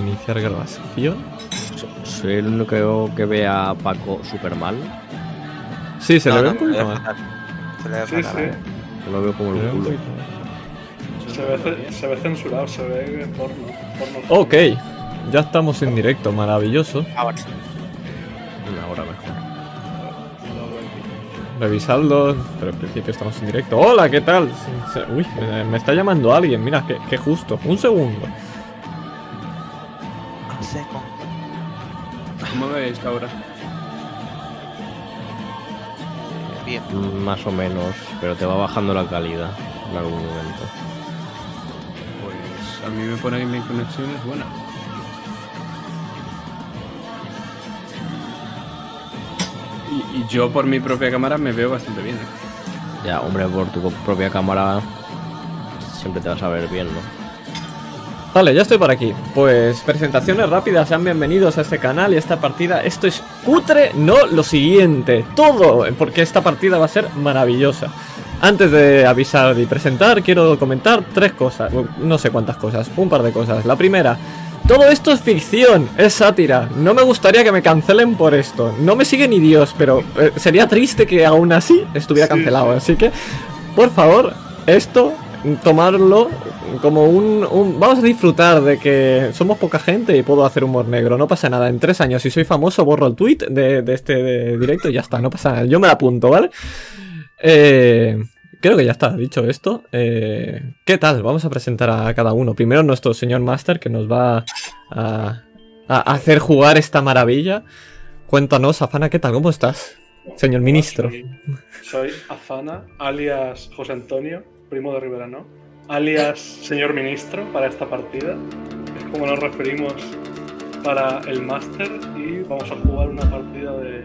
Iniciar grabación. Soy el único que ve a Paco súper mal. Sí, se No, le ve no, un poquito se le mal. ve fatal. Se le ve Sí, sí. eh. Lo veo como el culo. Se ve, se ve censurado, se ve porno. porno. Ok, ya estamos en directo, maravilloso. Ahora. Una hora mejor. Revisadlo, pero en principio estamos en directo. Hola, ¿qué tal? Uy, me, me está llamando alguien, mira, qué, qué justo. Un segundo. Bien. Más o menos, pero te va bajando la calidad en algún momento. Pues a mí me pone que mi conexión es buena. Y, y yo por mi propia cámara me veo bastante bien. ¿eh? Ya, hombre, por tu propia cámara siempre te vas a ver bien, ¿no? Vale, ya estoy por aquí. Pues presentaciones rápidas, sean bienvenidos a este canal y a esta partida. Esto es cutre, no lo siguiente. Todo, porque esta partida va a ser maravillosa. Antes de avisar y presentar, quiero comentar tres cosas. No sé cuántas cosas, un par de cosas. La primera, todo esto es ficción, es sátira. No me gustaría que me cancelen por esto. No me sigue ni Dios, pero eh, sería triste que aún así estuviera Sí, cancelado. sí. Así que, por favor, esto, tomarlo como un, un- Vamos a disfrutar de que somos poca gente y puedo hacer humor negro. No pasa nada. En tres años, si soy famoso, borro el tweet de, de este de directo y ya está. No pasa nada. Yo me la apunto, ¿vale? Eh, creo que ya está. Dicho esto, eh, ¿qué tal? Vamos a presentar a cada uno. Primero nuestro señor Master que nos va a, a hacer jugar esta maravilla. Cuéntanos, Afana, ¿qué tal? ¿Cómo estás? Señor ministro. Soy, soy Afana, alias José Antonio, primo de Rivera, ¿no? Alias señor ministro para esta partida. Es como nos referimos para el máster y vamos a jugar una partida de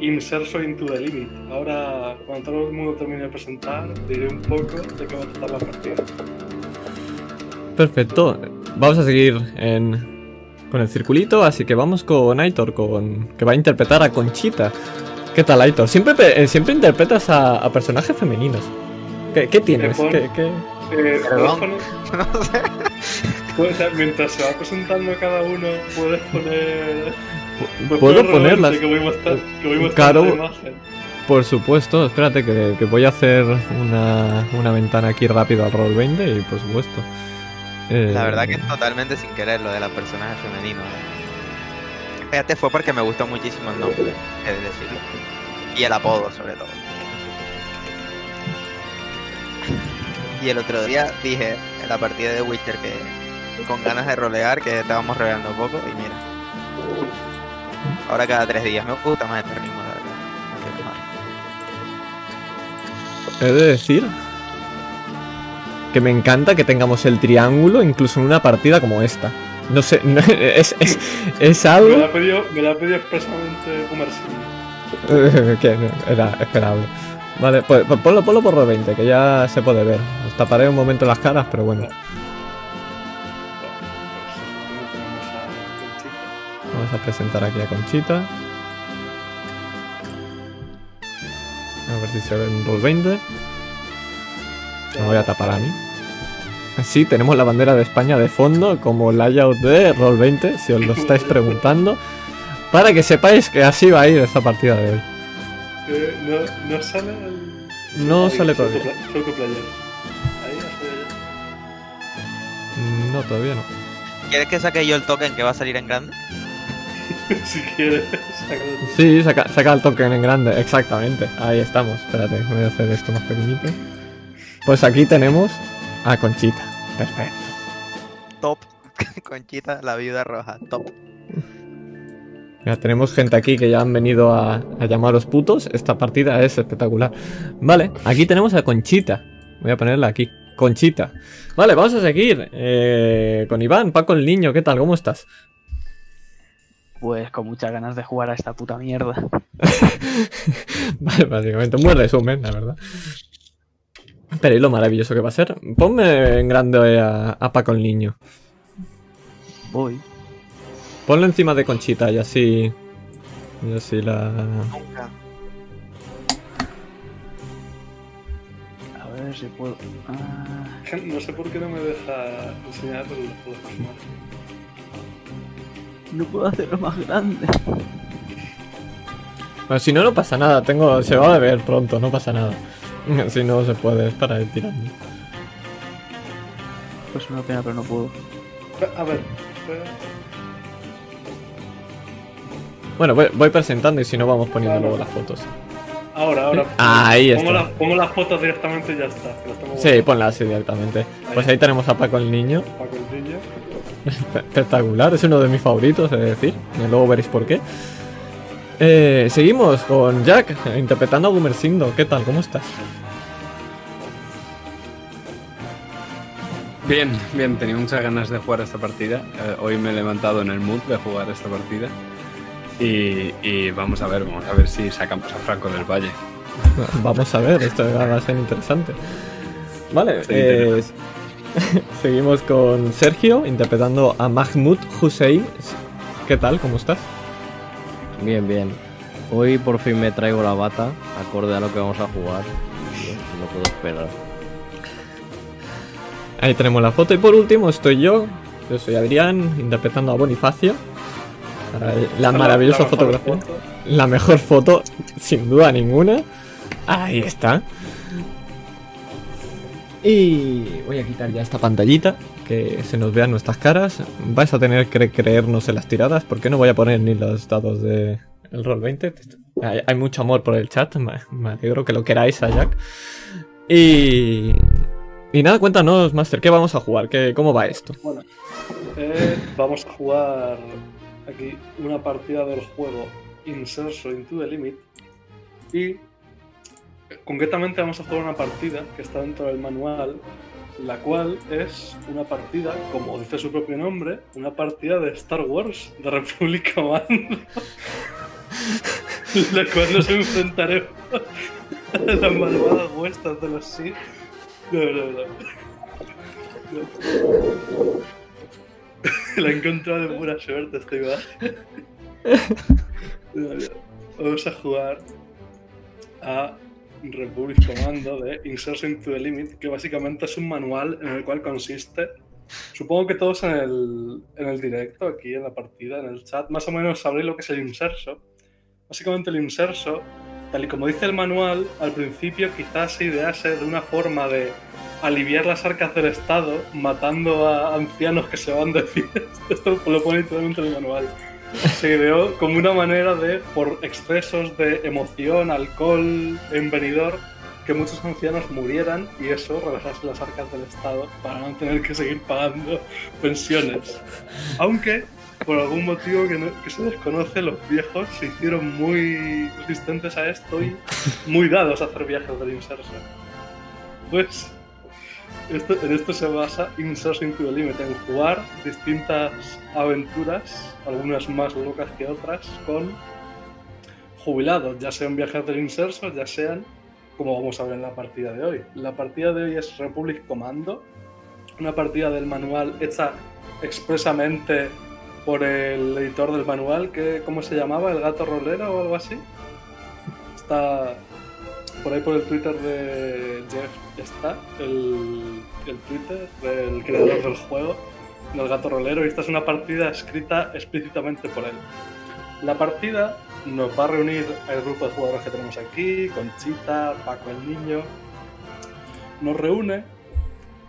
Inserso into the Limit. Ahora, cuando todo el mundo termine de presentar, diré un poco de qué va a tratar la partida. Perfecto. Vamos a seguir en, con el circulito, así que vamos con Aitor, con, que va a interpretar a Conchita. ¿Qué tal, Aitor? Siempre, eh, siempre interpretas a, a personajes femeninos. ¿Qué, qué tienes? pon- ¿Qué, qué- Eh, ¿puedes Perdón. poner- No sé. puedes- o sea, mientras se va presentando cada uno, puedes poner. pues ¿Puedo poner ponerlas? Que voy a mostrar, que voy a mostrar Claro. imagen. Por supuesto, espérate que, que voy a hacer una, una ventana aquí rápido al roll 20 y por supuesto. Eh, La verdad que es totalmente sin querer lo de la personaje femenino. eh. Fíjate, fue porque me gustó muchísimo el nombre, de decirlo. Y el apodo, sobre todo. Y el otro día dije en la partida de Witcher que con ganas de rolear, que estábamos roleando poco, y mira. Ahora cada tres días me gusta más este ritmo, la verdad. He de decir que me encanta que tengamos el triángulo incluso en una partida como esta. No sé, no- es, es, es Me algo lo ha pedido, me lo ha pedido expresamente Simpson. que no, era esperable. Vale, pues, pues ponlo, ponlo por roll 20, que ya se puede ver. Os taparé un momento las caras, pero bueno. Vamos a presentar aquí a Conchita. A ver si se ve en roll 20. Me voy a tapar a mí. Sí, tenemos la bandera de España de fondo como layout de roll 20, si os lo estáis preguntando. Para que sepáis que así va a ir esta partida de hoy. No, no sale el. No Ahí, sale todavía. Soto Player. Ahí ya sale No, todavía no. ¿Quieres que saque yo el token que va a salir en grande? si quieres, sácalo tú. Sí, saca, saca el token en grande, exactamente. Ahí estamos. Espérate, voy a hacer esto más pequeñito. Pues aquí tenemos a Conchita. Perfecto. Top. Conchita, la viuda roja, top. Ya tenemos gente aquí que ya han venido a, a llamaros putos. Esta partida es espectacular. Vale, aquí tenemos a Conchita. Voy a ponerla aquí. Conchita. Vale, vamos a seguir. eh, con Iván, Paco el niño, ¿qué tal? ¿Cómo estás? Pues con muchas ganas de jugar a esta puta mierda. Vale, básicamente un buen resumen, la verdad. Pero ¿y lo maravilloso que va a ser? Ponme en grande a, a Paco el niño. Voy. Ponlo encima de Conchita y así. Y así la. Nunca. A ver si puedo. Ah, No sé por qué no me deja enseñar los los personajes. No puedo hacerlo más grande. Bueno, si no, no pasa nada. Tengo, se va a ver pronto, no pasa nada. Si no se puede, es para ir tirando. Pues una pena, pero no puedo. A ver, espera. Bueno, voy, voy presentando y si no, vamos poniendo luego las fotos. ahora, ahora. Ahí pongo, está. las- pongo las fotos directamente y ya está. Sí, guardadas. ponla así directamente. Pues ahí tenemos a Paco el niño. Paco el niño. Espe- Espectacular, es uno de mis favoritos, es decir. y Luego veréis por qué. Eh, seguimos con Jack, interpretando a Gumersindo. ¿Qué tal? ¿Cómo estás? Bien, bien, tenía muchas ganas de jugar esta partida. Eh, hoy me he levantado en el mood de jugar esta partida. Y, y vamos a ver, vamos a ver si sacamos a Franco del Valle. Vamos a ver, esto va a ser interesante. Vale, Sí, eh, seguimos con Sergio, interpretando a Mahmoud Hussein. ¿Qué tal? ¿Cómo estás? Bien, bien. Hoy por fin me traigo la bata, acorde a lo que vamos a jugar. No puedo esperar. Ahí tenemos la foto. Y por último estoy yo. Yo soy Adrián, interpretando a Bonifacio. La maravillosa mejor fotografía. foto. La mejor foto, sin duda ninguna. Ahí está. Y voy a quitar ya esta pantallita, que se nos vean nuestras caras. Vais a tener que creernos en las tiradas, porque no voy a poner ni los dados de el roll 20. Hay, hay mucho amor por el chat, me, me alegro que lo queráis a Jack. Y... Y nada, cuéntanos, Master, ¿qué vamos a jugar? ¿Qué, ¿Cómo va esto? Bueno, eh, vamos a jugar aquí una partida del juego Inserso Into the Limit. Y concretamente vamos a jugar una partida que está dentro del manual, la cual es una partida, como dice su propio nombre, una partida de Star Wars, de Republic Commando. la cual nos enfrentaremos a las malvadas huestas de los Sith. No, no, no. La he encontrado de pura suerte esta imagen. Vamos a jugar a Republic Commando de Insertion to the Limit, que básicamente es un manual en el cual consiste. Supongo que todos en el, en el directo, aquí en la partida, en el chat, más o menos sabréis lo que es el inserso. Básicamente el inserso, tal y como dice el manual, al principio quizás se idease de una forma de aliviar las arcas del Estado matando a ancianos que se van de fiesta. Esto lo pone literalmente en el manual. Se ideó como una manera de, por excesos de emoción, alcohol, envenenador, que muchos ancianos murieran y eso relajase las arcas del Estado para no tener que seguir pagando pensiones. Aunque, por algún motivo que, no- que se desconoce, los viejos se hicieron muy resistentes a esto y muy dados a hacer viajes del inserso. Pues esto, en esto se basa Insertion to the Limit, en jugar distintas aventuras, algunas más locas que otras, con jubilados, ya sean viajes del inserso, ya sean, como vamos a ver en la partida de hoy. La partida de hoy es Republic Commando, una partida del manual hecha expresamente por el editor del manual, que ¿cómo se llamaba? ¿El gato rolero o algo así? Está por ahí por el Twitter de Jeff está el, el Twitter del creador del juego, del gato rolero, y esta es una partida escrita explícitamente por él. La partida nos va a reunir al grupo de jugadores que tenemos aquí, Conchita, Paco el Niño. Nos reúne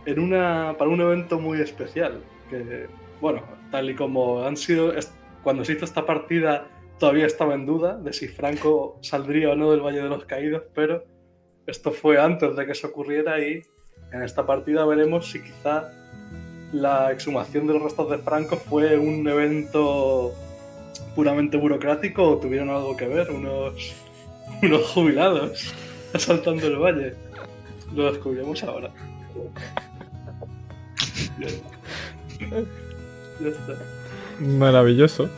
en una, para un evento muy especial, que, bueno, tal y como han sido, cuando se hizo esta partida todavía estaba en duda de si Franco saldría o no del Valle de los Caídos, pero esto fue antes de que eso ocurriera y en esta partida veremos si quizá la exhumación de los restos de Franco fue un evento puramente burocrático o tuvieron algo que ver unos, unos jubilados asaltando el valle. Lo descubriremos ahora. Ya está. Maravilloso.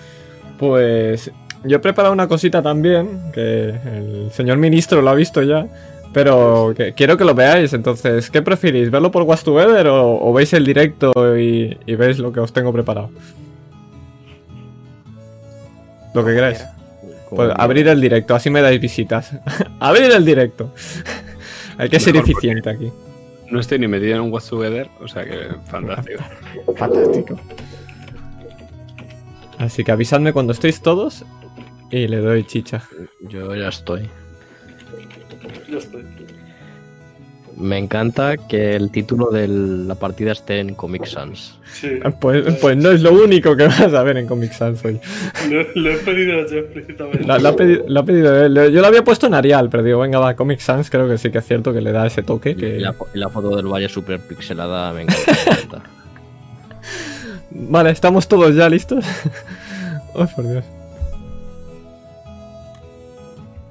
Pues yo he preparado una cosita también, que el señor ministro lo ha visto ya, pero que quiero que lo veáis. Entonces, ¿qué preferís? ¿Verlo por What's Together o, o veis el directo y, y veis lo que os tengo preparado? Lo que queráis. Pues abrir el directo, así me dais visitas. abrir el directo. Hay que ser Mejor eficiente aquí. No estoy ni metido en un What's Together, o sea que fantástico. Fantástico. Así que avisadme cuando estéis todos y le doy chicha. Yo ya estoy. Yo estoy. Me encanta que el título de la partida esté en Comic Sans. Sí. Pues, pues no es lo único que vas a ver en Comic Sans hoy. Lo, lo he pedido yo explícitamente. La, la ha la ha pedido él. Yo lo había puesto en Arial, pero digo, venga, va, Comic Sans creo que sí que es cierto que le da ese toque. Y Que... la, la foto del valle super pixelada me encanta. me encanta. Vale, estamos todos ya listos. oh, por Dios.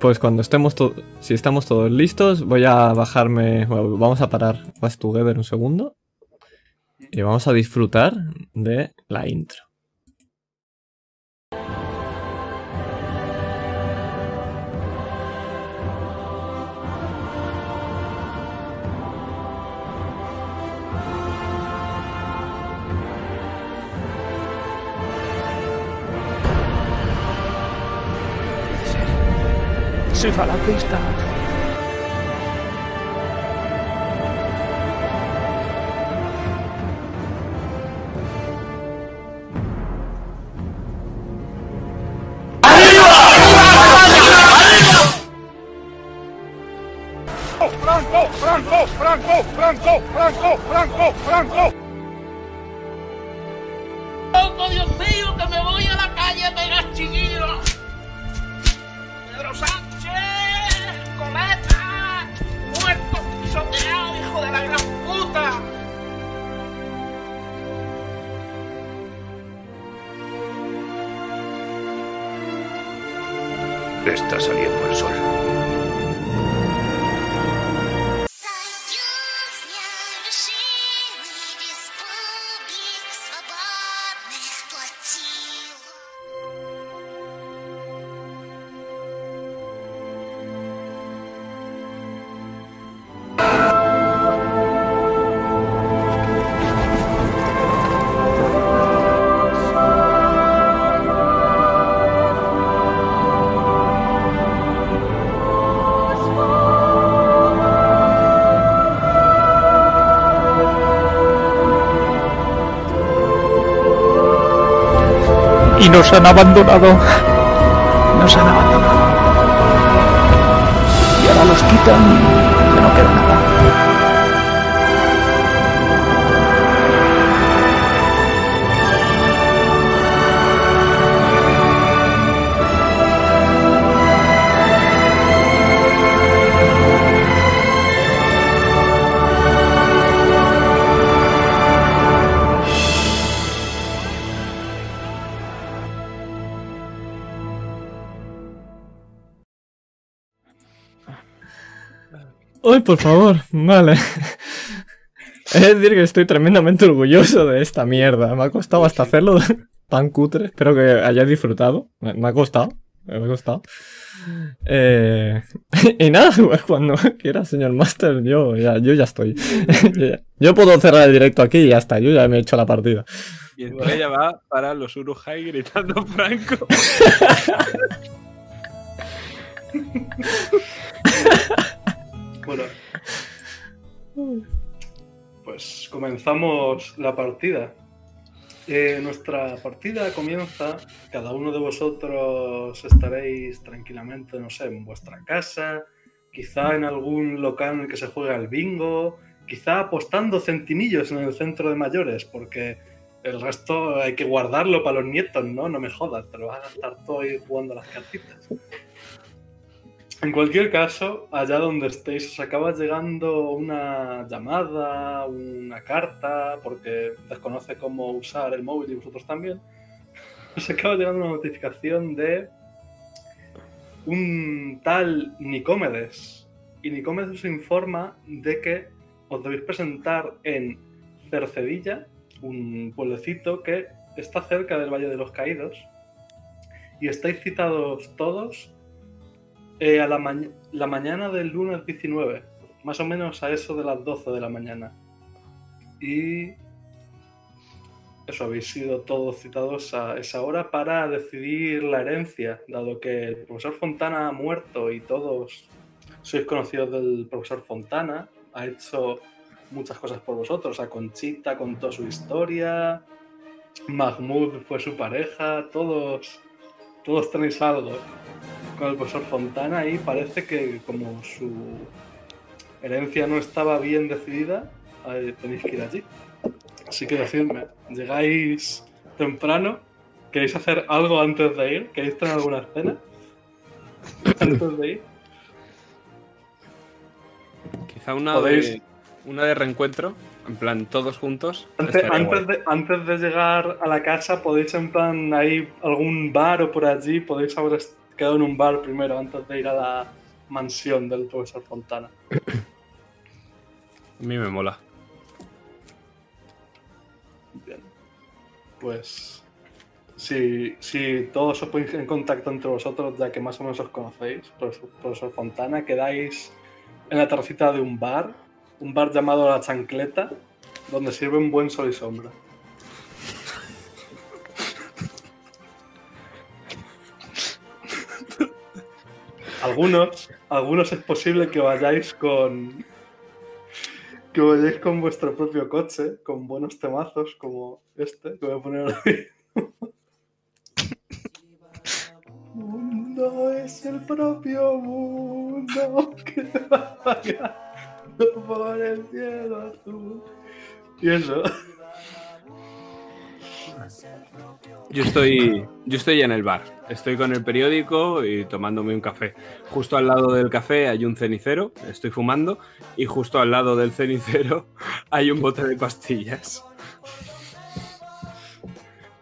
Pues cuando estemos si estamos todos listos, voy a bajarme, vamos a parar Fast Together un segundo y vamos a disfrutar de la intro. Se fa la pista. Nos han abandonado. Nos han abandonado. Y ahora los quitan por favor! Vale. Es decir que estoy tremendamente orgulloso de esta mierda. Me ha costado hasta hacerlo tan cutre. Espero que hayáis disfrutado. Me ha costado. Me ha costado. Eh, y nada, pues cuando quiera, señor Master, yo ya, yo ya estoy. yo, ya- yo puedo cerrar el directo aquí y ya está. Yo ya me he hecho la partida. Y entonces ella va para los Urujai gritando Franco. Bueno. Pues comenzamos la partida. Eh, nuestra partida comienza, cada uno de vosotros estaréis tranquilamente, no sé, en vuestra casa, quizá en algún local en el que se juega el bingo, quizá apostando centimillos en el centro de mayores, porque el resto hay que guardarlo para los nietos, ¿no? No me jodas, te lo vas a gastar todo ahí jugando a las cartitas. En cualquier caso, allá donde estéis, os acaba llegando una llamada, una carta, porque desconoce cómo usar el móvil y vosotros también. Os acaba llegando una notificación de un tal Nicómedes. Y Nicómedes os informa de que os debéis presentar en Cercedilla, un pueblecito que está cerca del Valle de los Caídos. Y estáis citados todos eh, a la, ma- la mañana del lunes 19, más o menos a eso de las 12 de la mañana. Y eso, habéis sido todos citados a esa hora para decidir la herencia, dado que el profesor Fontana ha muerto y todos sois conocidos del profesor Fontana, ha hecho muchas cosas por vosotros, a Conchita con toda su historia, Mahmoud fue su pareja, todos, todos tenéis algo con el profesor Fontana y parece que como su herencia no estaba bien decidida, tenéis que ir allí. Así que decidme, ¿llegáis temprano? ¿Queréis hacer algo antes de ir? ¿Queréis tener alguna escena? Antes de ir. Quizá una Podéis- de, una de reencuentro, en plan todos juntos. Antes, antes de, antes de llegar a la casa, podéis en plan, hay algún bar o por allí, podéis haber quedado en un bar primero antes de ir a la mansión del profesor Fontana. A mí me mola. Bien. Pues si, si todos os ponéis en contacto entre vosotros, ya que más o menos os conocéis, profesor, profesor Fontana, quedáis en la terracita de un bar, un bar llamado La Chancleta, donde sirven buen sol y sombra. Algunos, algunos es posible que vayáis con que vayáis con vuestro propio coche, con buenos temazos como este, que voy a poner ahí. Mundo es el propio mundo que va por el cielo azul. Y eso. Yo estoy, yo estoy en el bar. Estoy con el periódico y tomándome un café. Justo al lado del café hay un cenicero, estoy fumando, y justo al lado del cenicero hay un bote de pastillas.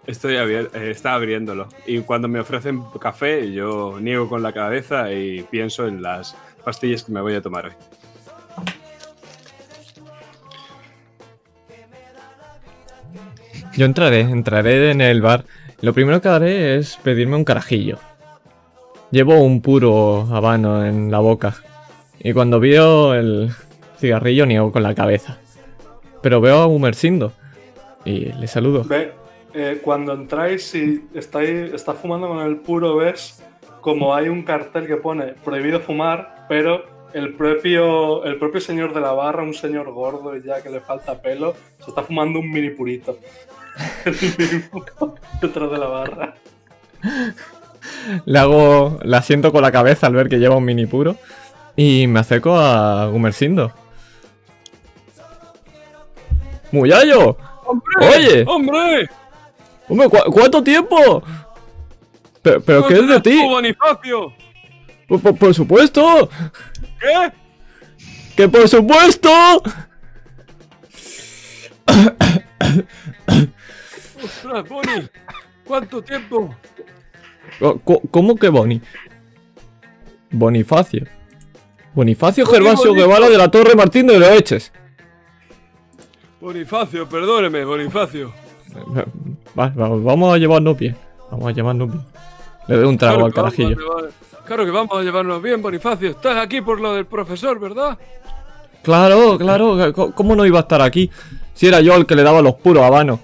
Estoy abier- eh, está abriéndolo. Y cuando me ofrecen café, yo niego con la cabeza y pienso en las pastillas que me voy a tomar hoy. Yo entraré, entraré en el bar. Lo primero que haré es pedirme un carajillo. Llevo un puro habano en la boca. Y cuando veo el cigarrillo niego con la cabeza. Pero veo a Humersindo. Y le saludo. Ve, eh, cuando entráis y estáis, está fumando con el puro, ves como hay un cartel que pone prohibido fumar, pero el propio, el propio señor de la barra, un señor gordo y ya que le falta pelo, se está fumando un mini purito. Detrás de la barra. Le hago. Le asiento con la cabeza al ver que lleva un mini puro. Y me acerco a Humersindo. ¡Muyayo! ¡Hombre! ¡Oye! ¡Hombre! ¡Hombre, ¿cu- cuánto tiempo! ¿Pero, pero qué es de ti? Bonifacio! Por, por- por supuesto! ¿Qué? ¡Que por supuesto! ¡Ostras, Boni! ¿Cuánto tiempo? ¿Cómo que Boni? Bonifacio. Bonifacio Boni, Gervasio bonito. Guevara de la Torre Martín de Loeches. Bonifacio, perdóneme, Bonifacio. Vale, vamos, vamos a llevarnos bien. Vamos a llevarnos bien. Le doy un trago al carajillo. llevar- claro que vamos a llevarnos bien, Bonifacio. Estás aquí por lo del profesor, ¿verdad? Claro, claro. ¿Cómo no iba a estar aquí? Si era yo el que le daba los puros habanos.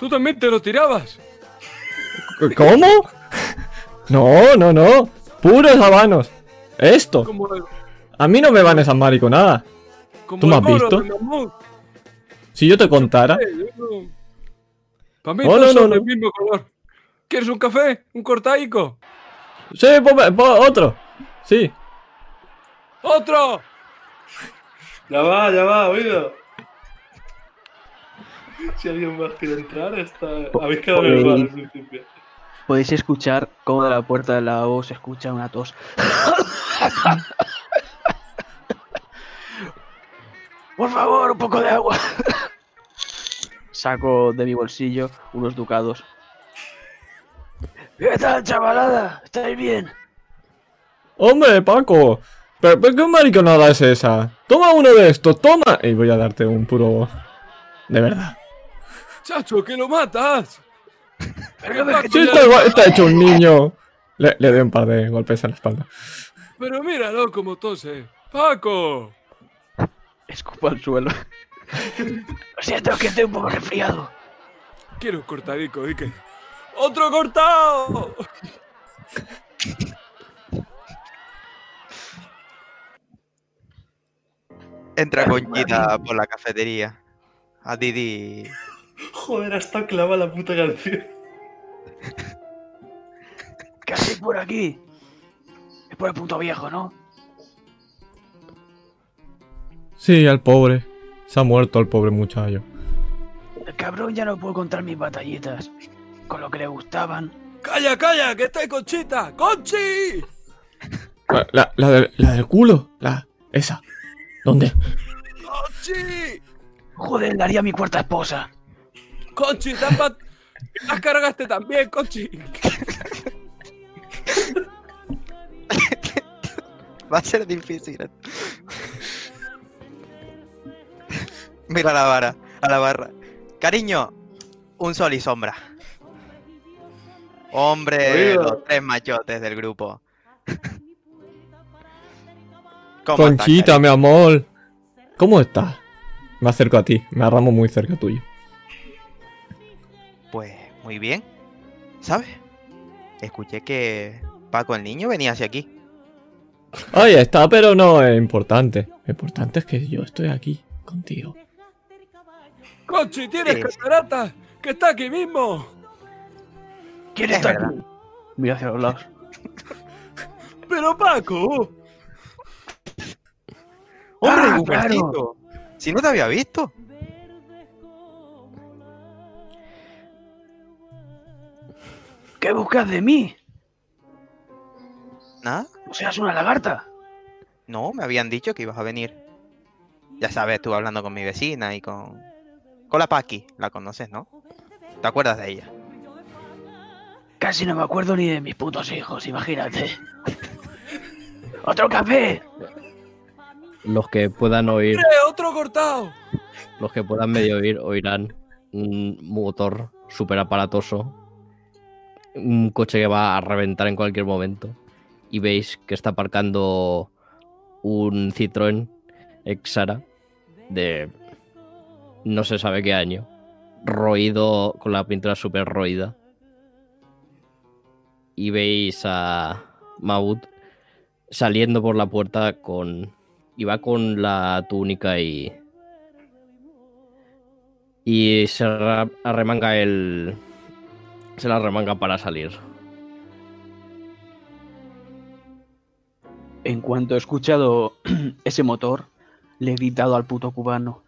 Tú también te lo tirabas. ¿Cómo? No, no, no. Puros habanos. Esto. A mí no me van esas mariconadas. como ¿Tú me has visto? Si yo te contara. Para mí No, todos no, no, son no. del mismo color. ¿Quieres un café? ¿Un cortaico? Sí, ponme- pon otro. Sí. ¡Otro! Ya va, ya va, oído. Si alguien más quiere entrar, está... habéis quedado en el bar al principio. Podéis escuchar cómo de la puerta del lavabo se escucha una tos. Por favor, un poco de agua. Saco de mi bolsillo unos ducados. ¿Qué tal, chavalada? ¿Estáis bien? Hombre, Paco. ¿Pero, pero qué mariconada es esa? Toma uno de estos, toma. Y voy a darte un puro. De verdad. ¡Chacho, que lo matas! Pero, Sí, está, igual- está hecho un niño. Le, le doy un par de golpes en la espalda. Pero míralo como tose. ¡Paco! Escupo al suelo. Lo siento, que estoy un poco resfriado. Quiero un cortadico, Ike. ¡Otro cortado! Entra con Gita por la cafetería. A Didi. Joder, ha estado clavada la puta canción. ¿Qué hacéis por aquí? Es por el punto viejo, ¿no? Sí, al pobre. Se ha muerto el pobre muchacho. El cabrón ya no puedo contar mis batallitas. Con lo que le gustaban. ¡Calla, calla! ¡Que está ahí Conchita! ¡Conchi! La, la, la del, la del culo. La. Esa. ¿Dónde? ¡Conchi! Joder, le haría a mi cuarta esposa. ¡Conchi! pat- ¡Las cargaste también, Conchi! Va a ser difícil. Mira a la vara, a la barra. Cariño, un sol y sombra. Hombre, los tres machotes del grupo. ¿Cómo estás, Conchita, mi amor. ¿Cómo estás? Me acerco a ti. Me arramo muy cerca tuyo. Muy bien. ¿Sabes? Escuché que Paco el niño venía hacia aquí. Oye, está, pero no es importante. Lo importante es que yo estoy aquí contigo. ¡Conchi, tienes Sí. cataratas! ¡Que está aquí mismo! ¿Quién Es está aquí? Mira hacia los lados. ¡Pero Paco! ¡Hombre, Ah, Gumercito! Si no te había visto. ¿Qué buscas de mí? ¿Nada? ¿O seas una lagarta? No, me habían dicho que ibas a venir. Ya sabes, estuve hablando con mi vecina y con... Con la Paqui, la conoces, ¿no? ¿Te acuerdas de ella? Casi no me acuerdo ni de mis putos hijos, imagínate. ¡Otro café! Los que puedan oír, ¡Eh, otro cortado! los que puedan medio oír, oirán un motor súper aparatoso. Un coche que va a reventar en cualquier momento. Y veis que está aparcando un Citroën Exara de no se sabe qué año. Roído, con la pintura súper roída. Y veis a Maud saliendo por la puerta con... Y va con la túnica y... Y se arremanga el... Se la remanga para salir. En cuanto he escuchado ese motor, le he gritado al puto cubano.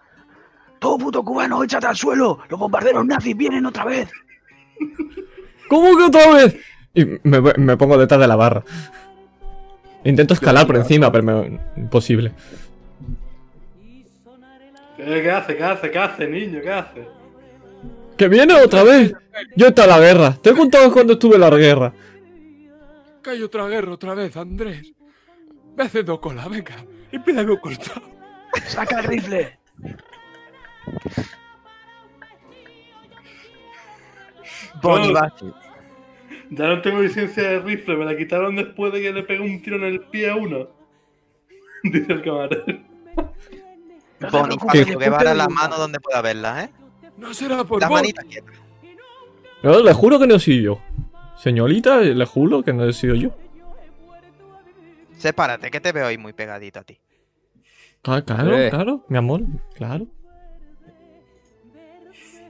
¡Tú, puto cubano, échate al suelo! ¡Los bombarderos nazis vienen otra vez! ¿Cómo que otra vez? Y me, me pongo detrás de la barra. Intento escalar por encima, pero me, imposible. ¿Qué hace? ¿Qué hace? ¿Qué hace, niño? ¿Qué hace? ¡Que viene otra vez! Yo he estado en la guerra. Te he contado cuando estuve en la guerra. Que hay otra guerra otra vez, Andrés. Ve haciendo cola, venga. Y pídeme un cortado. ¡Saca el rifle! Bonnie. Ya no tengo licencia de rifle, me la quitaron después de que le pegué un tiro en el pie a uno. Dice el camarero. Bonnie, que que vara te la mano donde pueda verla, ¿eh? No será por Las vos. manitas quietas. No, le juro que no he sido yo. Señorita, le juro que no he sido yo. Sepárate, que te veo ahí muy pegadito a ti. Ah, claro, Eh. claro, mi amor, claro.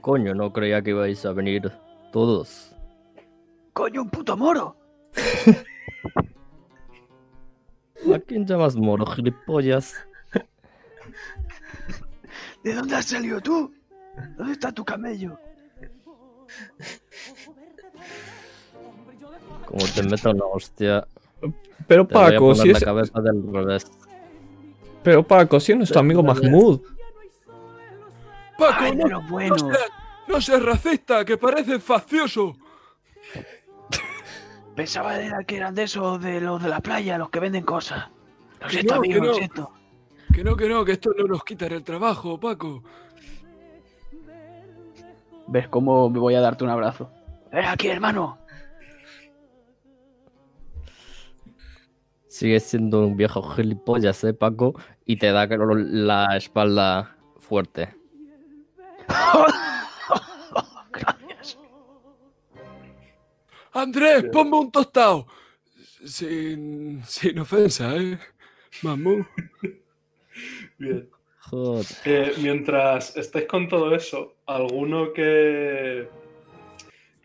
Coño, no creía que ibais a venir todos. ¡Coño, un puto moro! ¿A quién llamas moro, gilipollas? ¿De dónde has salido tú? ¿Dónde está tu camello? Como te meto una hostia, Pero te voy a Paco, poner si la es. cabeza del revés. Pero Paco, si es nuestro amigo Mahmoud. Paco, ¡Ay, no, de los no buenos! seas, no seas racista, que parece faccioso. Pensaba era que eran de esos de los de la playa, los que venden cosas. Lo Que siento, no, que amigo, lo no. siento. Que no, que no, que esto no nos quita el trabajo, Paco. ¿Ves cómo me voy a darte un abrazo? ¡Ven aquí, hermano! Sigues siendo un viejo gilipollas, eh, Paco, y te da la espalda fuerte. Gracias. Andrés, ponme un tostado. Sin, sin ofensa, ¿eh? Mamú. Bien. Joder. Eh, mientras estáis con todo eso, alguno que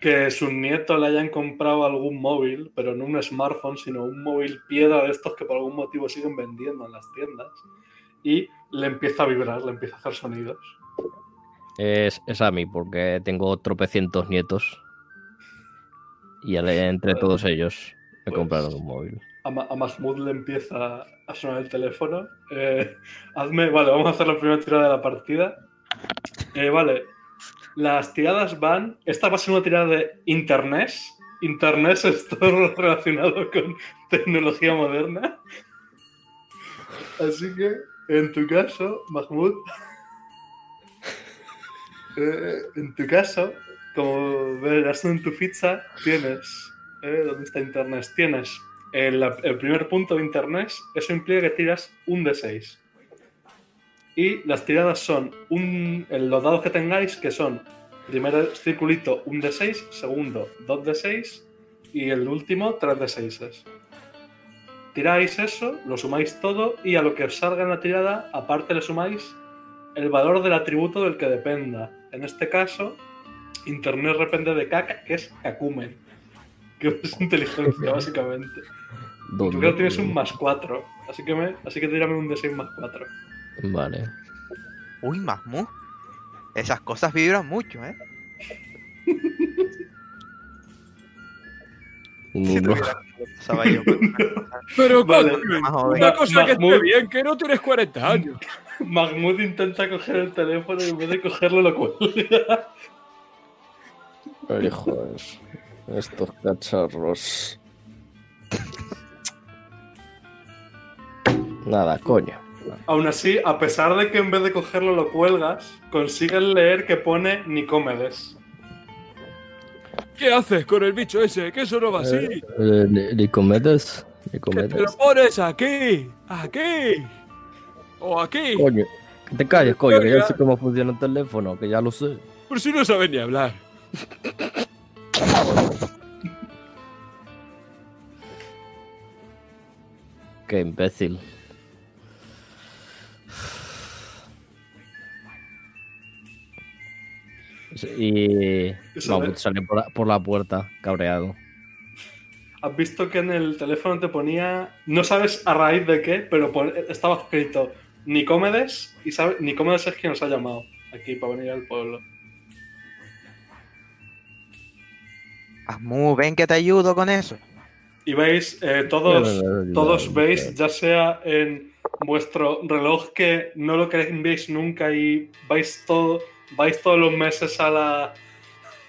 que sus nietos le hayan comprado algún móvil, pero no un smartphone, sino un móvil piedra de estos que por algún motivo siguen vendiendo en las tiendas, y le empieza a vibrar, le empieza a hacer sonidos. Es, es a mí, porque tengo tropecientos nietos. Y entre todos ellos me Pues- compraron un móvil. A, Ma- Mahmoud le empieza a sonar el teléfono. Eh, hazme, vale, vamos a hacer la primera tirada de la partida. Eh, vale, las tiradas van. Esta va a ser una tirada de Internet. Internet es todo relacionado con tecnología moderna. Así que, en tu caso, Mahmoud, eh, en tu caso, como verás en tu ficha, tienes. eh, ¿Dónde está Internet? Tienes el, el primer punto de Internet. Eso implica que tiras un de 6. Y las tiradas son un, los dados que tengáis, que son primer circulito un de 6, segundo 2 de 6 y el último 3 de 6. Tiráis eso, lo sumáis todo y a lo que os salga en la tirada, aparte le sumáis el valor del atributo del que dependa. En este caso, Internet depende de Kaka, que es Kakumen, que es inteligencia, básicamente. Tú creo que tienes un más 4, así que, me, así que tírame un de 6 más 4. Vale. Uy, Mahmoud. Esas cosas vibran mucho, ¿eh? Si tuviera yo, pero una cosa Pero Vale. más una cosa que esté bien, que no tienes 40 años. Mahmoud intenta coger el teléfono y en vez de cogerlo lo cuelga. Pero hijos, estos cacharros. Nada, coño. Aún así, a pesar de que en vez de cogerlo lo cuelgas, consigues leer que pone Nicomedes. ¿Qué haces con el bicho ese? Que eso no va así. Eh, Ni- Nicomedes. Que te lo Nicomedes. pones aquí, aquí. O aquí. Coño. Que te calles, coño, que ya sé cómo funciona el teléfono, que ya lo sé. Por si no sabes ni hablar. Qué imbécil. Y es. sale por la, por la puerta, cabreado. Has visto que en el teléfono te ponía, no sabes a raíz de qué, pero pon- estaba escrito Nicomedes y sabe, Nicomedes es quien nos ha llamado aquí para venir al pueblo. Mahmoud, ven que te ayudo con eso. Y veis, eh, todos, todos veis, ya sea en vuestro reloj que no lo veis nunca y vais, todo, vais todos los meses a la,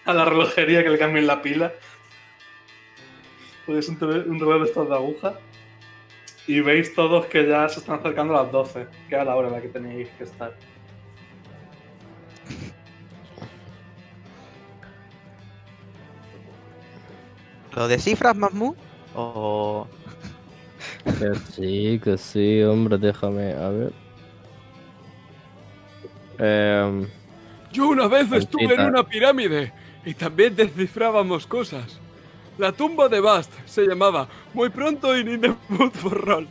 a la relojería que le cambien la pila. Es un, un reloj de estos de aguja. Y veis todos que ya se están acercando a las 12, que era la hora en la que teníais que estar. ¿Lo descifras, Mahmoud? O. Que sí, que sí, hombre, déjame, a ver. Em, Yo una vez estuve en una pirámide y también descifrábamos cosas. La tumba de Bast se llamaba Muy pronto in in the mood for roll.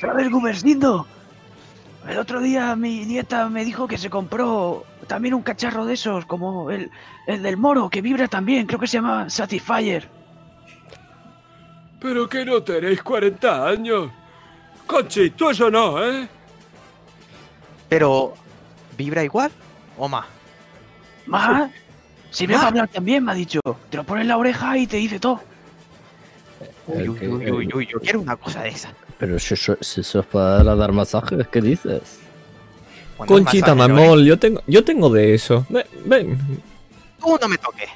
¿Sabes, Gumersindo? El otro día mi nieta me dijo que se compró también un cacharro de esos, como el, el del moro, que vibra también, creo que se llama Satisfyer. Pero que no tenéis 40 años. Conchi, tú eso no, ¿eh? Pero. ¿Vibra igual? ¿O más? Más, sirve Ah. para hablar también, me ha dicho. Te lo pones en la oreja y te dice todo. Uy, uy, uy, uy, uy, yo quiero una cosa de esa. Pero si eso, si eso es para dar masajes, ¿qué dices? Bueno, Conchita. Mamol, yo tengo, yo tengo de eso. Ven, ven. Tú no me toques.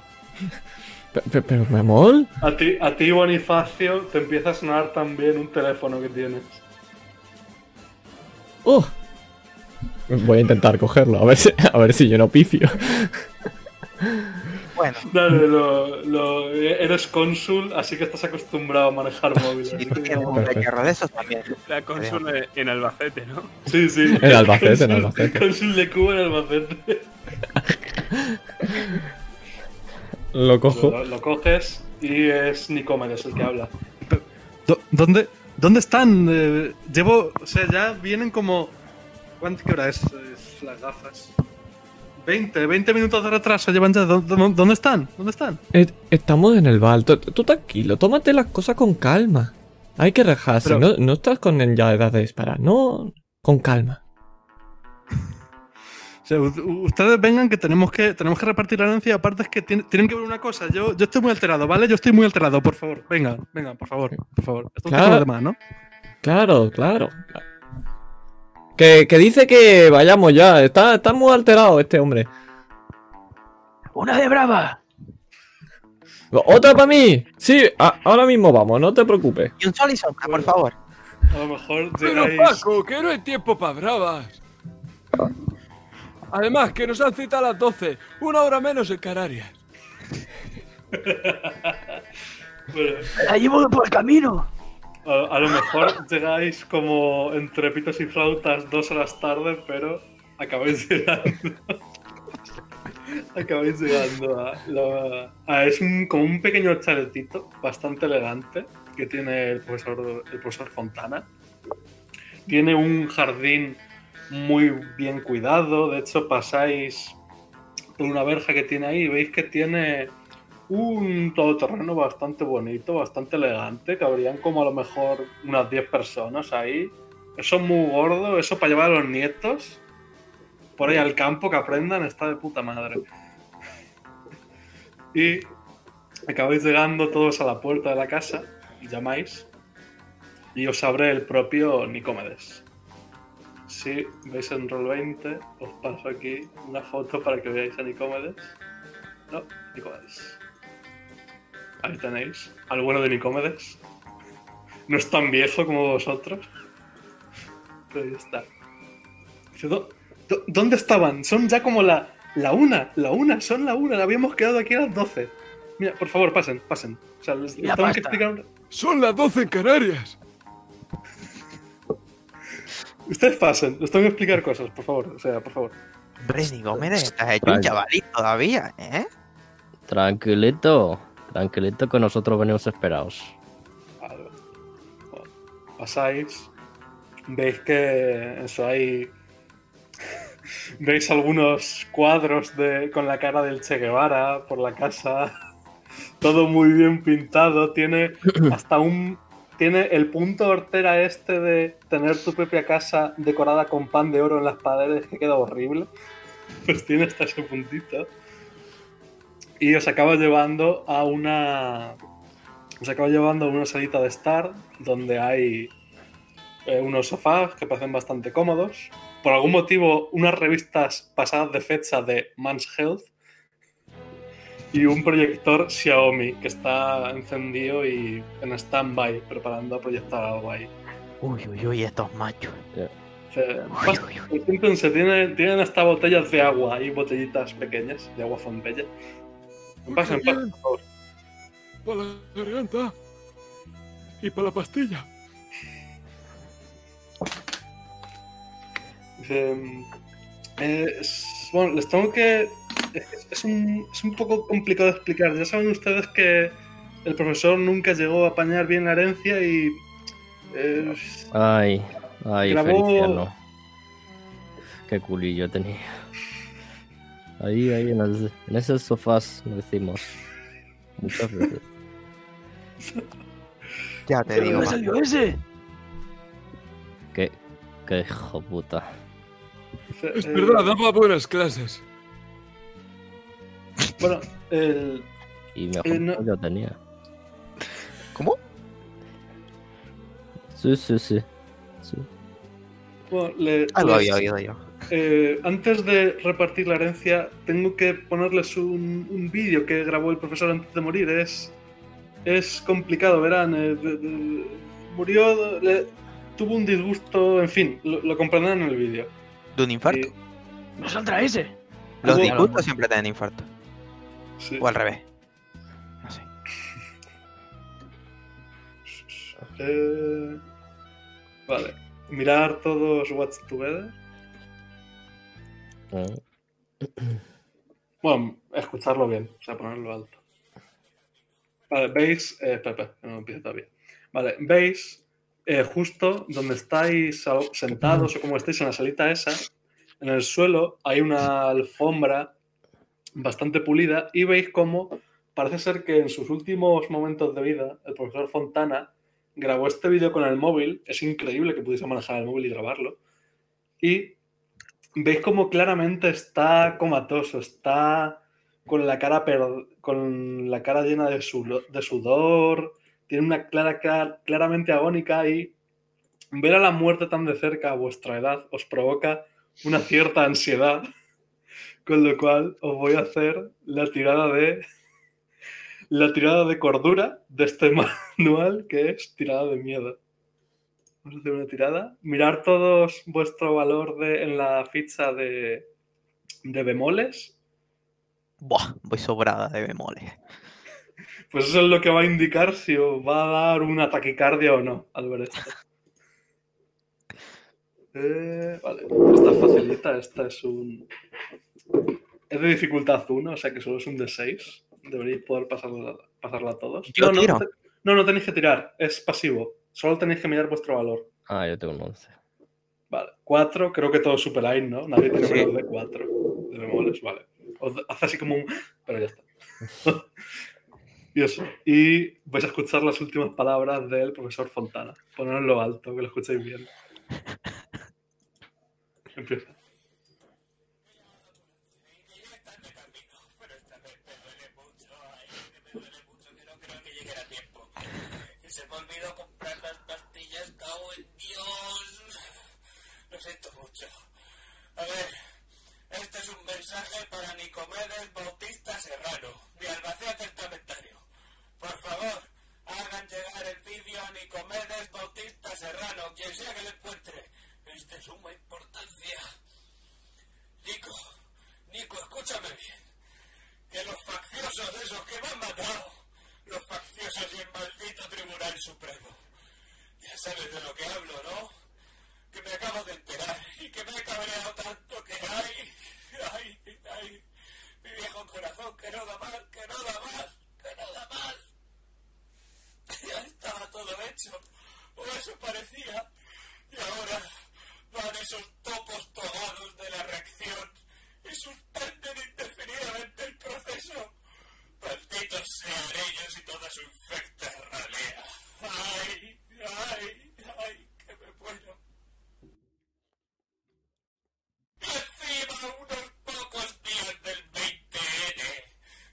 Pe- pe- Pero, Mamol. A ti, a ti, Bonifacio, te empieza a sonar también un teléfono que tienes. Oh. Voy a intentar cogerlo, a ver si, a ver si yo no pifio. Bueno, Dale, lo, lo- eres cónsul, así que estás acostumbrado a manejar móviles. no- un Perfecto. cacharro de esos también. La consola en Albacete, ¿no? Sí, sí. En Albacete, en Cónsul- Albacete. Cónsul de Cuba en Albacete. Lo cojo. Lo, lo coges y es Nicomedes el que habla. ¿Dónde, ¿Dónde están? Eh, llevo. O sea, ya vienen como. ¿Cuánto qué hora es? Es las gafas. 20, 20 minutos de retraso llevan ya. ¿Dó- dó- ¿Dónde están? ¿Dónde están? Eh, Estamos en el bar. Tú, tranquilo, tómate las cosas con calma. Hay que rejarse. Pero- No, no estás con ya edad de disparar. No, con calma. O sea, u- ustedes vengan que tenemos que tenemos que repartir la herencia. Aparte es que tienen, tienen que ver una cosa. Yo, yo estoy muy alterado, ¿vale? Yo estoy muy alterado, por favor. Vengan, vengan, por favor, por favor. Esto Claro. es demás, ¿no? Claro, claro. Que, que dice que vayamos ya. Está, está muy alterado este hombre. Una de brava. ¿Otra para mí? Sí, a- ahora mismo vamos, no te preocupes. Y un sol y sombra, por favor. A lo mejor Pero llegáis. Paco, que no hay tiempo para bravas. Además, que nos han citado a las 12, una hora menos en Canarias. Bueno, La llevo por el camino. A, lo mejor llegáis como entre pitos y flautas dos horas tarde, pero acabáis llegando. acabáis llegando a- es un, como un pequeño chaletito bastante elegante que tiene el profesor, el profesor Fontana. Tiene un jardín muy bien cuidado. De hecho, pasáis por una verja que tiene ahí y veis que tiene un todoterreno bastante bonito, bastante elegante. Cabrían como a lo mejor unas 10 personas ahí. Eso es muy gordo, eso para llevar a los nietos por ahí al campo que aprendan está de puta madre. Y acabáis llegando todos a la puerta de la casa, llamáis y os abre el propio Nicomedes. Si veis en Roll 20, os paso aquí una foto para que veáis a Nicomedes. No, Nicomedes. Ahí tenéis, al bueno de Nicomedes. No es tan viejo como vosotros. Pero ahí está. Dice, "¿Dó- dó- ¿Dónde estaban? Son ya como la, la una, la una, son la una. Habíamos quedado aquí a las 12. Mira, por favor, pasen, pasen. O sea, les, la tengo que explicar. Son las 12 en Canarias. Ustedes pasen, les tengo que explicar cosas, por favor. O sea, por favor. Hombre, Nicomedes, te has hecho un chavalito todavía, ¿eh? Tranquilito, tranquilito que nosotros venimos esperados. Vale. Pasáis. Veis que eso hay. Veis algunos cuadros de, con la cara del Che Guevara por la casa. Todo muy bien pintado. Tiene hasta un. Tiene el punto hortera este de tener tu propia casa decorada con pan de oro en las paredes que queda horrible. Pues tiene hasta ese puntito. Y os acaba llevando a una. Os acaba llevando a una salita de estar donde hay eh, unos sofás que parecen bastante cómodos. Por algún motivo, unas revistas pasadas de fecha de Man's Health y un proyector Xiaomi que está encendido y en stand-by, preparando a proyectar algo ahí. Uy, uy, uy, estos machos. Pas- siéntense, tienen, tienen hasta botellas de agua y botellitas pequeñas de agua fontella. Pasen, pasen, por favor. Para la garganta. Y para la pastilla. Eh, es- bueno, les tengo que... Es, es un, es un poco complicado de explicar. Ya saben ustedes que el profesor nunca llegó a apañar bien la herencia y... eh, Ay, ay, Grabó- Feliciano. Qué culillo tenía. Ahí, ahí, en, el- en esos sofás lo decimos. Muchas veces. Ya te ¿De digo, salió ese? Qué, qué hijo puta. Es eh, verdad, daba buenas clases. Bueno, el, Y mejor Eh, no- yo tenía. ¿Cómo? Sí, sí, sí. sí. bueno, le- Algo les- había oído yo. Eh, antes de repartir la herencia, tengo que ponerles un, un vídeo que grabó el profesor antes de morir. Es, es complicado, verán. eh, de- de- murió, le- tuvo un disgusto, en fin, lo, lo comprenderán en el vídeo. ¿De un infarto? ¿No saldrá ese? Los Hubo- disgustos siempre tienen infarto. Sí. O al revés. No sé. Eh, vale. Mirar todos Watch Together. Bueno, escucharlo bien, o sea, ponerlo alto. Vale, veis. Eh, que no empieza todavía. Vale, veis eh, justo donde estáis sentados o como estáis en la salita esa, en el suelo hay una alfombra bastante pulida y veis cómo parece ser que en sus últimos momentos de vida el profesor Fontana grabó este vídeo con el móvil. Es increíble que pudiese manejar el móvil y grabarlo. Y veis como claramente está comatoso, está con la cara, con la cara llena de, de sudor, tiene una clara, clara- claramente agónica y ver a la muerte tan de cerca a vuestra edad os provoca una cierta ansiedad, con lo cual os voy a hacer la tirada de la tirada de cordura de este manual que es tirada de miedo. Vamos a hacer una tirada. Mirar todos vuestro valor de, en la ficha de, de bemoles. Buah, voy sobrada de bemoles. Pues eso es lo que va a indicar si os va a dar una taquicardia o no al ver esto. Eh, vale, esta es facilita, esta es un... Es de dificultad 1, o sea que solo es un de 6. Deberíais poder pasarla, pasarla a todos. Yo no, no, tiro. te- no, no tenéis que tirar, es pasivo. Solo tenéis que mirar vuestro valor. Ah, yo tengo un 11. Vale, 4, creo que todos superáis, ¿no? Nadie tiene Sí. menos de 4 de bemoles, vale. Os hace así como un... Pero ya está. y eso. Y vais a escuchar las últimas palabras del profesor Fontana. Ponedlo alto, que lo escuchéis bien. Empieza. Se me olvidó Lo siento mucho. A ver, este es un mensaje para Nicomedes Bautista Serrano, mi albacea testamentario. Por favor, hagan llegar el vídeo a Nicomedes Bautista Serrano, quien sea que lo encuentre. Es de suma importancia. Nico, Nico, escúchame bien. Que los facciosos esos que me han matado, los facciosos y el maldito Tribunal Supremo. Ya sabes de lo que hablo, ¿no? Que me acabo de enterar y que me he cabreado tanto que ay, ay, ay, mi viejo corazón que no da más, que no da más, que no da más. Ya estaba todo hecho, o eso parecía, y ahora van esos topos togados de la reacción y suspenden indefinidamente el proceso. Malditos sean ellos y toda su infecta ralea. Ay, ay, ay, que me muero. Y encima unos pocos días del 20N.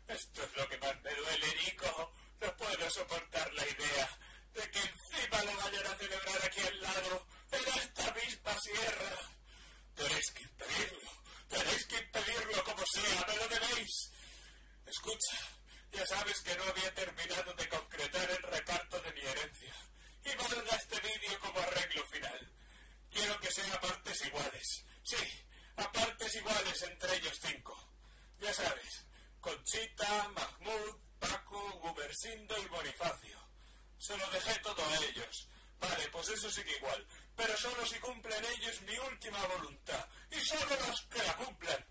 Esto es lo que más me duele, Nico. No puedo soportar la idea de que encima lo vayan a celebrar aquí al lado, en esta misma sierra. Tenéis que impedirlo. Tenéis que impedirlo como sea. ¿Me lo debéis? Escucha, ya sabes que no había terminado de concretar el reparto de mi herencia. Y valga este vídeo como arreglo final. Quiero que sea a partes iguales. Sí, a partes iguales entre ellos cinco. Ya sabes, Conchita, Mahmoud, Paco, Gubersindo y Bonifacio. Se lo dejé todo a ellos. Vale, pues eso sigue igual. Pero solo si cumplen ellos mi última voluntad. Y solo los que la cumplan.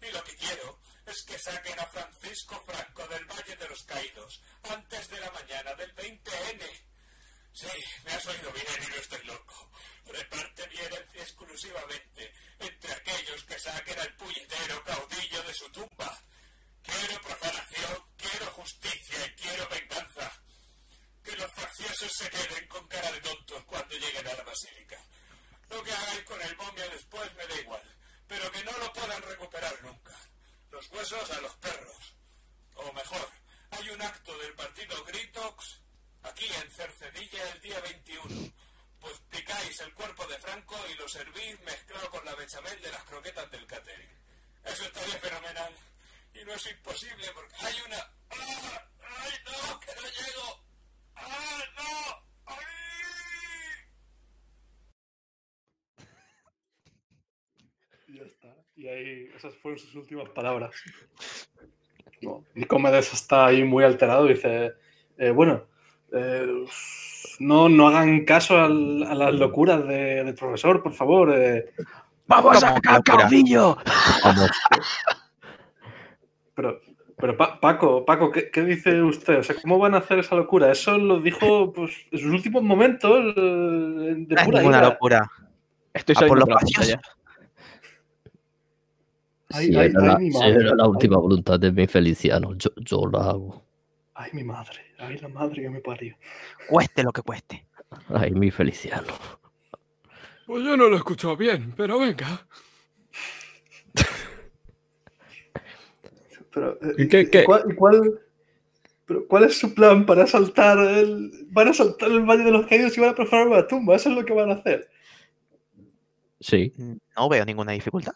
Y lo que quiero es que saquen a Francisco Franco del Valle de los Caídos antes de la mañana del 20N. Sí, me has oído bien y no estoy loco. Reparte herencia exclusivamente entre aquellos que saquen al puñetero caudillo de su tumba. Quiero profanación, quiero justicia y quiero venganza. Que los facciosos se queden con cara de tontos cuando lleguen a la basílica. Lo que hagáis con el momia después me da igual, pero que no lo puedan recuperar nunca. Los huesos a los perros. O mejor, hay un acto del partido Gritox aquí en Cercedilla el día 21. Pues picáis el cuerpo de Franco y lo servís mezclado con la bechamel de las croquetas del catering. Eso estaría fenomenal. Y no es imposible porque hay una... ¡Ah! ¡Ay, no! ¡Que no llego! ¡Ah, no! ¡Ay! Y ya está. Y ahí, esas fueron sus últimas palabras. Nicomedes está ahí muy alterado dice, eh, bueno, eh, no, no hagan caso al- a las locuras de- del profesor, por favor. eh". ¡Vamos a ¿Cómo sacar caudillo! pero Pero Pa- Paco, Paco, ¿qué, qué dice usted? O sea, ¿cómo van a hacer esa locura? Eso lo dijo pues, en sus últimos momentos eh, de es pura ninguna ira. locura. Estoy A por los por la pasillos. ay, era, ay, la, era Ay. última voluntad de mi Feliciano, yo, yo la hago. Ay, mi madre. Ay, la madre que me parió. Cueste lo que cueste. Ay, mi Feliciano. Pues yo no lo he escuchado bien, pero venga. Pero, eh, ¿Y qué- qué? ¿cuál, y cuál- pero cuál es su plan para saltar el. Van a saltar el Valle de los Caídos y van a perforar una tumba. Eso es lo que van a hacer. Sí. No veo ninguna dificultad.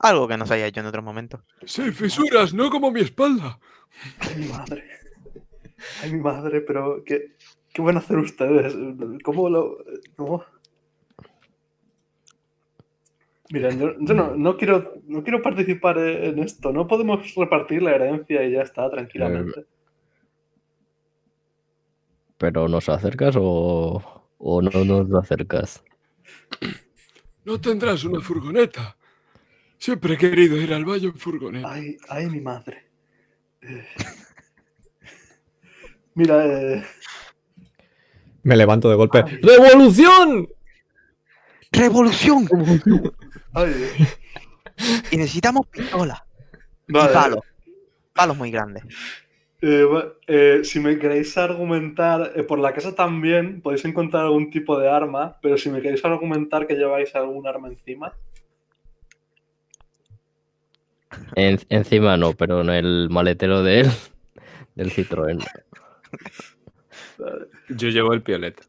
Algo que no se haya hecho en otros momentos. Sin fisuras, no como mi espalda. Ay, mi madre. Ay, mi madre, pero ¿qué, qué van a hacer ustedes? ¿Cómo lo.? cómo? Miren, yo, yo no, no quiero, no quiero participar en esto. No podemos repartir la herencia y ya está, tranquilamente. ¿Pero nos acercas o, o no nos acercas? No tendrás una furgoneta. Siempre he querido ir al valle en furgoneta. Ay, ay, mi madre. Eh, Mira, eh, Me levanto de golpe. ¡Revolución! ¡Revolución! ay, Y necesitamos pistola. Y palos. Palos muy grandes. Eh, eh, si me queréis argumentar, eh, por la casa también podéis encontrar algún tipo de arma, pero si me queréis argumentar que lleváis algún arma encima, En- encima no, pero en el maletero de él, del Citroën. Yo llevo el piolet.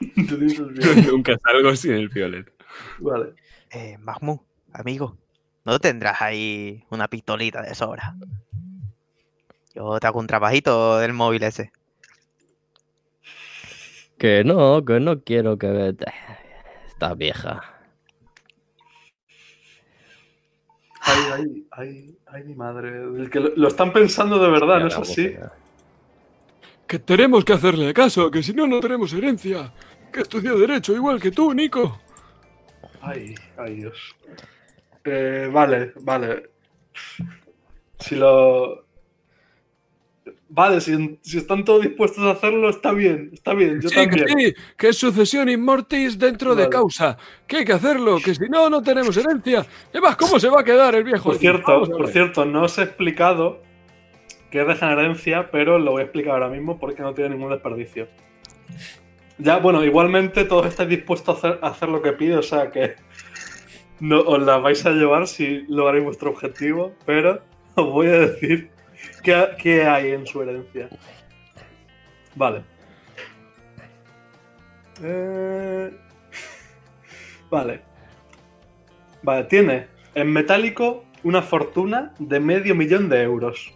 dices. Nunca salgo sin el piolet. Vale. Eh, Mahmoud, amigo, ¿no tendrás ahí una pistolita de sobra? Yo te hago un trabajito del móvil ese. Que no, que no quiero que... ve- Está vieja. Ay, ay, ay, ay, mi madre. El que lo, lo están pensando de verdad, ¿no es así? Que tenemos que hacerle caso, que si no, no tenemos herencia. Que estudió Derecho igual que tú, Nico. Ay, ay, Dios. Eh, vale, vale. Si lo. Vale, si, si están todos dispuestos a hacerlo, está bien, está bien, yo sí, que sí, que es sucesión in mortis dentro de causa. Que hay que hacerlo, que si no, no tenemos herencia. Además, ¿cómo se va a quedar el viejo? Por cierto, por cierto, no os he explicado que es degenerencia, pero lo voy a explicar ahora mismo porque no tiene ningún desperdicio. Ya, bueno, igualmente todos estáis dispuestos a hacer, lo que pido, o sea que os la vais a llevar si lográis vuestro objetivo, pero os voy a decir qué, qué hay en su herencia. Vale. Eh, Vale. Vale, tiene en metálico una fortuna de medio millón de euros.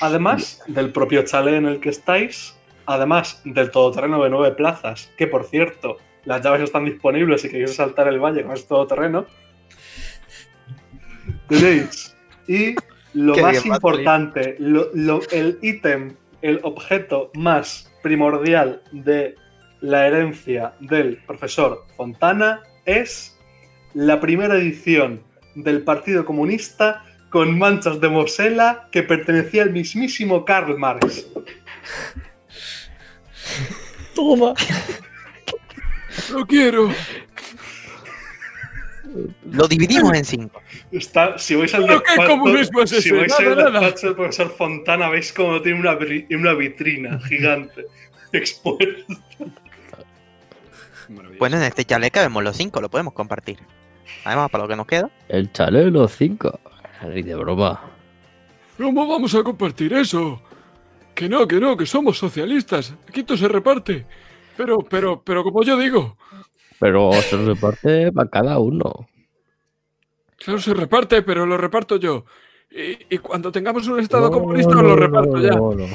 Además del propio chalet en el que estáis, además del todoterreno de nueve plazas, que por cierto, las llaves están disponibles si queréis saltar el valle con ese todoterreno. Tenéis. Y lo Qué más bien, importante, lo- lo- el ítem, el objeto más primordial de la herencia del profesor Fontana es la primera edición del Partido Comunista con manchas de Mosela que pertenecía al mismísimo Karl Marx. Toma. Lo quiero. Lo dividimos en cinco. Está, si vais al ¿Pero qué despacho, es si vais Nada, al nada. despacho del profesor Fontana, veis como tiene una, una vitrina gigante expuesta. Bueno, en este chalet vemos los cinco, lo podemos compartir. Además, para lo que nos queda. El chalet de los cinco. Ni de broma. ¿Cómo vamos a compartir eso? Que no, que no, que somos socialistas. Aquí todo se reparte. Pero, pero, pero como yo digo, Pero se reparte para cada uno. claro, se reparte, pero lo reparto yo. Y, y cuando tengamos un estado No, comunista, no, lo no, reparto ya. no, no.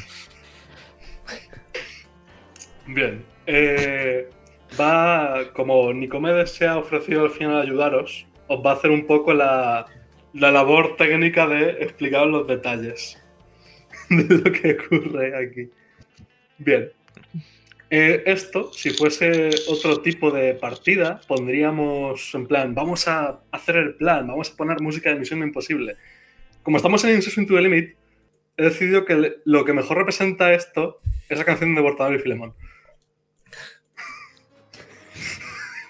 Bien. eh, va, como Nicomedes se ha ofrecido al final a ayudaros, os va a hacer un poco la, la labor técnica de explicaros los detalles de lo que ocurre aquí. Bien. Eh, esto, si fuese otro tipo de partida, pondríamos en plan, vamos a hacer el plan, vamos a poner música de Misión Imposible. Como estamos en Incess into the Limit, he decidido que lo que mejor representa esto es la canción de Bortador y Filemón.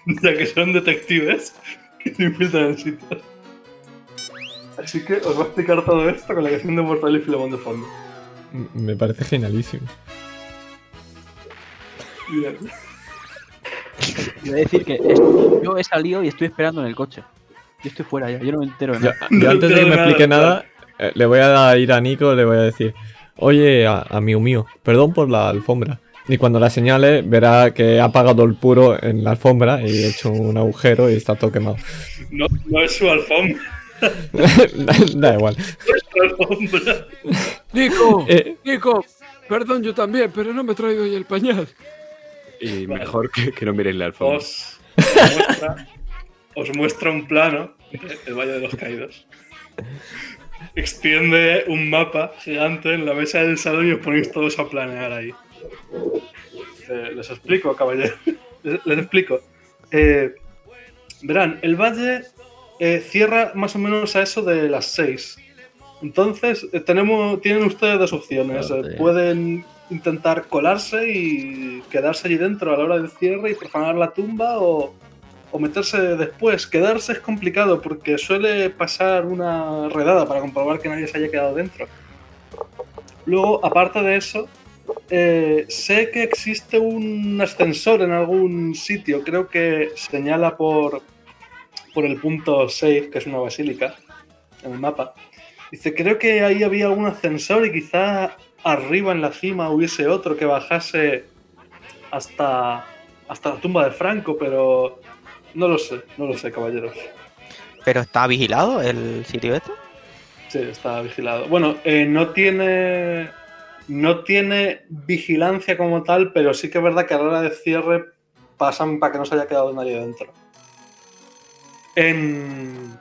ya que son detectives que se infiltran en sitios. Así que os voy a explicar todo esto con la canción de Bortador y Filemón de fondo. Me parece genialísimo. Bien. A decir que yo he salido y estoy esperando en el coche. Yo estoy fuera ya, yo no me entero de Yo, nada. yo antes de que me nada, explique nada, eh, le voy a ir a Nico, le voy a decir, oye, a, amigo mío, perdón por la alfombra. Y cuando la señale, verá que ha apagado el puro en la alfombra y he hecho un agujero y está todo quemado. No, no es su alfombra, da igual. Nico, Eh. Nico, perdón, yo también, pero no me he traído hoy el pañal. Y Vale. mejor que, que no miréis la alfombra. Os, os muestra, un plano del Valle de los Caídos. Extiende un mapa gigante en la mesa del salón y os ponéis todos a planear ahí. Eh, les explico, caballero. Les, les explico. Eh, verán, el valle eh, cierra más o menos a eso de las 6. Entonces, eh, tenemos, tienen ustedes dos opciones. Eh, pueden intentar colarse y quedarse allí dentro a la hora del cierre y profanar la tumba o, o meterse después. Quedarse es complicado porque suele pasar una redada para comprobar que nadie se haya quedado dentro. Luego, aparte de eso, eh, sé que existe un ascensor en algún sitio. Creo que señala por, por el punto 6, que es una basílica, en el mapa. Dice, creo que ahí había algún ascensor y quizá arriba en la cima hubiese otro que bajase hasta, hasta la tumba de Franco, pero no lo sé, no lo sé, caballeros. Pero está vigilado el sitio este. Sí, está vigilado. Bueno, eh, no tiene. No tiene vigilancia como tal, pero sí que es verdad que a la hora de cierre pasan para que no se haya quedado nadie dentro. En,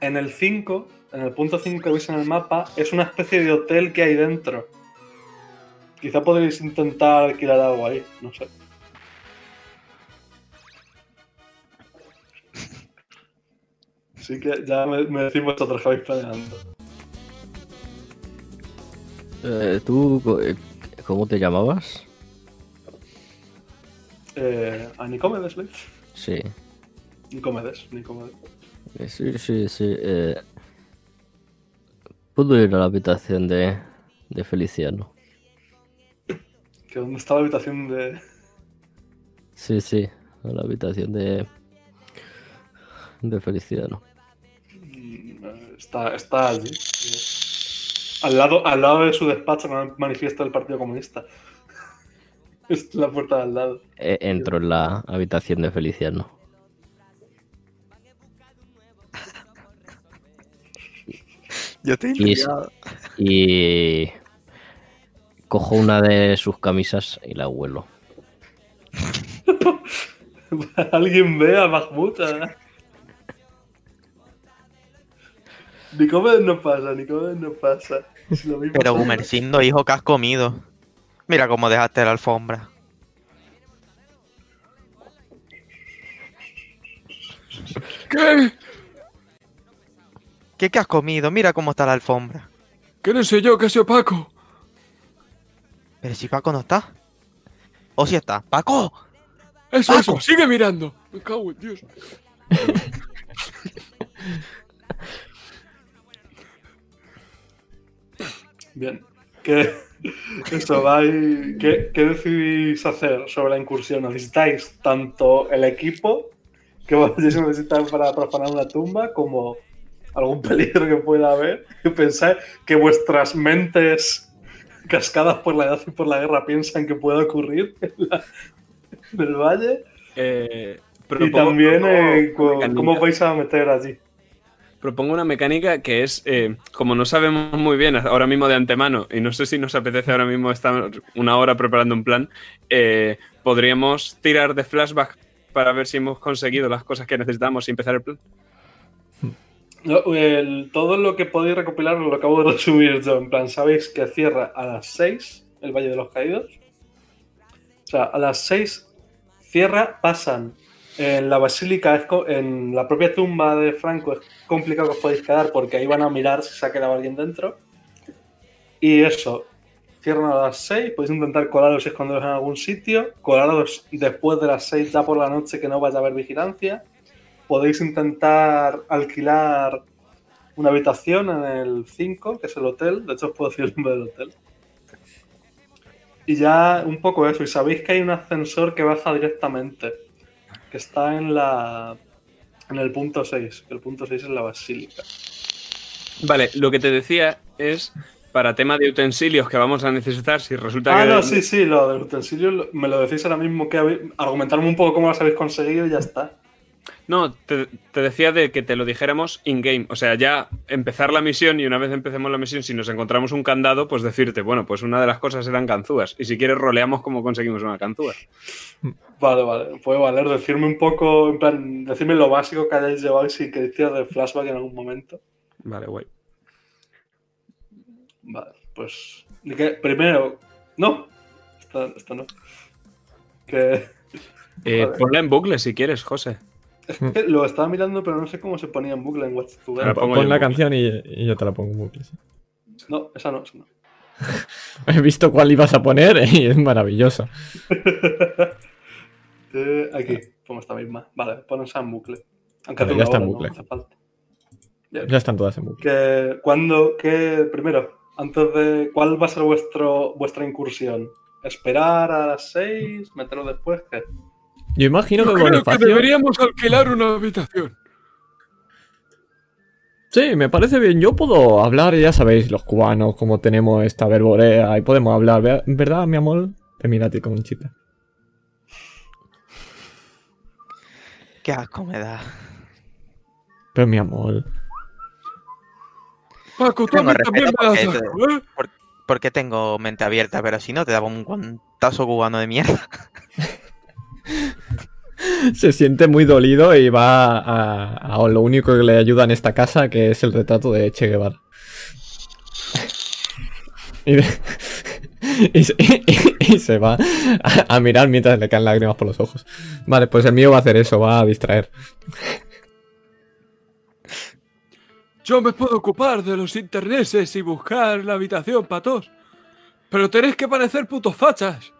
en el 5, en el punto 5 que veis en el mapa, es una especie de hotel que hay dentro. Quizá podréis intentar alquilar algo ahí, no sé. Así que ya me, me decís vosotros que vais planeando. Eh, ¿Tú eh, cómo te llamabas? Eh, ¿A Nicomedes, Leif? Sí. Nicomedes. Eh, Sí, sí, sí. eh, ¿Puedo ir a la habitación de, de Feliciano? ¿Que ¿Dónde está la habitación de.? Sí, sí, a la habitación de. de Feliciano. Mm, eh, Está, está allí. Eh, Al lado, al lado de su despacho man- manifiesta el Partido Comunista. Es la puerta de al lado. Eh, entro en la habitación de Feliciano. Yo estoy Y, y cojo una de sus camisas y la huelo. Alguien ve a Mahmoud. ¿eh? Nicomedes no pasa, Nicomedes no pasa. Es lo mismo Pero Gumercindo, hijo, que has comido. Mira cómo dejaste la alfombra. ¿Qué? ¿Qué, qué has comido? Mira cómo está la alfombra. Que no sé yo, que soy Paco. Pero si Paco no está. ¿O si está? ¡Paco! Eso, Paco. eso, sigue mirando. Me cago en Dios. Bien. ¿Qué, eso, vais- ¿qué, qué decidís hacer sobre la incursión? ¿Necesitáis tanto el equipo que vayáis a necesitar para profanar una tumba como algún peligro que pueda haber? ¿Y pensáis que vuestras mentes cascadas por la edad y por la guerra piensan que puede ocurrir en, la- en el valle? Eh, y propongo- también eh, una co- mecánica. cómo vais a meter allí. Propongo una mecánica que es, eh, como no sabemos muy bien ahora mismo de antemano, y no sé si nos apetece ahora mismo estar una hora preparando un plan, eh, podríamos tirar de flashback para ver si hemos conseguido las cosas que necesitamos y empezar el plan. Todo lo que podéis recopilar lo acabo de resumir yo. En plan, sabéis que cierra a las 6 el Valle de los Caídos. O sea, a las 6 cierra, pasan en la basílica, en la propia tumba de Franco es complicado que os podéis quedar porque ahí van a mirar si se ha quedado alguien dentro. Y eso, cierran a las 6, podéis intentar colaros y esconderos en algún sitio, colaros después de las 6 ya por la noche que no vaya a haber vigilancia. Podéis intentar alquilar una habitación en el 5, que es el hotel, de hecho os puedo decir el nombre del hotel. Y ya un poco eso, y sabéis que hay un ascensor que baja directamente, que está en la en el punto 6, que el punto 6 es la basílica. Vale, lo que te decía es para tema de utensilios que vamos a necesitar si resulta Ah, que... no, sí, sí, lo del utensilio lo- me lo decís ahora mismo que argumentarme un poco cómo lo habéis conseguido y ya está. No, te, te decía de que te lo dijéramos in-game. O sea, ya empezar la misión y una vez empecemos la misión, si nos encontramos un candado, pues decirte, bueno, pues una de las cosas eran ganzúas. Y si quieres, roleamos cómo conseguimos una ganzúa. Vale, vale, puede valer decirme un poco, en plan, decirme lo básico que hayáis llevado si queréis tirar de flashback en algún momento. Vale, guay. Vale, pues. Primero. No. Esto, esto no. Que. Eh, Vale. ponla en bucle si quieres, José. Es que lo estaba mirando, pero no sé cómo se ponía en bucle en Together. Ahora pongo Pon la canción y, y yo te la pongo en bucle. sí. No, esa no, esa no. He visto cuál ibas a poner y es maravillosa. Eh, aquí, pongo esta misma. Vale, pon esa en bucle. Aunque Vale, ya una está en bucle. No hace falta. Bien. Ya están todas en bucle. Que, ¿Cuándo, qué, primero, antes de, ¿cuál va a ser vuestro, vuestra incursión? ¿Esperar a las 6? ¿Meterlo después? ¿Qué? Yo imagino Yo que creo que Bonifacio. deberíamos alquilar una habitación. Sí, me parece bien. Yo puedo hablar, ya sabéis, los cubanos, como tenemos esta verborea y podemos hablar. Ve- ¿Verdad, mi amor? Te mira a ti con un chiste. Qué asco me da. Pero mi amor. Paco, Tengo porque, ¿eh? por- porque tengo mente abierta, pero si no te daba un guantazo cubano de mierda. Se siente muy dolido y va a, lo único que le ayuda en esta casa, que es el retrato de Che Guevara. Y, se, va a, a mirar mientras le caen lágrimas por los ojos. Vale, pues el mío va a hacer eso, va a distraer. Yo me puedo ocupar de los interneses y buscar la habitación para todos. Pero tenéis que parecer putos fachas.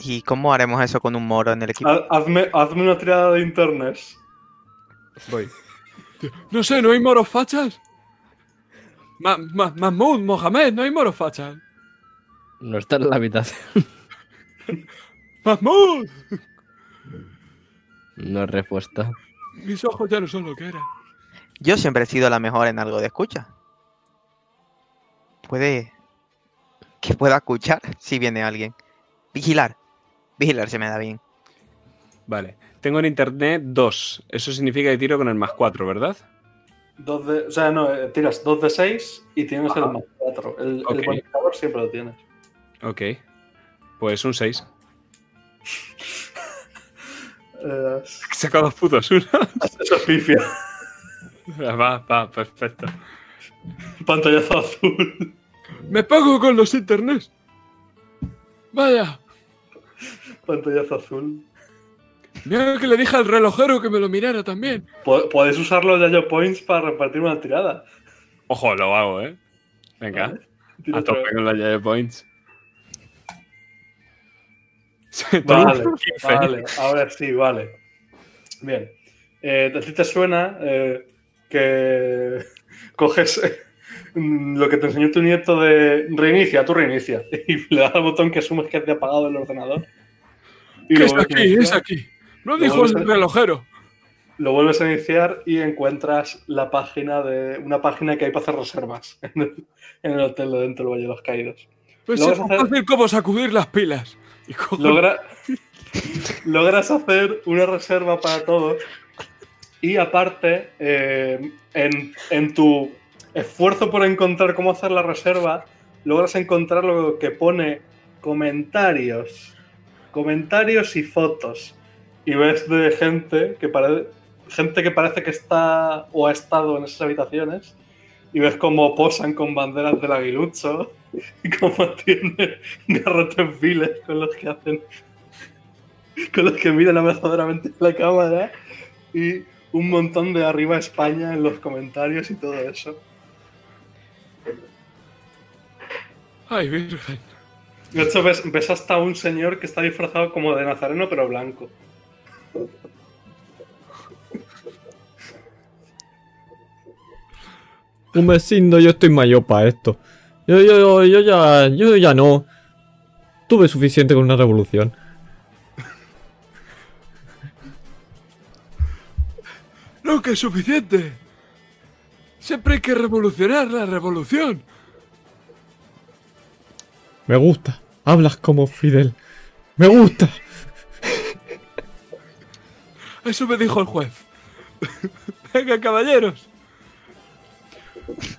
¿Y cómo haremos eso con un moro en el equipo? Ha- Hazme, hazme una tirada de internet. Voy. No sé, ¿no hay moros fachas? Ma Ma- Mahmoud, Mohamed, ¿no hay moros fachas? No está en la habitación. ¡Mahmoud! No es respuesta. Mis ojos ya no son lo que eran. Yo siempre he sido la mejor en algo de escucha. Puede que pueda escuchar si viene alguien. Vigilar. Vigilar se me da bien. Vale. Tengo en internet dos. Eso significa que tiro con el más cuatro, ¿verdad? Dos de, o sea, no, eh, tiras 2 de 6 y tienes el más 4. El, Ok. el bonificador siempre lo tienes. Ok. Pues un 6. Eh, Saco dos putos. Una. eso es pifia. Va, va, perfecto. Pantallazo azul. Me pago con los internets. Vaya. Pantallazo azul. Mira que le dije al relojero que me lo mirara también. Podéis usar los Yayo Points para repartir una tirada. Ojo, lo hago, ¿eh? Venga. A tope con la llave points. Vale, 15. vale, ahora sí, vale. Bien. Eh, ¿A ti te suena eh, que coges mm, lo que te enseñó tu nieto de reinicia, tú reinicia, y le das al botón que asumes que te ha apagado el ordenador? Y ¿Qué lo es aquí? iniciar. Es aquí. No dijo el relojero. Lo vuelves a iniciar y encuentras la página de una página que hay para hacer reservas en el, en el hotel de dentro del Valle de los Caídos. Pues es hacer- fácil como sacudir las pilas. Y Logra- logras hacer una reserva para todos y aparte, eh, en, en tu esfuerzo por encontrar cómo hacer la reserva, logras encontrar lo que pone comentarios, comentarios y fotos. Y ves de gente que, parece, gente que parece que está o ha estado en esas habitaciones y ves cómo posan con banderas del aguilucho y cómo tienen garrotes viles con los que hacen con los que miran amenazadoramente la cámara y un montón de arriba España en los comentarios y todo eso. Ay, virgen. De hecho, ves, ves hasta un señor que está disfrazado como de nazareno, pero blanco. Un vecino, yo estoy mayor para esto. Yo, yo, yo ya, yo ya no. Tuve suficiente con una revolución. Nunca es suficiente. Siempre hay que revolucionar la revolución. Me gusta. Hablas como Fidel. Me gusta. Eso me dijo el juez. Venga, caballeros.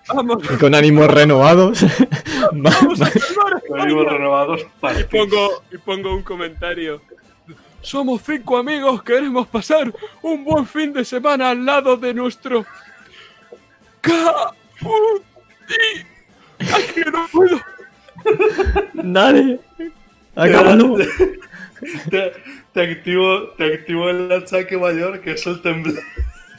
Vamos. Y con ánimos renovados. Vamos a salvar Venimos España. renovados Y para pongo, y pongo un comentario. Somos cinco amigos, queremos pasar un buen fin de semana al lado de nuestro... Ca... Ay, que no puedo. Dale. Acábalo. Te, te activo, te activo el achaque mayor, que es el temblor.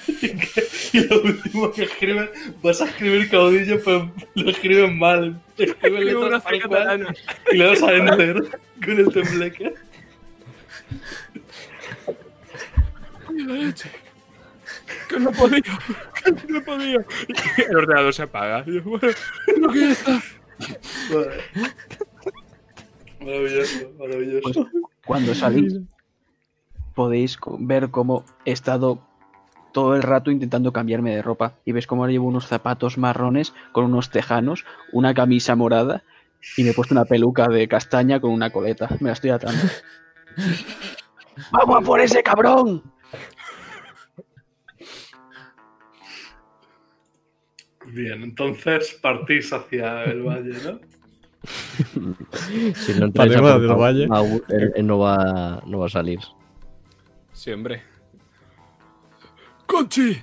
Y, que- y lo último que escribes, vas a escribir caudillo, pero lo escribes mal. Una letras tal cual y le das a enter con el tembleque. La leche. Que no podía, que no podía. El ordenador se apaga. Y yo, bueno, creo que ya está. Vale. Maravilloso, maravilloso. Pues, cuando salís, podéis ver cómo he estado todo el rato intentando cambiarme de ropa. Y ves cómo ahora llevo unos zapatos marrones con unos tejanos, una camisa morada y me he puesto una peluca de castaña con una coleta. Me la estoy atando. ¡Vamos a por ese cabrón! Bien, entonces partís hacia el valle, ¿no? Si no entráis a Paremos por del valle. Pau, él, él no, va, no va a salir. Sí, hombre. ¡Conchi!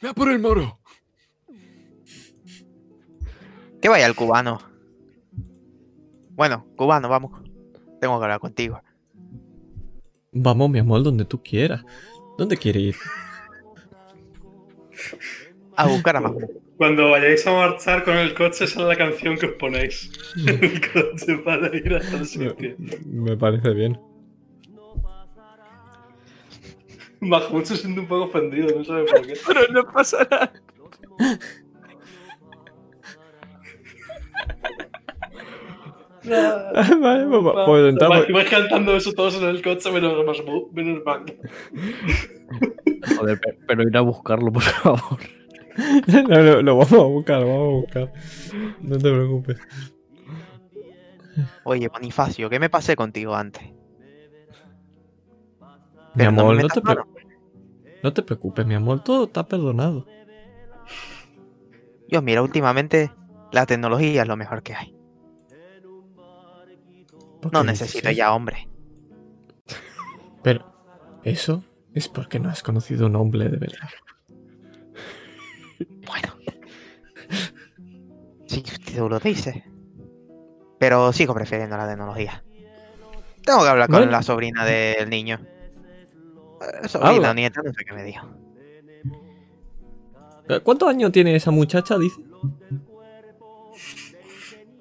¡Ve a por el moro! Que vaya el cubano. Bueno, cubano, vamos. Tengo que hablar contigo. Vamos, mi amor, donde tú quieras. ¿Dónde quieres ir? A buscar a Mahmoud. Cuando vayáis a marchar con el coche, esa es la canción que os ponéis en el coche para ir hasta el sitio. Me parece bien. Mahmoud se siente un poco ofendido, no sabe por qué. Pero no pasa nada. vale, pues, pues entramos. Vais- vais cantando eso todos en el coche, menos Mahmoud, menos. Joder, pe- pero ir a buscarlo, por favor. No, lo vamos a buscar, lo vamos a buscar. No te preocupes. Oye, Bonifacio, ¿qué me pasé contigo antes? Mi Pero no me amor, no, te no te preocupes, mi amor, todo está perdonado. Dios, mira, últimamente la tecnología es lo mejor que hay. ¿Por No necesito ya hombre. Pero, eso es porque no has conocido un hombre de verdad. Bueno. Si tú lo dices. Pero sigo prefiriendo la tecnología. Tengo que hablar con Bueno. la sobrina del niño. Eh, Sobrina nieta, no sé qué me dijo. Eh, ¿Cuántos años tiene esa muchacha? Dice.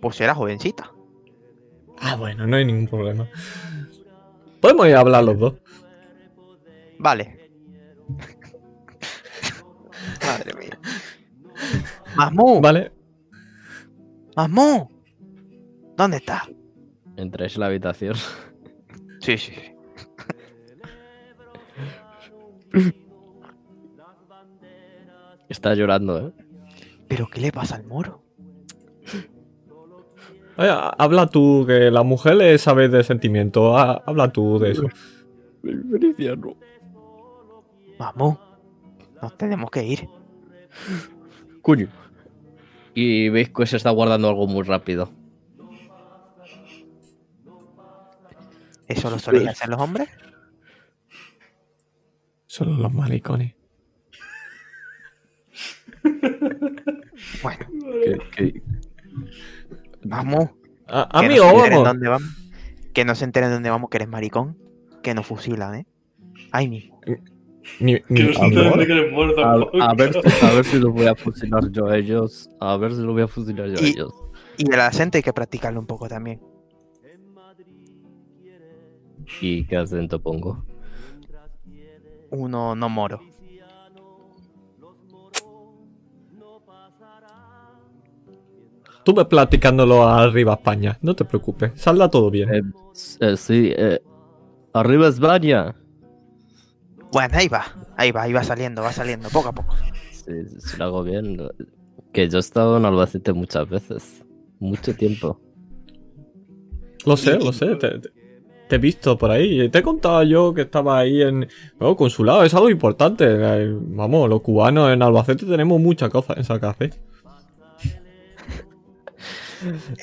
Pues era jovencita. Ah, bueno, no hay ningún problema. Podemos ir a hablar los dos. Vale. Madre mía. Mahmoud, Vale. Mahmoud. ¿Dónde está? Entráis en la habitación. Sí, sí, sí. Está llorando, ¿eh? ¿Pero qué le pasa al moro? Oye, habla tú, que la mujer le sabe de sentimiento. Ha- habla tú de eso. Feliciano. Mahmoud, nos tenemos que ir. Coño. Y veis que se está guardando algo muy rápido. ¿Eso lo soléis hacer los hombres? Solo los malicones. Bueno, Que- que- Mahmoud. A- que amigo, no vamos. dónde vamos. Que no se enteren dónde vamos, que eres maricón. Que nos fusilan, ¿eh? Ahí mismo. Amor. que eres muerto. a, a ver, si- a ver si los voy a fusilar yo a ellos. A ver si los voy a fusilar yo a Y- ellos. Y el acento hay que practicarlo un poco también. ¿Y qué acento pongo? Uno no moro. Tú ves platicándolo arriba España, no te preocupes, saldrá todo bien. Eh, eh, sí, eh, arriba España. Bueno, ahí va, ahí va, ahí va saliendo, va saliendo, poco a poco. Sí, si lo hago bien. no- Que yo he estado en Albacete muchas veces. Mucho tiempo. Lo sé, lo sé, te, te- te he visto por ahí. Te he contado yo que estaba ahí en oh, consulado, es algo importante. Vamos, los cubanos en Albacete tenemos muchas cosas en sacarse.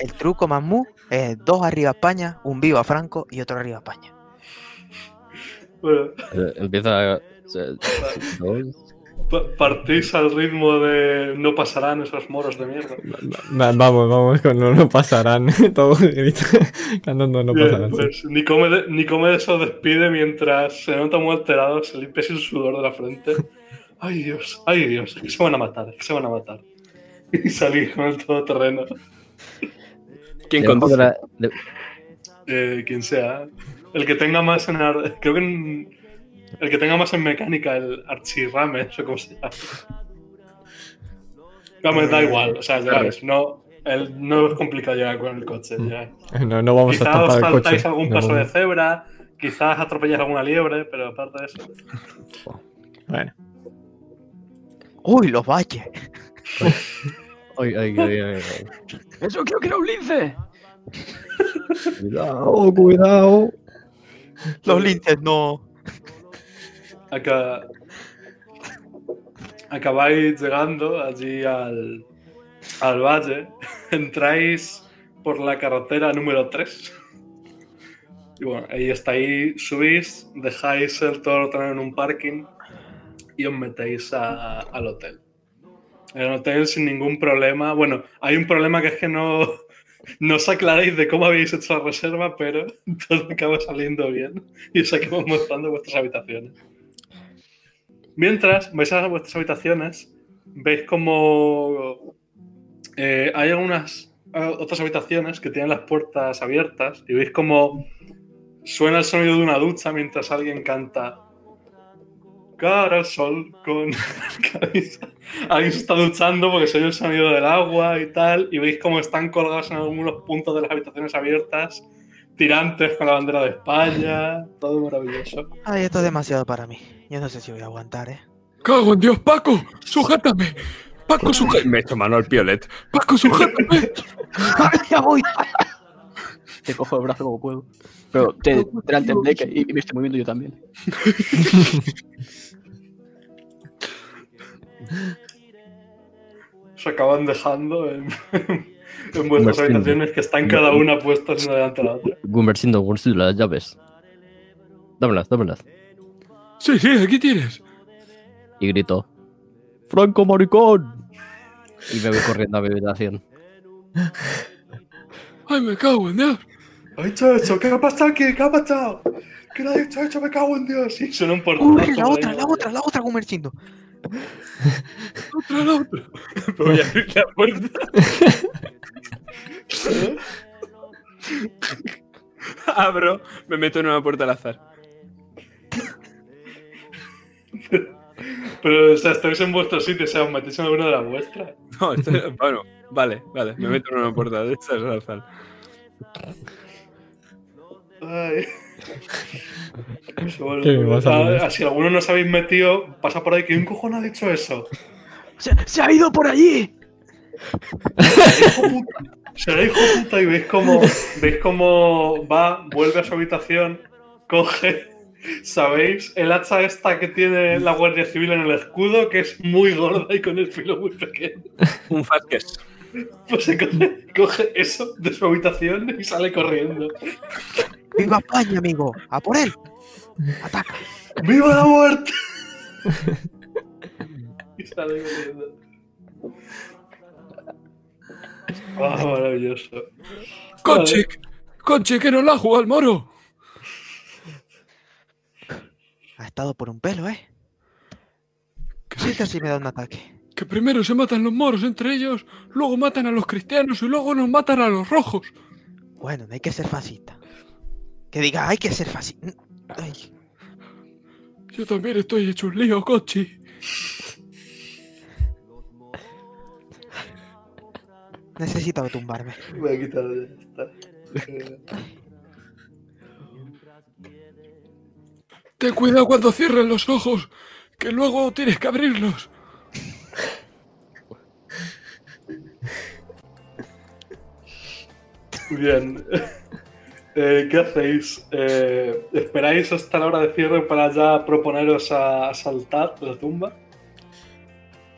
El truco mamú es dos arriba España, un viva Franco y otro arriba España. Bueno, Eh, Empieza. partís al ritmo de no pasarán esos moros de mierda. Va- Vamos, vamos, con no, no pasarán. Todos cantando no Bien, pasarán. sí. pues, Nicómedes Nicómedes os despide mientras se nota muy alterado, se limpia sin sudor de la frente. Ay Dios, ay Dios, es que se van a matar, es que se van a matar. Y salís con el todoterreno, ¿Quién conduce? eh, quien sea. El que tenga más en... ar- Creo que en- El que tenga más en mecánica, el Archirames o como se llama. No, me da igual, o sea, ya ves, no, el, no es complicado llegar con el coche. Ya. No, no vamos a Quizás os estampar el coche. saltáis algún paso de cebra, quizás atropelláis alguna liebre, pero aparte de eso. Bueno, ¡Uy, los valles! Ay, ay, ay, ay, ay. Eso creo que era un lince. Cuidado, cuidado. Los linces no. Acá, acabáis llegando allí al, al valle, entráis por la carretera número 3. Y bueno, ahí estáis, subís, dejáis el todoterreno en un parking y os metéis al hotel. El hotel sin ningún problema. Bueno, hay un problema que es que no, no os aclaráis de cómo habéis hecho la reserva, pero todo acaba saliendo bien y os acabamos mostrando vuestras habitaciones. Mientras vais a vuestras habitaciones, veis como eh, hay algunas eh, otras habitaciones que tienen las puertas abiertas y veis como suena el sonido de una ducha mientras alguien canta cara al sol con camisa. Alguien se está duchando porque se oye el sonido del agua y tal y veis como están colgados en algunos puntos de las habitaciones abiertas tirantes con la bandera de España, todo maravilloso. Ay, esto es demasiado para mí. Yo no sé si voy a aguantar, ¿eh? ¡Cago en Dios, Paco! ¡Sujétame! ¡Paco, sujétame! Me he hecho mano al piolet. ¡Paco, sujétame! ¡Ya voy! Te cojo el brazo como puedo. Pero te, te la entendé que- y, y me estoy moviendo yo también. se acaban dejando en, en vuestras habitaciones que están cada una puestas una delante de la otra. Gumersindo, Gumersindo, las llaves. Dámelas, dámelas. Sí, sí, aquí tienes. Y grito: ¡Franco maricón! Y me voy corriendo a mi habitación. ¡Ay, me cago en Dios! ¿Ha dicho eso? ¿Qué ha pasado aquí? ¿Qué ha pasado? ¿Qué le ha dicho eso? Me cago en Dios. Y suena un. ¡Uy, la otra, la otra, la otra, Gumercindo! ¡Otra, la otra! Voy a abrir la puerta. Abro, me meto en una puerta al azar. Pero, o sea, estáis en vuestro sitio, o sea, os metéis en alguna de las vuestras. No, estoy- bueno, vale, vale. Me meto en una puerta de al azar. Ay. Bueno, a ah, ah, si alguno no os habéis metido, pasa por ahí. ¿Quién cojón ha dicho eso? ¡Se, se ha ido por allí! Será hijo puta y veis cómo, veis cómo va, vuelve a su habitación, coge, ¿sabéis? El hacha esta que tiene la Guardia Civil en el escudo, que es muy gorda y con el filo muy pequeño. Un Fasquez. Pues se coge, coge eso de su habitación y sale corriendo. ¡Viva España, amigo! ¡A por él! ¡Ataca! ¡Viva la muerte! y sale corriendo. Ah, maravilloso. ¡Conche! ¡Conche, que no la juega el moro! Ha estado por un pelo, ¿eh? Sí, sí me da un ataque. Que primero se matan los moros entre ellos, luego matan a los cristianos y luego nos matan a los rojos. Bueno, no hay que ser fascista. Que diga, hay que ser. Ay, Yo también estoy hecho un lío, Cochi. necesito tumbarme. Voy a quitar. Eh, Ten cuidado cuando cierren los ojos, que luego tienes que abrirlos. Bien. Eh, ¿Qué hacéis? Eh, ¿Esperáis hasta la hora de cierre para ya proponeros a asaltar la tumba?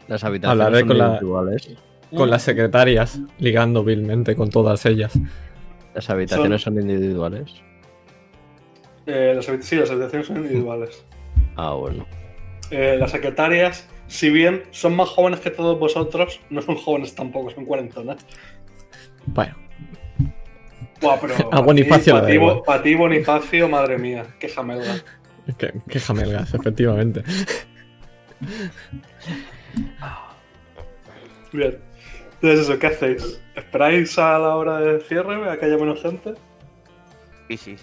Las habitaciones Hablaré son con la- individuales. Con las secretarias, ligando vilmente con todas ellas. Las habitaciones son individuales. Eh, las habit- sí, las habitaciones son individuales. Ah, bueno. Eh, las secretarias, si bien son más jóvenes que todos vosotros, no son jóvenes tampoco, son cuarentonas. Bueno, Buah, pero A Bonifacio para ti, para ti, Bonifacio, madre mía, qué jamelga. que, que jamelgas, efectivamente. Bien. Entonces eso, ¿qué hacéis? ¿Esperáis a la hora de cierre, a que haya menos gente? Sí, sí.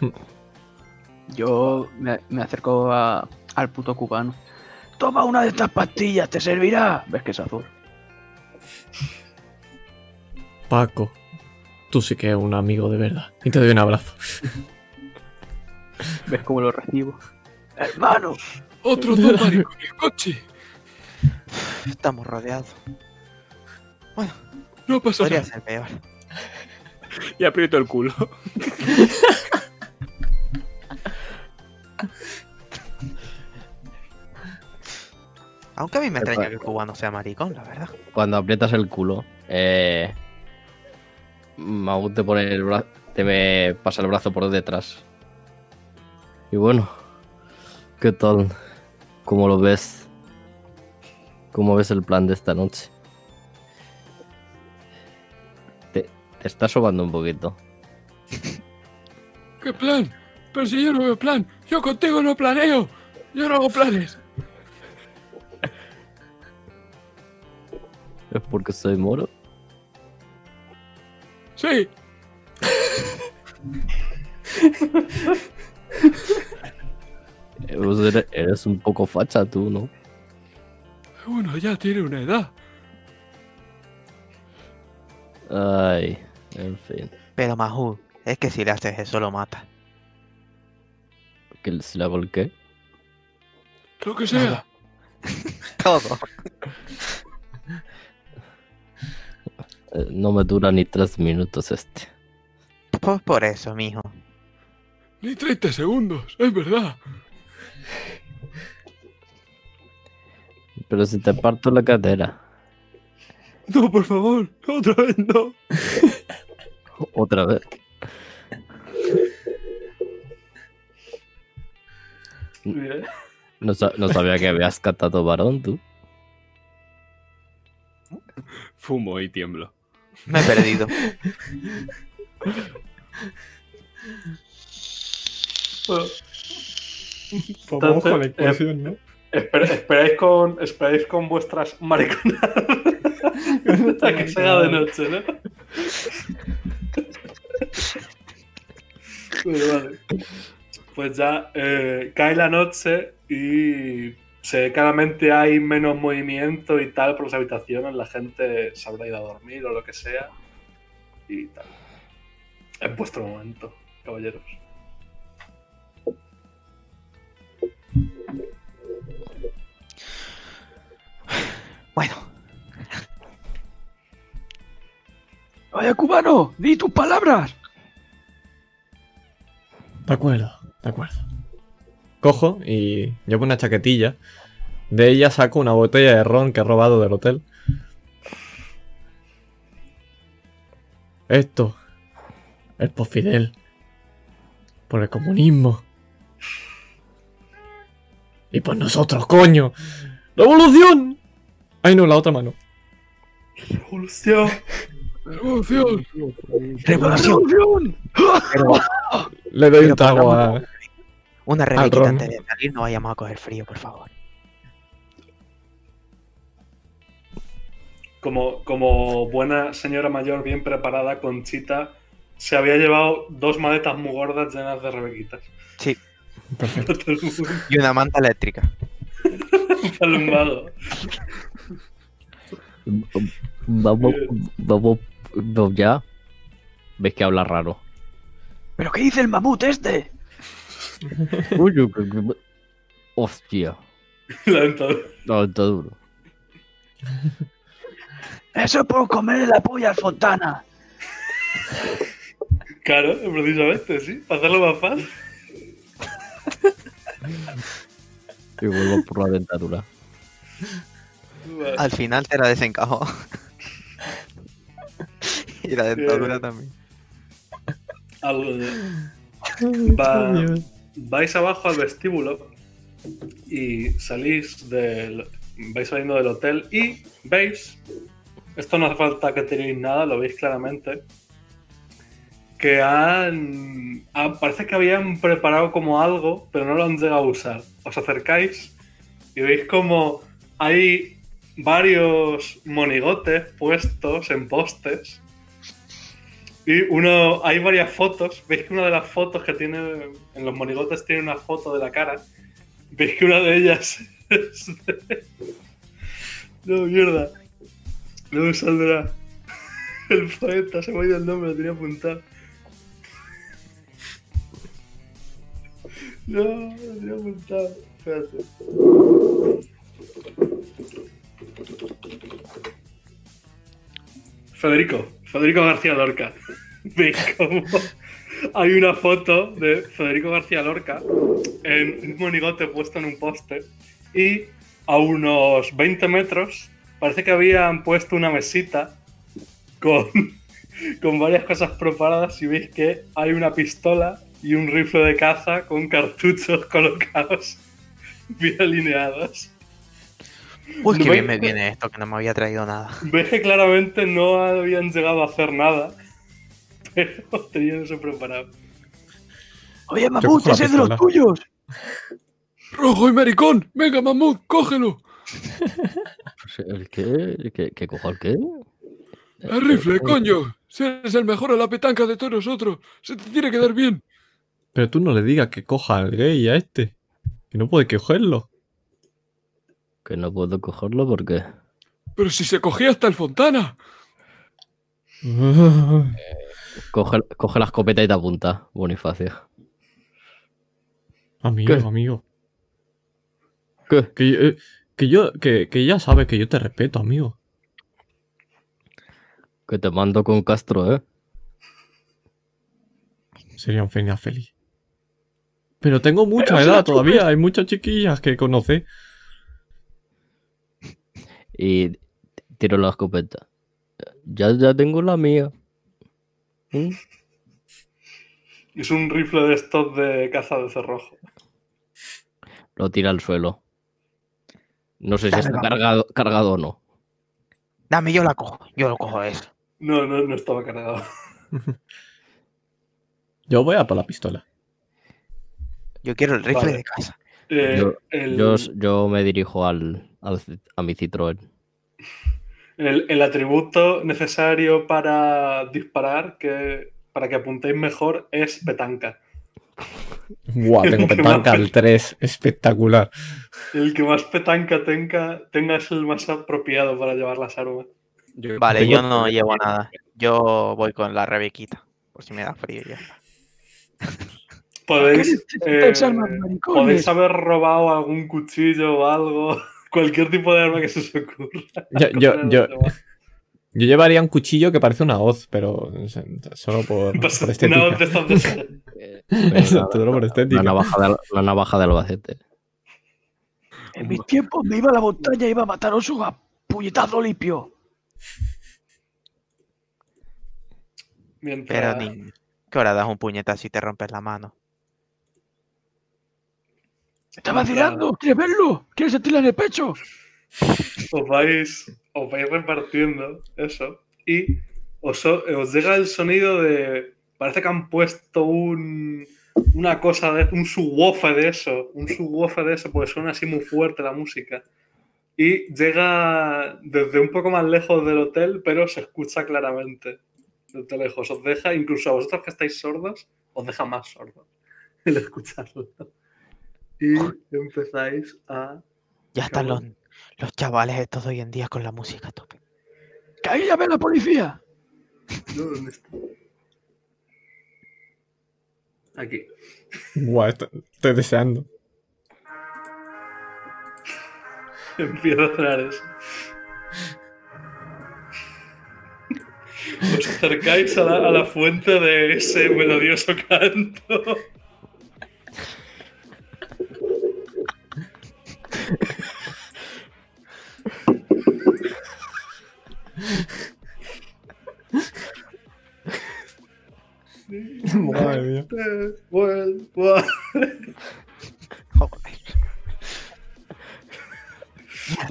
Yo me, me acerco a- al puto cubano. Toma una de estas pastillas, te servirá. ¿Ves que es azul? Paco, tú sí que eres un amigo de verdad. Y te doy un abrazo. ¿Ves cómo lo recibo? ¡Hermano! Otros dos maricones, Cochi. Estamos rodeados. Bueno, No pasa podría nada. ser peor. Y aprieto el culo. Aunque a mí me extraña que el cubano sea maricón, la verdad. Cuando aprietas el culo, eh, Maud te pone el brazo, te me pasa el brazo por detrás. Y bueno, ¿qué tal? ¿Cómo lo ves? ¿Cómo ves el plan de esta noche? Te, te está sobando un poquito. ¿Qué plan? Pero si yo no veo plan. Yo contigo no planeo. Yo no hago planes. ¿Es porque soy moro? Sí. Eres, eres un poco facha tú, ¿no? Bueno, ya tiene una edad. Ay, en fin. Pero Mahu, es que si le haces eso lo mata. ¿Que si le hago el qué? Lo que sea. Todo. No me dura ni tres minutos este. Pues por eso, mijo. Ni 30 segundos, es verdad. Pero si te parto la cadera. No, por favor. Otra vez no. Otra vez. No, no sabía que habías catado varón, tú. Fumo y tiemblo. Me he perdido. Pues vamos con la Entonces, inclusión, ¿no? esper- esperáis, con, esperáis con vuestras mariconadas a que se haga de noche, ¿no? Vale, vale. Pues ya eh, cae la noche y se, claramente hay menos movimiento y tal por las habitaciones. La gente se habrá ido a dormir o lo que sea. Y tal. Es vuestro momento, caballeros. Bueno, ¡Vaya cubano! ¡Di tus palabras! De acuerdo, de acuerdo. Cojo y llevo una chaquetilla. De ella saco una botella de ron que he robado del hotel. Esto es por Fidel. Por el comunismo. Y por nosotros, coño. ¡Revolución! Ay, no, la otra mano. Revolución. ¡Revolución! revolución. Pero Le doy un trago a. una ron. antes de salir, no vayamos a coger frío, por favor. como, como buena señora mayor bien preparada, Conchita se había llevado dos maletas muy gordas llenas de rebequitas. Sí. Perfecto. Y una manta eléctrica. alumbado. Vamos, vamos, vamos ya. ¿Ves que habla raro? ¿Pero qué dice el mamut este? Uy. Hostia. La dentadura. Está duro. Eso es por comerle la polla al Fontana. Claro, precisamente, sí. Para hacerlo más fácil. Y vuelvo por la dentadura. Vale. Al final te la desencajó. y la dentadura también. Algo de... Va- vais abajo al vestíbulo y salís del. vais saliendo del hotel y veis. Esto no hace falta que tenéis nada, lo veis claramente. Que han. ah, parece que habían preparado como algo, pero no lo han llegado a usar. Os acercáis y veis como hay varios monigotes puestos en postes. Hay varias fotos. Veis que una de las fotos que tiene en los monigotes tiene una foto de la cara. Veis que una de ellas es de... No, mierda. No me saldrá. El poeta, se me ha ido el nombre, lo tenía apuntado. No, lo tenía apuntado. Espérate. Federico, Federico García Lorca. Veis cómo hay una foto de Federico García Lorca en un monigote puesto en un poste y a unos 20 metros parece que habían puesto una mesita con, con varias cosas preparadas y veis que hay una pistola y un rifle de caza con cartuchos colocados bien alineados. Uy, qué bien me- me viene esto, que no me había traído nada. Ves que claramente no habían llegado a hacer nada, pero tenían eso preparado. Oye, mamut, ese es de los tuyos. ¡Rojo y maricón! ¡Venga, mamut, cógelo! ¿El qué? ¿El qué? ¿Qué cojo el qué? ¡El rifle, coño! Si eres el mejor a la petanca de todos nosotros, se te tiene que dar bien. Pero tú no le digas que coja al gay a este. Que no puede cogerlo. Que no puedo cogerlo porque. Pero si se cogía hasta el Fontana. Coge, coge la escopeta y te apunta, Bonifacio. Amigo, ¿Qué? amigo. ¿Qué? Que, eh, que yo, que, que ya sabes que yo te respeto, amigo. Que te mando con Castro, ¿eh? Sería un final feliz. Pero tengo mucha Pero edad todavía, hay muchas chiquillas que conoce. Y tiro la escopeta. Ya, ya tengo la mía. ¿Mm? Es un rifle de estos de caza de cerrojo. Lo tira al suelo. No sé si está cargado, cargado o no. Dame, yo la cojo. Yo lo cojo eso. No, no, no estaba cargado. Yo voy a por la pistola. Yo quiero el rifle Vale. de casa. Eh, Yo, el, yo, yo me dirijo al, al a mi Citroën. El- el atributo necesario para disparar, que, para que apuntéis mejor, es petanca. Buah, tengo petanca al 3. Espectacular. El que más petanca tenga, tenga es el más apropiado para llevar las armas. Yo- Vale, Tengo- yo no llevo nada. Yo voy con la Rebequita. Por si me da frío ya. Podéis, ¿Qué necesitáis eh, podéis haber robado algún cuchillo o algo, cualquier tipo de arma que se os ocurra. Yo, yo, yo, llevaría un cuchillo que parece una hoz, pero solo por, Pues por una estética. de estas Exacto, solo por La estética. navaja de, la navaja de Albacete. En mis tiempos me iba a la montaña y iba a matar a oso a puñetazo limpio. Mientras, Pero ni. ¿Qué hora das un puñetazo y te rompes la mano? ¿Estás vacilando? ¿Quieres verlo? ¿Quieres sentirla en el pecho? os vais, os vais repartiendo eso y os, os llega el sonido de. Parece que han puesto un, una cosa, de, un subwoofer de eso, un subwoofer de eso, porque suena así muy fuerte la música. y llega desde un poco más lejos del hotel, pero se escucha claramente desde lejos. Os deja, incluso a vosotros que estáis sordos, os deja más sordos el escucharlo. Y empezáis a... Ya están los, los chavales estos de hoy en día con la música a tope. ¡Que ahí llame a la policía! ¿No? ¿Dónde está? Aquí. Buah, esto- estoy deseando. Empieza a sonar eso. Os acercáis a la, a la fuente de ese melodioso canto. Madre mía.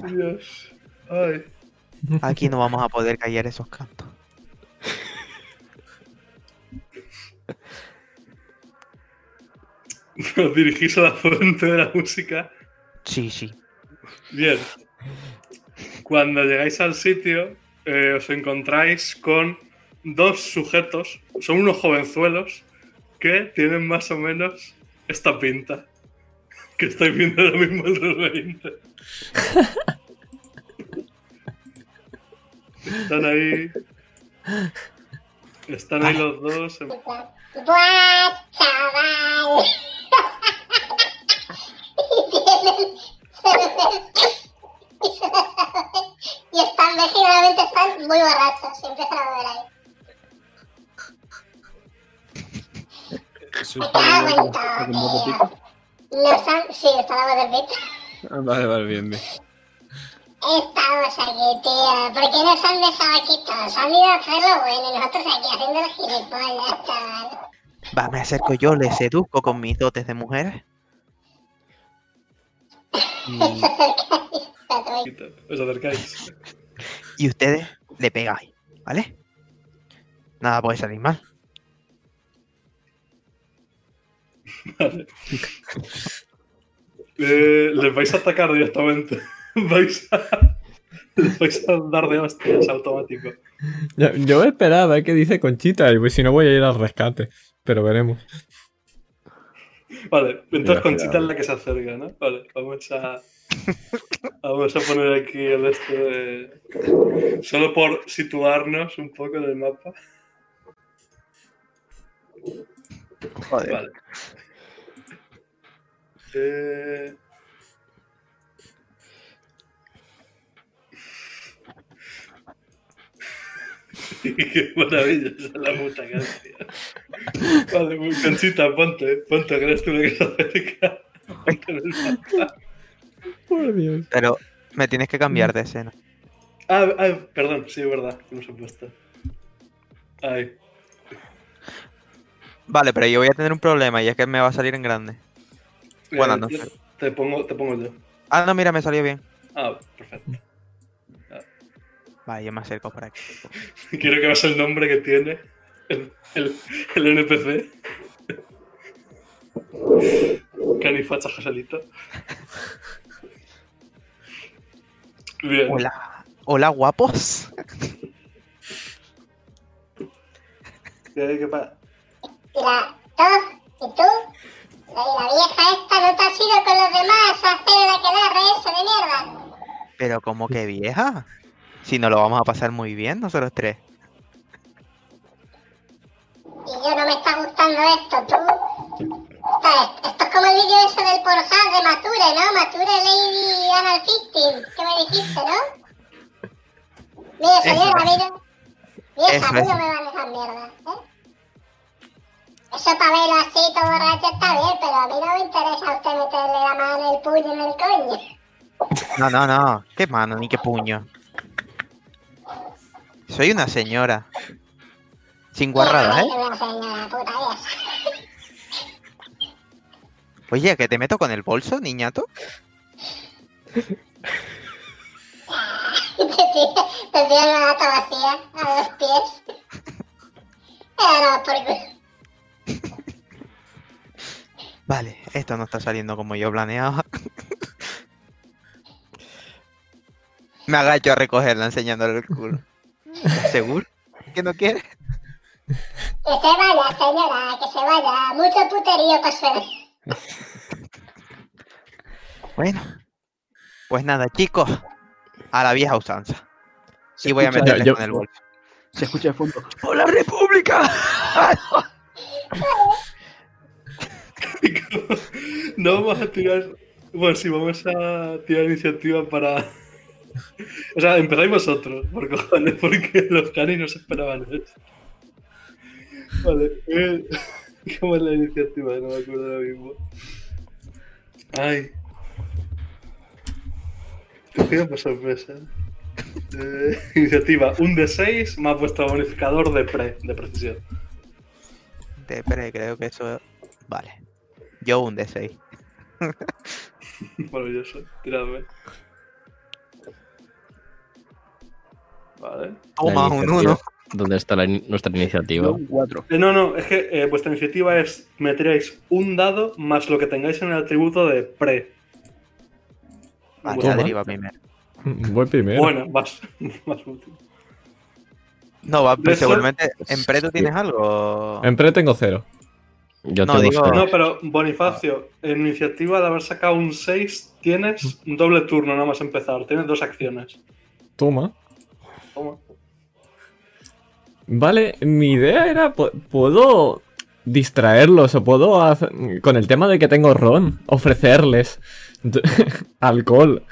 Dios. Ay. Aquí no vamos a poder callar esos cantos. Os dirigís a la fuente de la música. Sí, sí. Bien. Cuando llegáis al sitio, eh, os encontráis con dos sujetos. Son unos jovenzuelos que tienen más o menos esta pinta. Que estáis viendo ahora mismo el 20. Están ahí. Están ahí los dos. en- ¡Buah, chaval! y tienen... y están, generalmente están muy borrachos, y empiezan a beber ahí. Eso Me cago en todo, tío. Nos han... Sí, está la voz del beat. Ah, Vale, vale, bien, bien. Estamos aquí, tío. ¿Por qué nos han dejado aquí todos? Han ido a hacer lo bueno y nosotros aquí haciendo los gilipollas, chaval. Va, me acerco yo, le seduzco con mis dotes de mujer. Y, Os acercáis. y ustedes le pegáis, ¿vale? Nada puede salir mal. Vale. Eh, les vais a atacar directamente. vais a. Les vais a dar de hostias automático. Yo, yo esperaba a ver qué dice Conchita y pues, si no voy a ir al rescate. Pero veremos. Vale, entonces Conchita es la que se acerca, ¿no? Vale, vamos a. Vamos a poner aquí el este de. Solo por situarnos un poco en el mapa. Joder. Vale. Eh... Qué maravilla, esa es la puta canción. Vale, muy- Conchita, ponte, ponte, que eres tú la que se acerca. Ponte en el mapa. Por Dios. Pero me tienes que cambiar de escena. Ah, ah, perdón, sí, es verdad, no ha puesto. Ay, Vale, pero yo voy a tener un problema y es que me va a salir en grande. Bueno, eh, no yo- sé. te pongo, te pongo yo. Ah, no, mira, me salió bien. Ah, perfecto. Vale, yo me acerco por aquí. Quiero que veas el nombre que tiene el, el, el NPC. Canifacha Joselito. Bien. Hola. Hola, guapos. ¿Qué, qué pa- Y la... ¿Tú? ¿Y tú? La vieja esta no te has ido con los demás a hacer la que da eso de mierda. Pero como que vieja. Si no lo vamos a pasar muy bien nosotros tres. Y yo no me está gustando esto, tú. Esto, esto es como el vídeo ese del Pornhub de Mature, ¿no? Mature Lady Anal Fisting, que me dijiste, ¿no? Eso señora. Vieja, Eso a mí no me van esas mierdas, ¿eh? Eso para verlo así, todo borracho, está bien, pero a mí no me interesa a usted meterle la mano en el puño en el coño. No, no, no. Qué mano ni qué puño. Soy una señora. Sin guarradas, ¿eh? Una señora puta vieja. Oye, que te meto con el bolso, niñato. Te tira- te tiran una lata vacía a los pies. No, por. Vale, esto no está saliendo como yo planeaba. Me agacho a recogerla enseñándole el culo. ¿Seguro? ¿Que no quiere? Que se vaya, señora, que se vaya. Mucho puterío para su Bueno. Pues nada, chicos. A la vieja usanza. Sí voy a meterle yo- con el bolso. Se escucha de fondo. ¡Hola, República! No vamos a tirar. Bueno, sí, vamos a tirar iniciativa para. O sea, empezáis vosotros, por cojones, porque los canis no se esperaban esto. Vale, eh, ¿cómo es la iniciativa? No me acuerdo ahora mismo. Ay. Cogido por sorpresa. Eh, iniciativa, un D6 más vuestro bonificador de pre, de precisión. De pre, creo que eso. Vale. Yo un D6. Maravilloso, tiradme. Vale. Toma un iniciativa. 1. ¿Dónde está la nuestra iniciativa? Un 4. Eh, no, no, es que eh, vuestra iniciativa es meteréis un dado más lo que tengáis en el atributo de pre. Vale, la deriva primero. Voy primero. Bueno, más, más útil. No, va, pero seguramente. ¿En pre tú tienes algo? En pre tengo cero. Yo No, digo-. No, pero Bonifacio, en iniciativa de haber sacado un 6, tienes un doble turno nada más empezar. Tienes dos acciones. Toma. Toma. Vale, mi idea era, pu- puedo distraerlos o puedo, hacer- con el tema de que tengo ron, ofrecerles alcohol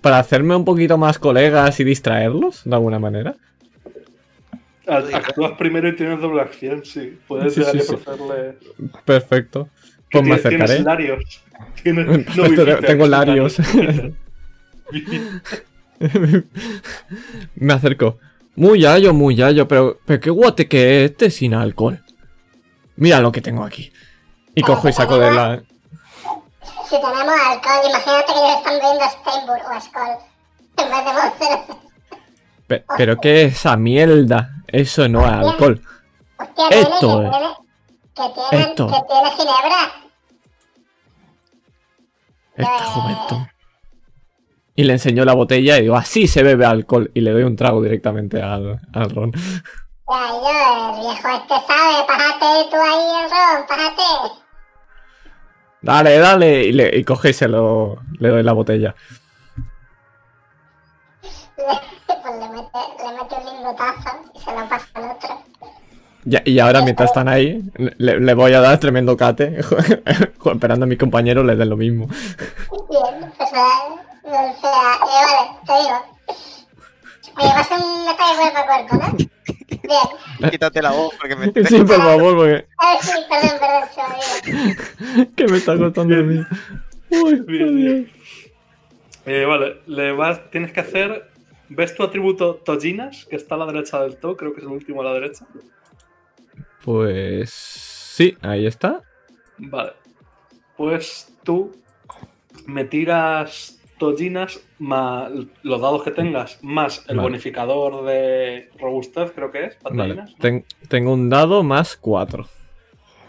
para hacerme un poquito más colegas y distraerlos de alguna manera. Actúas primero y tienes doble acción, sí. Puedes Sí, sí, sí. ofrecerle. Perfecto. Pues me Tienes acercaré. Larios. Tienes- no, Perfecto, Bifitex, tengo Larios. Me acerco. Muy yayo, muy yayo, pero, pero qué guate que es este sin alcohol. Mira lo que tengo aquí. Y cojo y saco de la... Si tenemos alcohol, imagínate que ellos están bebiendo Steinburg o Skoll. En vez de Monster. Pe- pero qué es esa mierda. Eso no es alcohol. Hostia, nene, Esto que es. tiene, que tiene, Esto. que tiene ginebra. Esta juventud. Y le enseño la botella y digo, así se bebe alcohol. Y le doy un trago directamente al, al ron. Ya, el viejo este sabe, pájate tú ahí el ron, pájate. Dale, dale. Y, le, y coge y se lo, le doy la botella. Pues le mete, le mete un lingotazo y se lo pasa al otro. Ya- y ahora mientras están ahí, le, le voy a dar tremendo cate. Esperando a mis compañeros les den lo mismo. Bien, pues nada, golpea. Eh, vale, te digo. Oye, va a ser un ataque cuerpo a cuerpo, ¿no? Bien. Quítate la voz porque me. Sí, por favor, porque... Ah, sí, perdón, perdón, que me está costando el mío. Uy, Bien, bien. Eh, vale, le vas, tienes que hacer. ¿Ves tu atributo Tojinas? Que está a la derecha del todo, creo que es el último a la derecha. Pues... Sí, ahí está. Vale. Pues tú me tiras Tojinas más los dados que tengas, más el Vale. bonificador de robustez, creo que es, Vale. Ten- tengo un dado más cuatro.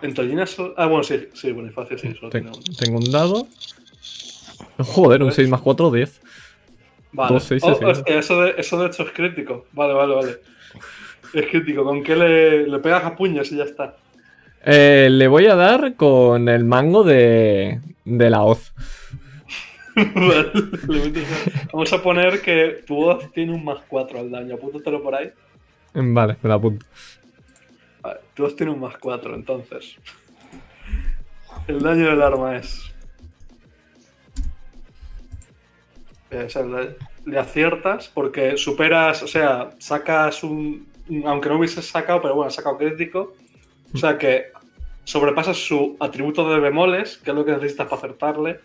En Tojinas. sol- Ah, bueno, sí, sí, Bonifacio, sí, solo Ten- tiene tengo un dado. Joder, un 6 más 4, 10. Vale. Dos, seis, Oh, hostia, eso, de, eso de hecho es crítico. Vale, vale, vale. Es crítico. ¿Con qué le, le pegas a puños y ya está? Eh, le voy a dar con el mango de, de la hoz. Vale, le metes a- Vamos a poner que tu voz tiene un más 4 al daño. Apúntatelo por ahí. Vale, me la apunto. Vale, tu voz tiene un más 4, entonces. El daño del arma es. Eh, o sea, le, aciertas porque superas, o sea, sacas un. un- Aunque no hubieses sacado, pero bueno, has sacado crítico. O sea que sobrepasas su atributo de bemoles, que es lo que necesitas para acertarle,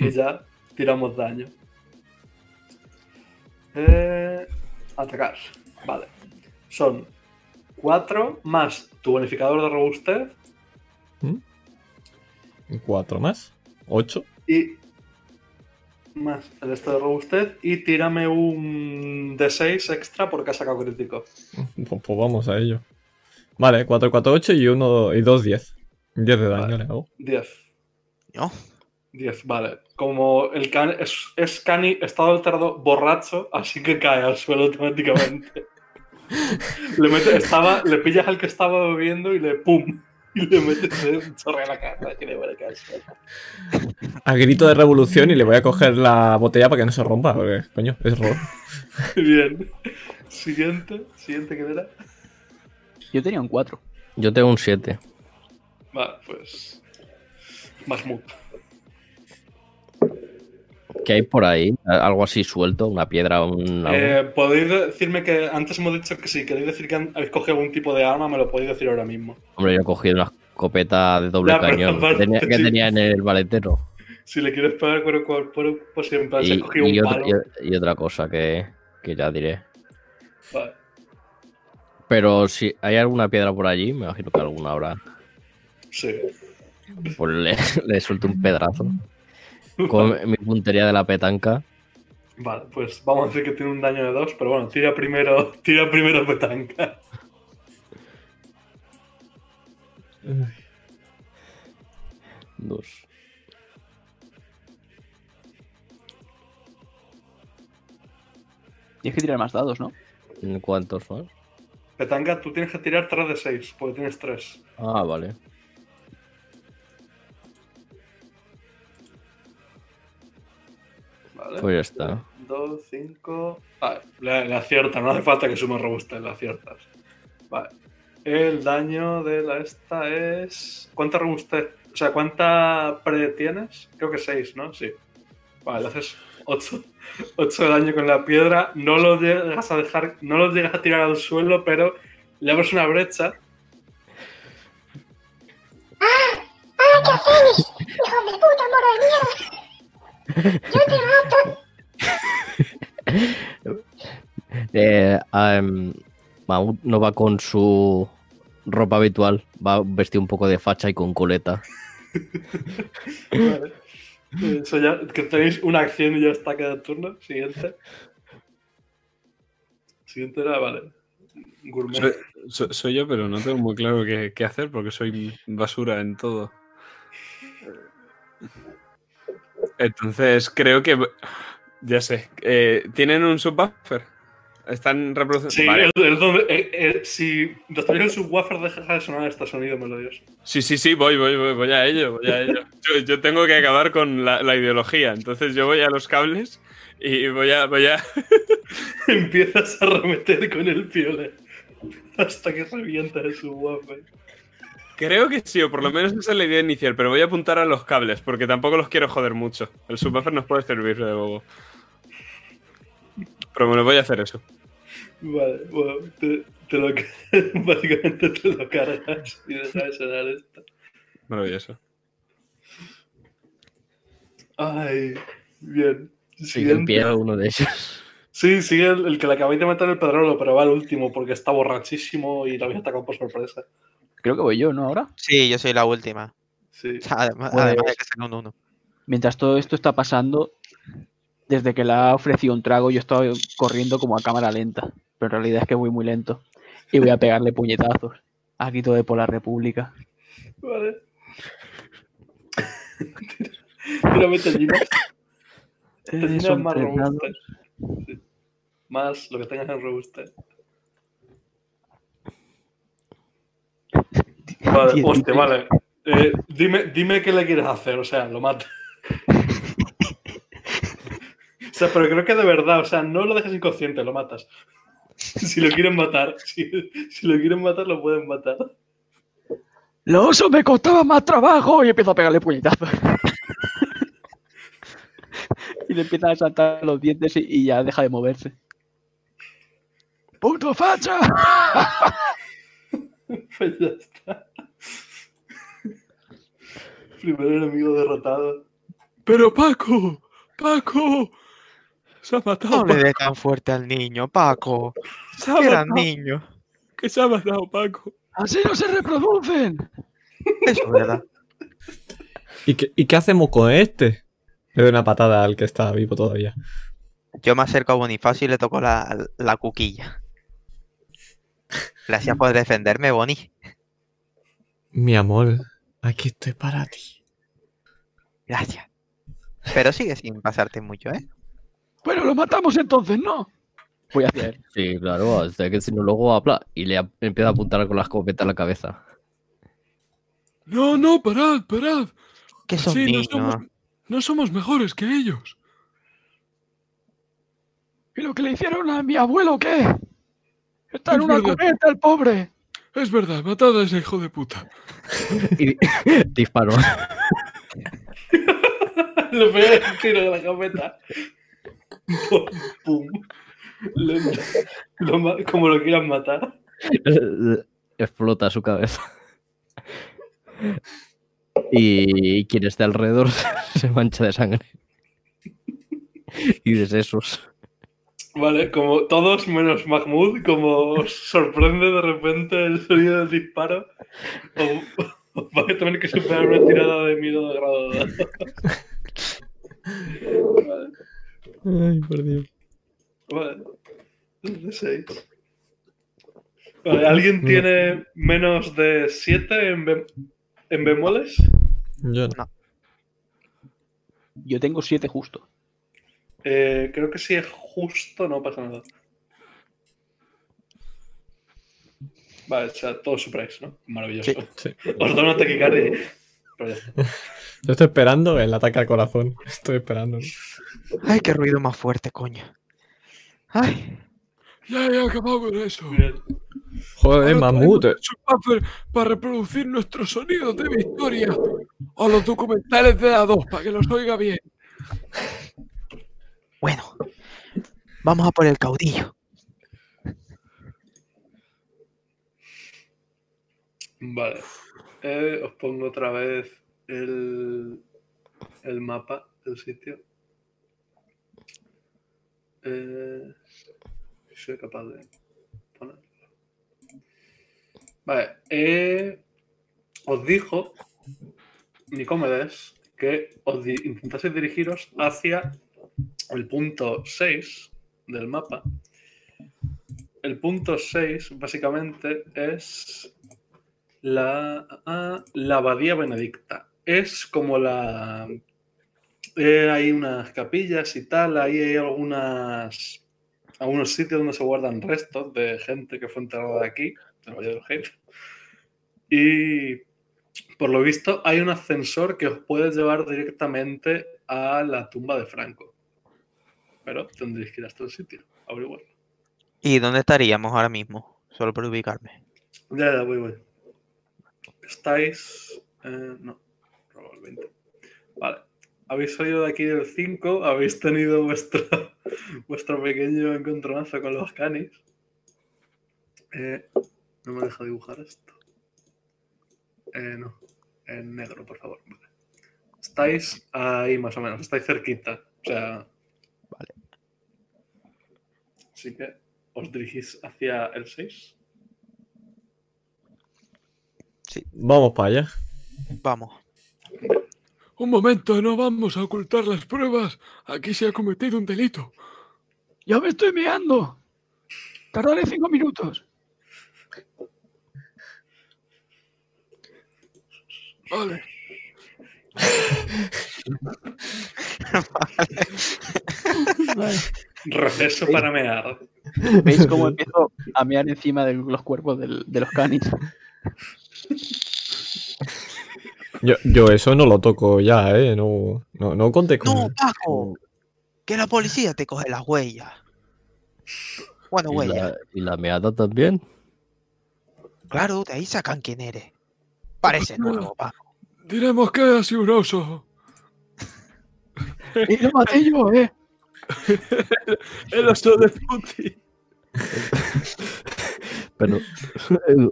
y ya tiramos daño. Eh, atacar. Vale. Son 4 más tu bonificador de robustez 4 más. 8. y más el este de robustez y tírame un D6 extra porque has sacado crítico. Pues, pues vamos a ello. Vale, 4, 4, 8 y 1 y 2, 10. 10 de daño le hago. 10. ¿No? 10, vale. Como el can es, es cani estado alterado borracho, así que cae al suelo automáticamente. le, mete- estaba, le pillas al que estaba bebiendo y le pum. Y le metes un chorro en la cara. Que le vuelve a caer al suelo. A grito de revolución y le voy a coger la botella para que no se rompa, porque, coño, es robo. Bien. Siguiente. Siguiente que era. Yo tenía un 4. Yo tengo un 7. Vale, pues. Mahmoud. ¿Qué hay por ahí? Algo así suelto, una piedra, un. Eh, podéis decirme que antes hemos dicho que si queréis decir que habéis cogido algún tipo de arma, me lo podéis decir ahora mismo. Hombre, yo he cogido una escopeta de doble Ya, cañón que tenía, que sí. tenía en el maletero. Si le quieres pegar cuerpo a cuerpo, pues siempre has Y, cogido y un otra, palo. y- y otra cosa que, que ya diré. Vale. Pero si hay alguna piedra por allí, me imagino que alguna habrá. Sí. Pues le, le suelto un pedrazo. Con mi puntería de la petanca. Vale, pues vamos a decir que tiene un daño de 2, pero bueno, tira primero, tira primero petanca. Dos. Tienes que tirar más dados, ¿no? ¿Cuántos más? Petanca, tú tienes que tirar 3 de 6, porque tienes 3. Ah, vale. Vale. Pues ya está. 2, 5. Vale, le, le acierta, no hace falta que sume robusta, le aciertas. Vale. El daño de la esta es. ¿Cuánta robustez? O sea, ¿cuánta pre tienes? Creo que 6, ¿no? Sí. Vale, le haces 8, 8 de daño con la piedra. No lo llegas a dejar. No lo llegas a tirar al suelo, pero le abres una brecha. ¡Ah! ¿Qué hacéis? ¡Hijo de puta, moro de mierda! ¡Yo te mato! Eh, em, Mahmoud no va con su ropa habitual, va vestido un poco de facha y con coleta. Vale. Eso ya, que tenéis una acción y ya está cada turno. Siguiente. Siguiente era, vale. Gourmet. Soy, so- soy yo, pero no tengo muy claro qué, qué hacer porque soy basura en todo. Entonces, creo que. Ya sé. eh, ¿Tienen un subbuffer? ¿Están reproduciendo? Sí, Vale. el- el donde- eh, eh, si destruyes el subwoofer, deja de sonar este sonido melodioso. Sí, sí, sí, voy, voy, voy, voy a ello, voy a ello. Yo, yo tengo que acabar con la, la ideología, entonces yo voy a los cables y voy a, voy a... Empiezas a remeter con el piolet hasta que revienta el subwoofer. Creo que sí, o por lo menos esa es la idea inicial, pero voy a apuntar a los cables porque tampoco los quiero joder mucho. El subwoofer nos puede servir de bobo. Pero bueno, voy a hacer eso. Vale, bueno, te, te lo, básicamente te lo cargas y dejas de sonar esto. Maravilloso. Ay, bien. Sigue en pie uno de ellos. Sí, sigue el, el que le acabáis de meter el pedrolo, pero va el último porque está borrachísimo y lo habéis atacado por sorpresa. Creo que voy yo, ¿no? Ahora. Sí, yo soy la última. Sí. Además, Pues- además de que saca un uno. Mientras todo esto está pasando, desde que le ha ofrecido un trago, yo estaba corriendo como a cámara lenta. Pero en realidad es que voy muy lento. Y voy a pegarle puñetazos. Aquí todo de por la República. Vale. Eh, Tellinas son más robustas. Sí. Más lo que tengas en robusta. Vale, Diez, hostia, diez. vale. Eh, dime, dime qué le quieres hacer, o sea, lo mata. o sea, pero creo que de verdad, o sea, no lo dejes inconsciente, lo matas. si lo quieren matar, si, si lo quieren matar, lo pueden matar. ¡Lo oso me costaba más trabajo! Y empiezo a pegarle puñetazos. y le empiezan a saltar los dientes y, y ya deja de moverse. ¡Puto facha! Pues ya está. Primer enemigo derrotado. Pero Paco, Paco, se ha matado. No le dé tan fuerte al niño, Paco. se ha Era niño. que se ha matado Paco. ¡Así no se reproducen! Eso es verdad. ¿Y qué, ¿Y qué hacemos con este? Le doy una patada al que está vivo todavía. Yo me acerco a Bonifacio y le toco la, la cuquilla. Gracias por defenderme, Boni. Mi amor, aquí estoy para ti. Gracias. Pero sigue sin pasarte mucho, ¿eh? Bueno, lo matamos entonces, ¿no? Voy hacia él. Sí, claro, hasta que si no luego habla y le empieza a apuntar con la escopeta en la cabeza. No, no, parad, parad. Que son Sí, no somos, no somos mejores que ellos. ¿Y lo que le hicieron a mi abuelo qué? Está en una cuneta el pobre. Es verdad, matad a ese hijo de puta. Y disparo. Le pega el tiro de la escopeta. Pum, pum. Lo- lo como lo quieran matar. Explota su cabeza. Y quien esté alrededor se mancha de sangre. Y de sesos. Vale, como todos menos Mahmoud, como os sorprende de repente el sonido del disparo, os, os vais a tener que superar una tirada de miedo de grado 2. vale, Ay, por Dios. vale. De 6. Vale, ¿alguien No. tiene menos de 7 en, bem- en bemoles? Yo no. Yo tengo siete justo. Eh, creo que si es justo no pasa nada. Vale, o sea, todos superáis, ¿no? Maravilloso. Sí. Os doy una taquicardia. Pero ya está. Yo estoy esperando el ataque al corazón. Estoy esperando. Ay, qué ruido más fuerte, coño. Ay, Ya he acabado con eso. Joder, Ahora mamut. para reproducir nuestros sonidos de victoria o los documentales de la 2 para que los oiga bien. Bueno. Vamos a por el caudillo. Vale. Eh, os pongo otra vez el, el mapa del sitio. Eh, soy capaz de ponerlo. Vale. eh, os dijo Nicomedes que os di- intentaseis dirigiros hacia el punto 6 del mapa. El punto 6 básicamente es la, ah, la abadía benedicta. Es como la... eh, hay unas capillas y tal, ahí hay algunas, algunos sitios donde se guardan restos de gente que fue enterrada aquí, del Valle del. Y por lo visto hay un ascensor que os puede llevar directamente a la tumba de Franco. Pero tendréis que ir hasta el sitio, averiguarlo. ¿Y dónde estaríamos ahora mismo? Solo por ubicarme. Ya, ya, voy, voy. Estáis. eh, no, probablemente. Vale. Habéis salido de aquí del 5, habéis tenido vuestro, vuestro pequeño encontronazo con los canis. Eh, no me deja dibujar esto. Eh, no, en negro, por favor. Vale. Estáis ahí más o menos, estáis cerquita. O sea. Vale. Así que os dirigís hacia el 6. Vamos para allá. Vamos. Un momento, no vamos a ocultar las pruebas. Aquí se ha cometido un delito. Ya me estoy meando. Tardaré cinco minutos. Vale. Receso para mear. ¿Veis cómo empiezo a mear encima de los cuerpos del- de los canis? Yo, yo eso no lo toco ya, ¿eh? No, no, no conté con... No, Paco. Que la policía te coge las huellas. Bueno, ¿Y huellas. la, y la meada también. Claro, de ahí sacan quién eres. Parece nuevo, Paco. Diremos que ha sido un oso. Y lo maté yo, ¿eh? El oso de Puti. Pero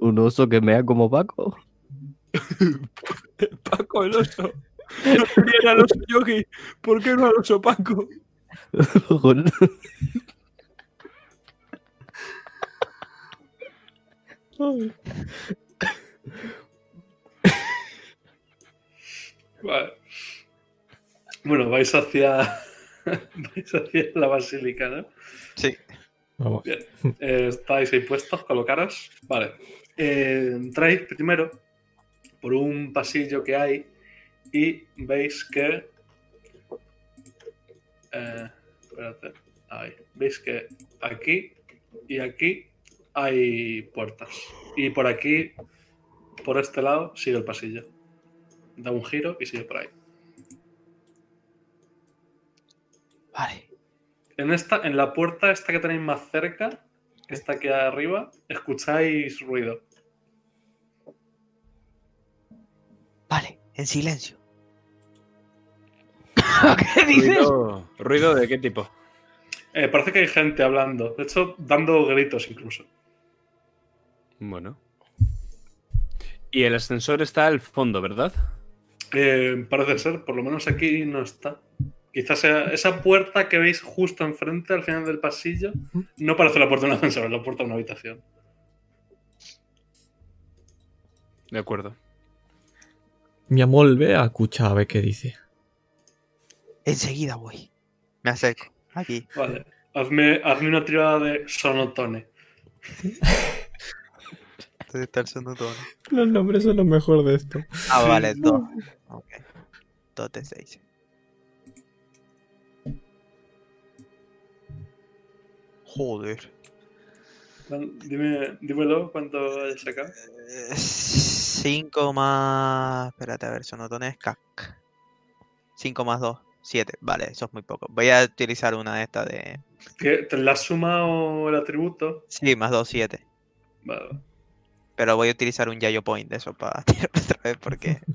un oso que mea como Paco. Paco el oso. No querían al oso yogi. ¿Por qué no al oso Paco? Vale. Bueno, vais hacia. vais hacia la basílica, ¿no? Sí. Vamos. Bien. Eh, estáis ahí puestos, colocaros. Vale. Eh, entráis primero por un pasillo que hay y veis que Eh, espérate. Ahí. Veis que aquí y aquí hay puertas. Y por aquí, por este lado, sigue el pasillo. Da un giro y sigue por ahí. Vale. En esta, en la puerta esta que tenéis más cerca, esta aquí arriba, escucháis ruido. Vale, en silencio. ¿Qué dices? ¿Ruido, ruido de qué tipo? Eh, parece que hay gente hablando. De hecho, dando gritos incluso. Bueno. Y el ascensor está al fondo, ¿verdad? Eh, parece ser, por lo menos aquí no está. Quizás sea esa puerta que veis justo enfrente, al final del pasillo, no parece la puerta de un ascensor, es la puerta de una habitación. De acuerdo. Mi amor, ve a escuchar a ver qué dice. Enseguida voy. Me acerco. Aquí. Vale. Hazme, hazme una tirada de sonotone. ¿Dónde está el sonotone? Los nombres son lo mejor de esto. Ah, vale, dos. Ok. De seis. Joder. Dan- Dime, dímelo cuánto hayas sacado. 5 más. Espérate, a ver, sonotone es cac. 5 más 2, 7. Vale, eso es muy poco. Voy a utilizar una de estas de. ¿Qué- ¿Te le has sumado el atributo? Sí, más 2, 7. Vale. Pero voy a utilizar un Yayo Point de eso para tirar otra vez porque.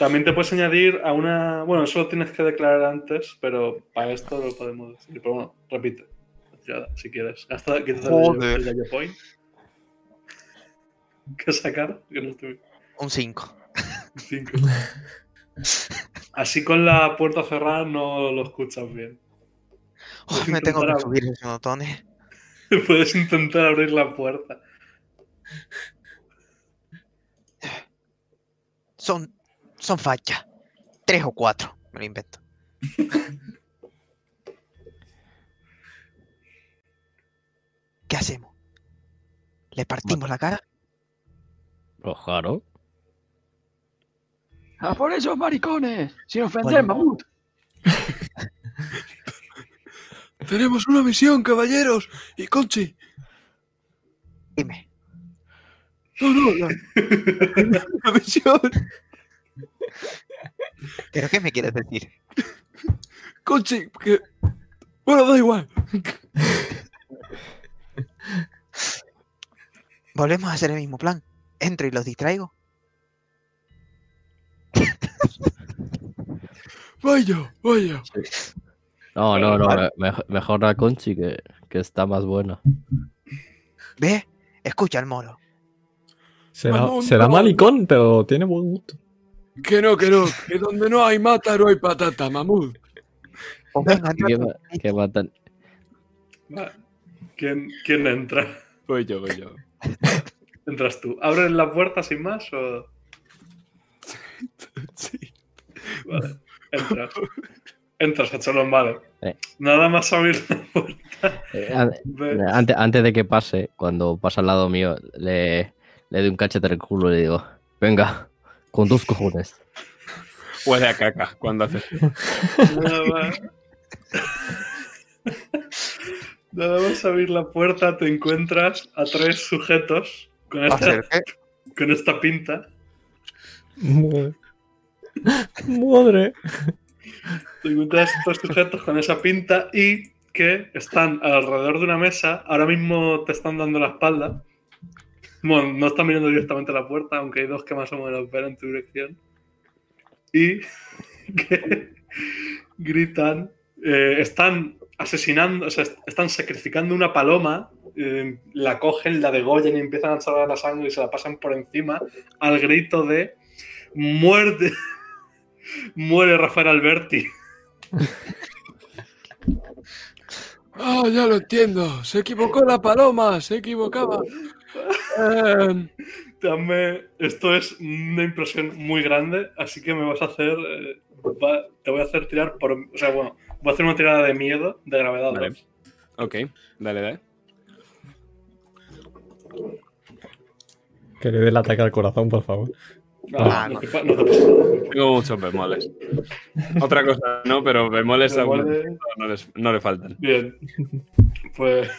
También te puedes añadir a una. Bueno, eso lo tienes que declarar antes, pero para esto lo podemos decir. Pero bueno, repite. tirada, si quieres. Quítate el Point. ¿Qué sacar? Que no estoy. Un 5. Cinco. Así con la puerta cerrada no lo escuchas bien. Me tengo que subir el sonotone. Puedes intentar abrir la puerta. Son. Son fachas. 3 o 4. Me lo invento. ¿Qué hacemos? ¿Le partimos la cara? Pues claro. ¡A por esos maricones! Sin ofender, Bueno. mamut. Tenemos una misión, caballeros. Y Conchi. Dime. No, no, la, la misión. ¿Pero qué me quieres decir? Conchi, que. Bueno, da igual. Volvemos a hacer el mismo plan. Entro y los distraigo. Vaya, vaya. No, no, no. me- mej- mejor la Conchi que, que está más buena. ¿Ves? Escucha al moro. Será, será malicón, pero tiene buen gusto. Que no, que no. Que donde no hay mata, no hay patata, venga, Que, matan. ¿Quién, ¿Quién entra? Voy yo, voy yo. ¿Entras tú? ¿Abres la puerta sin más o.? Sí. Vale. Entras. Entras, Acholón, vale. Eh. Nada más abrir la puerta. Eh, Antes, antes de que pase, cuando pasa al lado mío, le, le doy un cachete el culo y le digo, venga, con tus cojones. Huele a caca cuando haces. Nada más. Nada más abrir la puerta te encuentras a tres sujetos con ¿Va a esta, con esta pinta. Madre. Madre. Te encuentras estos sujetos con esa pinta y que están alrededor de una mesa. Ahora mismo te están dando la espalda. Bueno, no están mirando directamente a la puerta, aunque hay dos que más o menos ven en tu dirección. Y que gritan. eh, están asesinando, o sea, est- están sacrificando una paloma. eh, la cogen, la degollan y empiezan a echar la sangre y se la pasan por encima al grito de muerte. Muere Rafael Alberti. Ah, ya lo entiendo. Se equivocó la paloma, se equivocaba. Eh, Dame, esto es una impresión muy grande, así que me vas a hacer, eh, va- te voy a hacer tirar por, o sea, bueno, voy a hacer una tirada de miedo, de gravedad Vale. 2. Ok, dale, dale. Que le dé el ataque al corazón, por favor. Ah, no. no te te. Tengo muchos bemoles. Otra cosa no, pero bemoles Bemoles. no, les- no le faltan. Bien. Pues.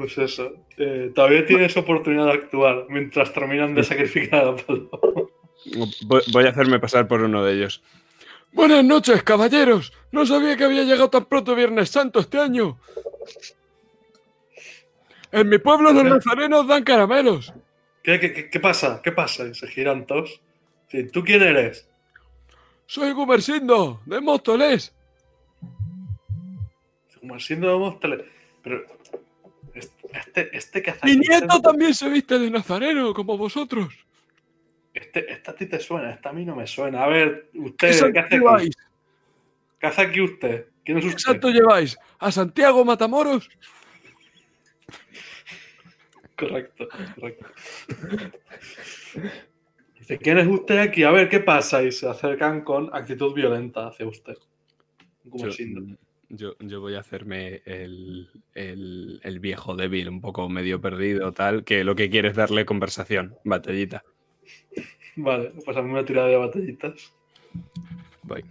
Pues eso. Eh, todavía tienes oportunidad de actuar mientras terminan de sacrificar a Paloma. Voy, a hacerme pasar por uno de ellos. Buenas noches, caballeros. No sabía que había llegado tan pronto Viernes Santo este año. En mi pueblo los nazarenos dan caramelos. ¿Qué, qué, qué, qué pasa? ¿Qué pasa? Y se giran todos. Sí, ¿Tú quién eres? Soy Gumersindo, de Móstoles. Como siendo de Móstoles. Pero. Este, este que hace Mi nieto este- también se viste de nazareno, como vosotros. Este, esta a ti te suena, esta a mí no me suena. A ver, ¿Qué usted, santo ¿qué hace aquí? ¿Qué hace aquí usted? ¿Quién es ¿Qué usted? santo lleváis? ¿A Santiago Matamoros? Correcto, correcto. Dice, ¿quién es usted aquí? A ver, ¿qué pasa? Y se acercan con actitud violenta hacia usted. Como Yo, síndrome. Yo- yo voy a hacerme el, el- el viejo débil, un poco medio perdido, tal, que lo que quiere es darle conversación, batallita. Vale, pues a mí me tirada de batallitas. Voy.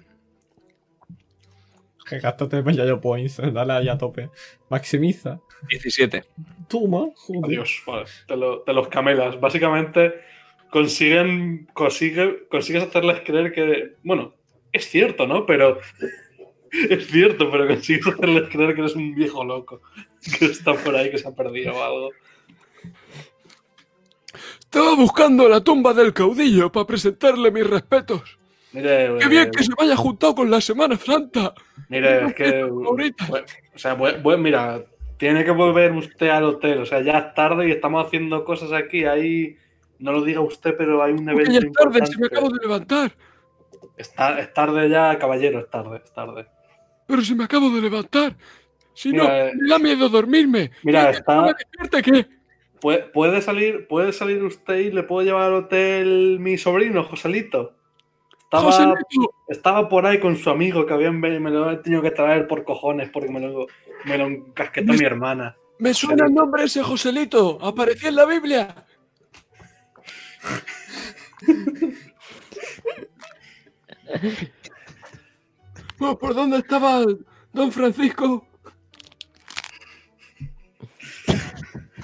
Que gástate Yayo Points, dale ahí a tope. Maximiza. 17. Toma, joder. Adiós, vale. Te, lo- te los camelas. Básicamente consiguen, consigue, consigues hacerles creer que, bueno, es cierto, ¿no? Pero es cierto, pero consigues hacerles creer que eres un viejo loco que está por ahí, que se ha perdido o algo. Estaba buscando la tumba del caudillo para presentarle mis respetos. Mire, ¡Qué eh, bien que se me haya juntado con la Semana Santa! Mire, es que. Ahorita. bu- O sea, bu- bu- mira, tiene que volver usted al hotel. O sea, ya es tarde y estamos haciendo cosas aquí. Ahí. No lo diga usted, pero hay un evento ya es tarde, importante. si me acabo de levantar. Es, tar- es tarde ya, caballero, es tarde, es tarde. Pero si me acabo de levantar. Si no, eh, me da miedo dormirme. Mira, ¿Y está-? ¿Puede, puede salir, puede salir usted y le puedo llevar al hotel mi sobrino, Joselito. Estaba, Joselito. estaba por ahí con su amigo que habían me lo he tenido que traer por cojones porque me lo, me lo encasquetó mi hermana. Me suena el nombre ese Joselito. Apareció en la Biblia. ¿Por dónde estaba don Francisco?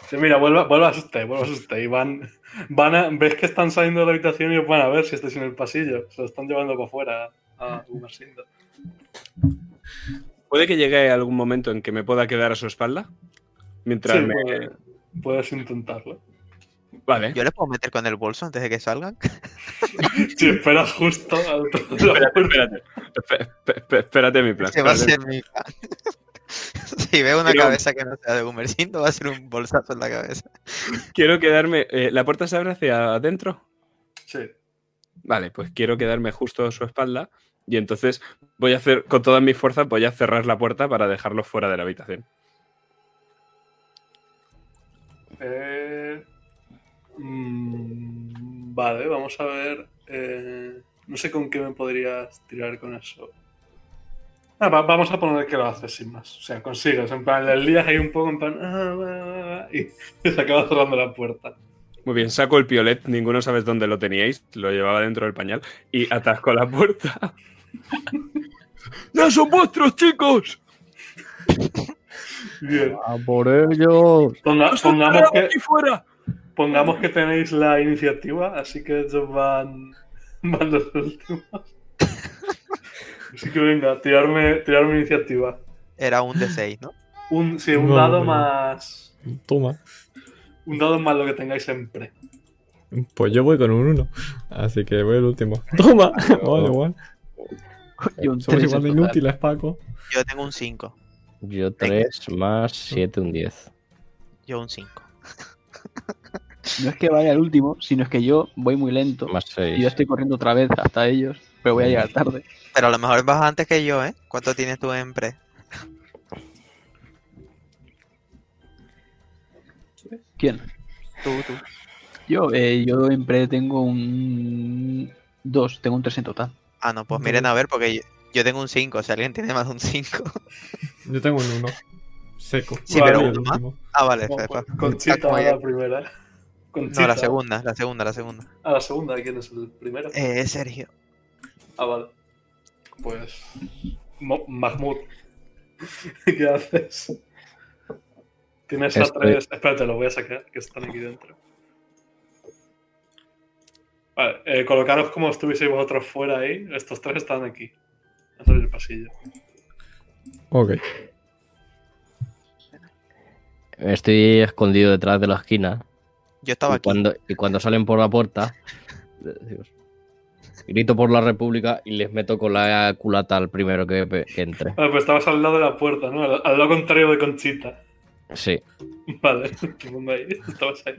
Sí, mira, vuelva, vuelvas usted, vuelvas usted. Y van, van a, ves que están saliendo de la habitación y os van a ver si estáis en el pasillo. Se lo están llevando para afuera a Gumersindo. ¿Puede que llegue algún momento en que me pueda quedar a su espalda? Mientras Sí, me... puede- puedes intentarlo. Vale. ¿Yo les puedo meter con el bolso antes de que salgan? Si esperas justo al Espérate, espérate. Mi plan. Va a ser mi plan. si veo una cabeza que no sea de Gumersindo, va a ser un bolsazo en la cabeza. Quiero quedarme... eh, ¿La puerta se abre hacia adentro? Sí. Vale, pues quiero quedarme justo a su espalda y entonces voy a hacer, con todas mis fuerzas, voy a cerrar la puerta para dejarlo fuera de la habitación. Eh, mm, vale, vamos a ver. eh, no sé con qué me podrías tirar con eso. Ah, va- vamos a poner que lo haces sin más. O sea, consigues. En plan, el lías ahí un poco, en plan. ah, y se acaba cerrando la puerta. Muy bien, saco el piolet, ninguno sabes dónde lo teníais, lo llevaba dentro del pañal y atasco la puerta. ¡Ya son vuestros, chicos! Bien. ¡A por ellos! Ponga- ¡Os pongamos, que, aquí fuera! Pongamos que tenéis la iniciativa, así que ellos van, van los últimos. Así que venga, tirarme, tirarme iniciativa. Era un D6, ¿no? Un, sí, un No, dado no. más. Toma. Un dado más lo que tengáis en pre. Pues yo voy con un 1. Así que voy el último. ¡Toma! Vale, igual. Y un Somos igual de inútiles, Paco. Yo tengo un 5. Yo 3 más 7, un 10. Yo un 5. No es que vaya al último, sino es que yo voy muy lento. Más Y 6. yo estoy corriendo otra vez hasta ellos, pero voy a llegar tarde. Pero a lo mejor vas antes que yo, ¿eh? ¿Cuánto tienes tú en pre? ¿Quién? Tú, tú. Yo, eh, yo en pre tengo un 2, tengo un 3 en total. Ah, no, pues miren a ver, porque yo, yo tengo un 5. Si alguien tiene más de un 5. Yo tengo un 1. Seco. Sí, Vale, pero el uno más. último. Ah, vale, con- Conchita la primera. No, la segunda, la segunda, la segunda. Ah, la segunda, ¿quién es el primero? Eh, Sergio. Ah, vale. Pues. Mo- Mahmoud. ¿Qué haces? Tienes a tres. Espérate, lo voy a sacar, que están aquí dentro. Vale, eh, colocaros como estuvieseis vosotros fuera ahí. Estos tres están aquí. A salir el pasillo. Ok. Estoy escondido detrás de la esquina. Yo estaba y aquí. Cuando, y cuando salen por la puerta, Dios, grito por la República y les meto con la culata al primero que, que entre. Ah, pues estabas al lado de la puerta, ¿no? Al, al lado contrario de Conchita. Sí. Vale, te pongo ahí. Estabas ahí.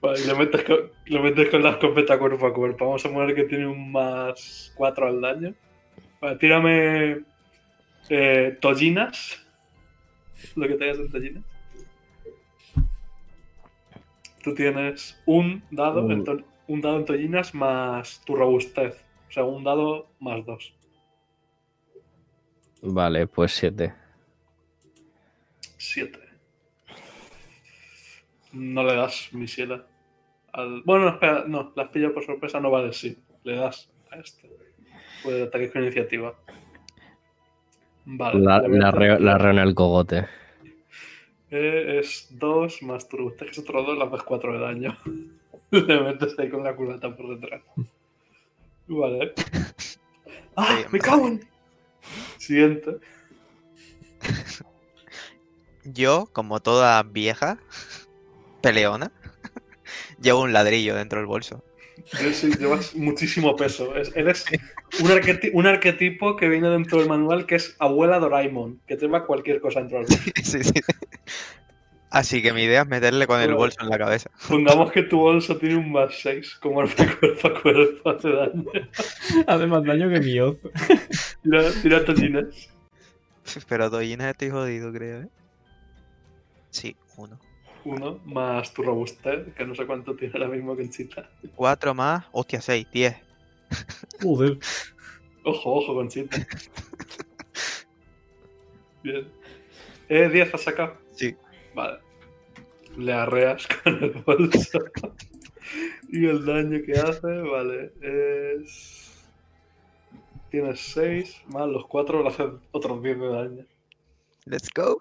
Vale, y le metes, con, le metes con la escopeta cuerpo a cuerpo. Vamos a poner que tiene un más 4 al daño. Vale, tírame eh, tollinas. Lo que tengas en tollinas. Tú tienes un dado, en Un- to- un dado en tollinas más tu robustez. O sea, un dado más 2. Vale, pues siete. 7. No le das misiela. Al... Bueno, espera, no, la has pillado por sorpresa, no vale, sí. Le das a este. Puede ataque con iniciativa. Vale. La, la, reo, la reo en el cogote. Eh, es 2 más tu que es otro 2, las más 4 de daño. Le metes ahí con la culata por detrás. Vale. ¡Ah! ¡Me cago en! Siguiente. Yo, como toda vieja, peleona, llevo un ladrillo dentro del bolso. Sí, sí, llevas muchísimo peso. Es- eres un, arqueti- un arquetipo que viene dentro del manual que es abuela Doraemon, que lleva cualquier cosa dentro del bolso. Sí, sí. Así que mi idea es meterle con el Bueno. bolso en la cabeza. Pongamos que tu bolso tiene un más 6, como arma cuerpo a cuerpo hace daño. Hace más daño que mi hoz. Tira, tira tollinas. Pero Doyina estoy jodido, creo, ¿eh? Sí, uno. Uno más tu robustez, que no sé cuánto tiene ahora mismo Conchita. Cuatro más, hostia, seis, diez. Joder. Ojo, ojo, Conchita. Bien. ¿Eh, 10 has sacado? Vale. Le arreas con el bolso. y el daño que hace, vale, es. Tienes 6 más los 4, le hace otros 10 de daño. Let's go.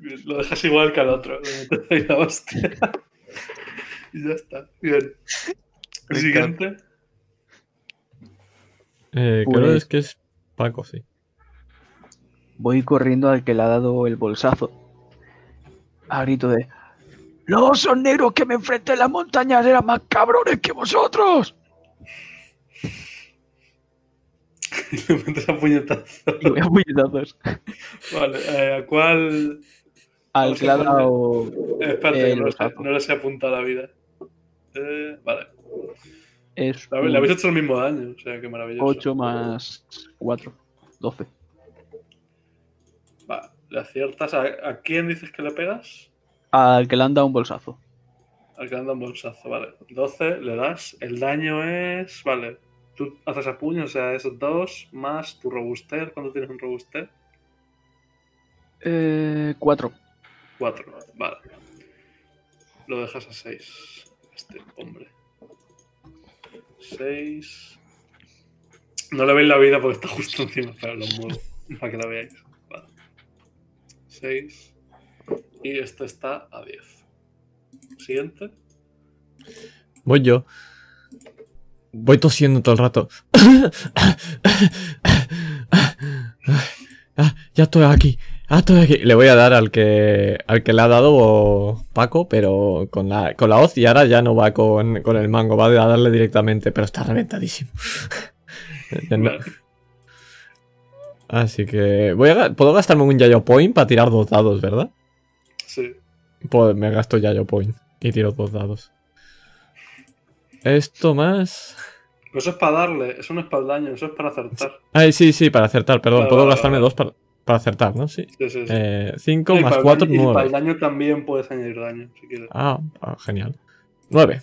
Lo dejas igual que al otro. Le metes ahí la hostia. y ya está. Bien. Siguiente. Eh, Pues- Creo es que es Paco, sí. Voy corriendo al que le ha dado el bolsazo. A grito de... Los osos negros que me enfrenté en las montañas eran más cabrones que vosotros. Le metes a puñetazo. Y voy a puñetazos. Vale, eh, ¿a cuál? Al que le ha dado... Espérate, no, le sé- no le sé apuntar la vida. Eh, vale. Es Le, le habéis hecho el mismo daño, o sea, qué maravilloso. 8 más 4. 12. Le aciertas. ¿A, a quién dices que le pegas? Al que le han dado un bolsazo. Al que anda un bolsazo, vale. 12, le das. El daño es. Vale. Tú haces a puño, o sea, es 2 más tu robustez. ¿Cuánto tienes un robustez? Eh, 4. 4, vale. Lo dejas a 6. Este hombre. 6. No le veis la vida porque está justo encima, pero lo muevo para que la veáis. Vale. 6. Y este está a 10. Siguiente. Voy yo. Voy tosiendo todo el rato. Ah, ya estoy aquí. Ya estoy aquí. Le voy a dar al que al que le ha dado Paco, pero con la, con la hoz y ahora ya no va con, con el mango, va a darle directamente, pero está reventadísimo. Ya no- Así que voy a, ga- puedo gastarme un Yayo Point para tirar dos dados, ¿verdad? Sí. Pues me gasto Yayo Point y tiro dos dados. Esto más. Pero eso es para darle, eso no es para el daño, eso es para acertar. Ay, sí, sí, para acertar, perdón. Puedo gastarme dos para, para acertar, ¿no? Sí. Sí, sí, sí. Eh, cinco más para el cuatro, daño- Y para nueve. el daño también puedes añadir daño, si quieres. Ah, ah, genial. Nueve.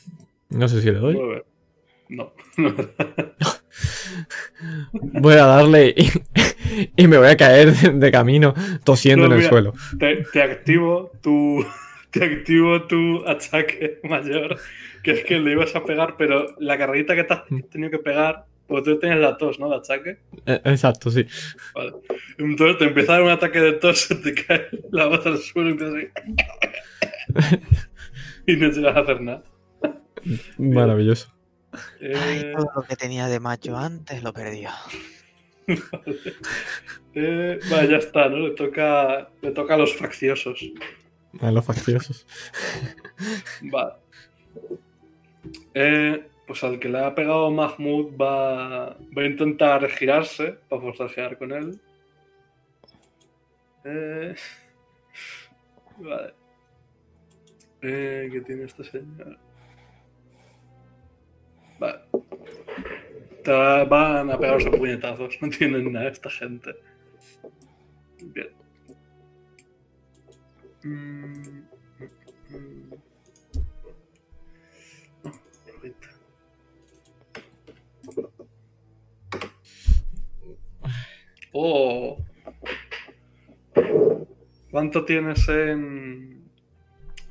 No sé si le doy. Nueve. No. Voy a darle y, y me voy a caer de, de camino tosiendo No, en el suelo. Te, te activo tu, te activo tu ataque mayor, que es que le ibas a pegar, pero la carrerita que te has tenido que pegar, porque tú tienes la tos, ¿no? De ataque. Eh, exacto, sí. Vale. Entonces te empieza a dar un ataque de tos, se te cae la voz al suelo y empiezas así. y no llegas a hacer nada. Maravilloso. Ay, Eh, todo lo que tenía de macho antes lo perdió. eh, vale, ya está, ¿no? Le toca, le toca a los facciosos. A los facciosos. Vale. Eh, pues al que le ha pegado Mahmoud va, va a intentar girarse para forcejear con él. Eh, vale. Eh, ¿Qué tiene este señor? Te va- van a pegarse puñetazos. No tienen nada esta gente. Bien. Mm, mm, mm. Oh. ¿Cuánto tienes en.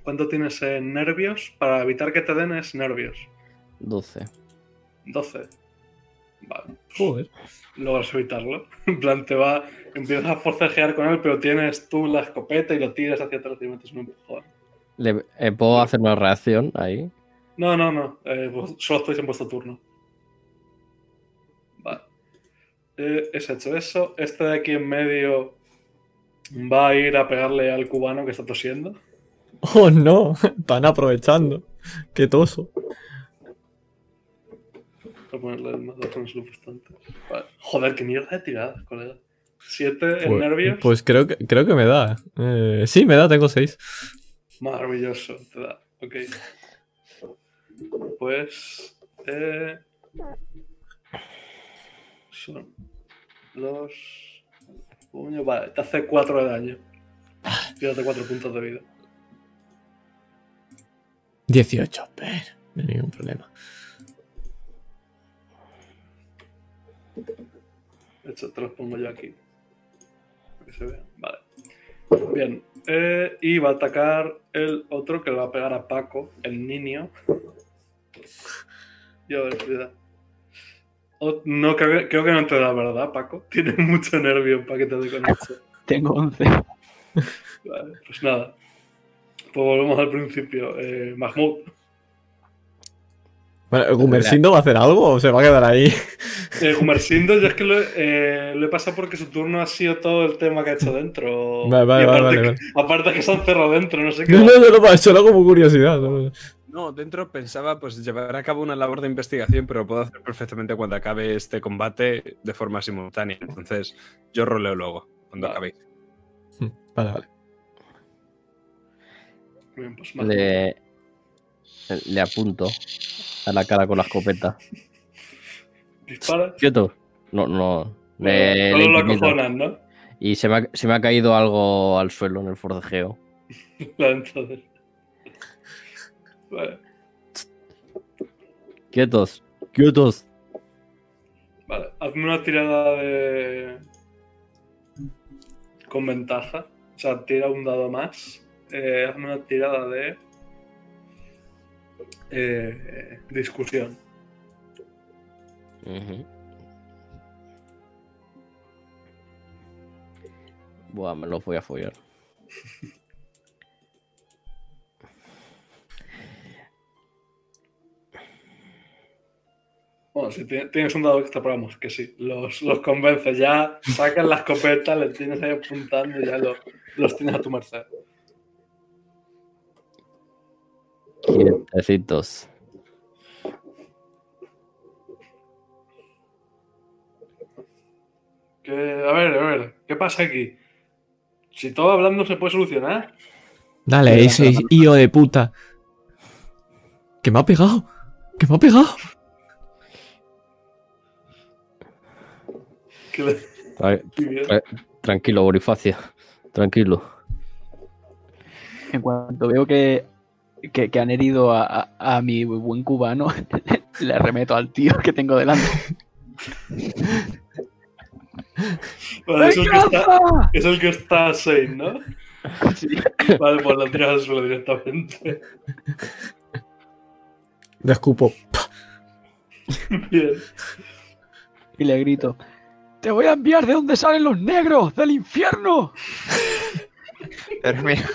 ¿Cuánto tienes en nervios? Para evitar que te den es nervios. 12. 12. Vale. Joder. Logras evitarlo. En plan, te va. Empiezas a forcejear con él, pero tienes tú la escopeta y lo tiras hacia atrás y metes un empujón. Le- eh, ¿Puedo hacer una reacción ahí? No, no, no. eh, vos- solo estáis en vuestro turno. Vale. Eh, es hecho eso. Este de aquí en medio va a ir a pegarle al cubano que está tosiendo. Oh no, están aprovechando. Qué toso. A ponerle más dos con salud bastante. Vale. Joder, qué mierda de tiradas, colega. Siete en Pues, nervios. pues creo que creo que me da. Eh, sí, me da, tengo 6. Maravilloso, te da. Ok. Pues. Eh, son los. puños. Vale, te hace 4 de daño. Fíjate 4 puntos de vida. 18, pero no hay ningún problema. De hecho, te los pongo yo aquí. Para que se vean. Vale. Bien. Eh, y va a atacar el otro que le va a pegar a Paco, el niño. Y a ver si da. O- no, creo, creo que no te da, ¿verdad, Paco? Tienes mucho nervio para que te dé con esto. Tengo 11. Vale, pues nada. Pues volvemos al principio. Eh, Mahmoud. Bueno, ¿Gumersindo va a hacer algo o se va a quedar ahí? Eh, Gumersindo, yo es que lo, he- eh, lo he pasado porque su turno ha sido todo el tema que ha hecho dentro. Vale, vale, vale, aparte, vale, que, aparte que se han cerrado dentro, no sé qué. No, no, no, no, solo como curiosidad. no. No, dentro pensaba pues llevar a cabo una labor de investigación, pero lo puedo hacer perfectamente cuando acabe este combate de forma simultánea. Entonces, yo roleo luego, cuando acabéis. Vale, vale. Bien, pues Mahmoud. Le, le apunto a la cara con la escopeta. Dispara. ¿Quieto? No, no. Le, Solo le lo ¿no? Y se me, ha, se me ha caído algo al suelo en el forcejeo. Entonces. Vale, Quietos, quietos. vale. Hazme una tirada de. Con ventaja. O sea, tira un dado más. Eh, hazme una tirada de. Eh, discusión. Buah, me lo voy a follar. Bueno, si ti- tienes un dado extra, pero vamos, que sí. Los, los convences. Ya sacas la escopeta, les tienes ahí apuntando y ya lo- los tienes a tu merced. Quietecitos. Que, a ver, a ver, ¿qué pasa aquí? Si todo hablando se puede solucionar. Dale, ese hijo de puta. Que me ha pegado. Que me ha pegado. Tra- tra- tranquilo, Bonifacio. Tranquilo. En cuanto veo que, que, que han herido a, a- a mi buen cubano, le arremeto al tío que tengo delante. Vale, es, el que está, es el que está Shane, ¿no? Vale, pues la tiras al suelo directamente. Le escupo. Bien. Y le grito, te voy a enviar de donde salen los negros, del infierno. Pero mira,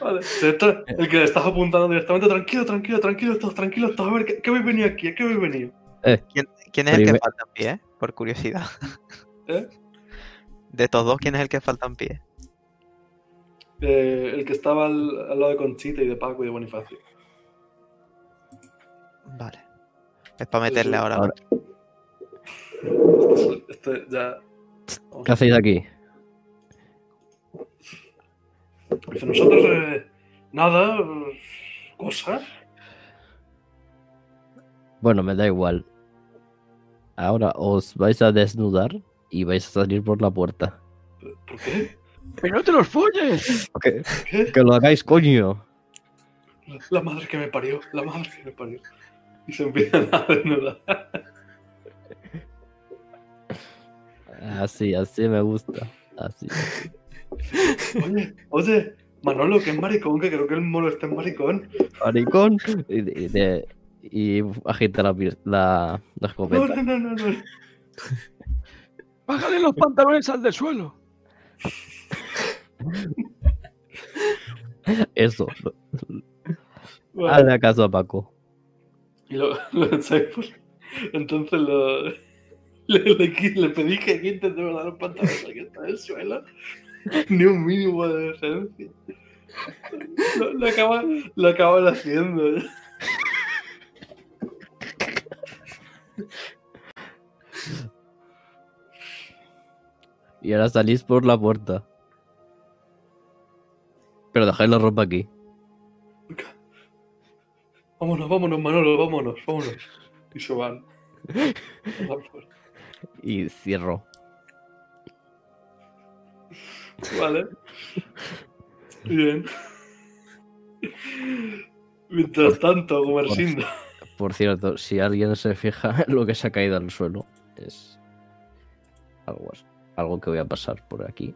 Vale. El que le estás apuntando directamente, tranquilo, tranquilo, tranquilo, todos tranquilos, todos. A ver, ¿qué, qué habéis venido aquí? ¿A qué habéis venido? ¿quién, quién es el que falta en pie? Por curiosidad. ¿Eh? De estos dos, ¿quién es el que falta en pie? Eh, el que estaba al, al lado de Conchita y de Paco y de Bonifacio. Vale. Es para meterle ahora. Ahora- Este, es- este ya. ¿Qué hacéis aquí? Dice, nosotros, eh, nada, eh, cosas. Bueno, me da igual. Ahora os vais a desnudar y vais a salir por la puerta. ¿Por qué? ¡Pero no te los folles! Que, ¿Qué? que lo hagáis, coño. La, la madre que me parió, la madre que me parió. Y se empiezan a desnudar. Así, así me gusta. Así. Oye, oye, Manolo, que es maricón, que creo que el mono está en maricón. Maricón. Y, de- de- y agita la, la, la No, escopeta. no, no, no, no. ¡Bájale los pantalones al del suelo! Eso. Vale. Hazle caso a Paco. Y lo, lo Entonces lo, le, le pedí que quiten de verdad los pantalones al que está en el suelo. Ni un mínimo de decencia. Lo, lo acaban, lo acaban haciendo. Y ahora salís por la puerta. Pero dejáis la ropa aquí. Vámonos, vámonos, Manolo, vámonos, vámonos. Y se van. Y cierro. Vale. Bien. Mientras tanto, Gumersindo. Por cierto, si alguien se fija en lo que se ha caído al suelo, es algo, algo que voy a pasar por aquí.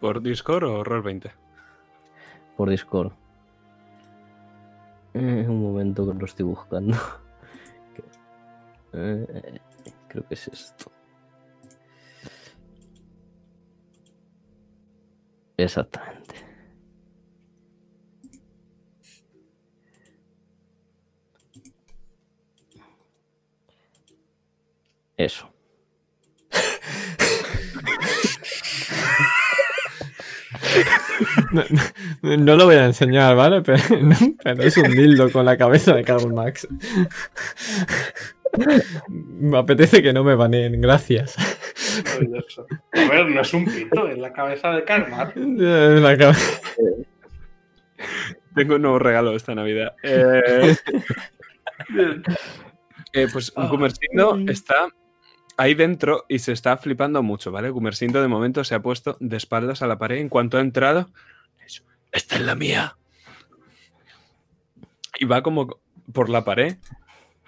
¿Por Discord o Roll20? Por Discord. Eh, un momento que lo estoy buscando. Eh, creo que es esto. Exactamente. Eso. No, no- no lo voy a enseñar, ¿vale? Pero, pero es un dildo con la cabeza de Karl Max. Me apetece que no me baneen, gracias. Maravilloso. A ver, no es un pito, es la cabeza de Karma. Eh, la cabe- Tengo un nuevo regalo esta Navidad. Eh, eh, pues Ah. Gumersindo está ahí dentro y se está flipando mucho, ¿vale? Gumersindo de momento se ha puesto de espaldas a la pared en cuanto ha entrado. Esta es la mía. Y va como por la pared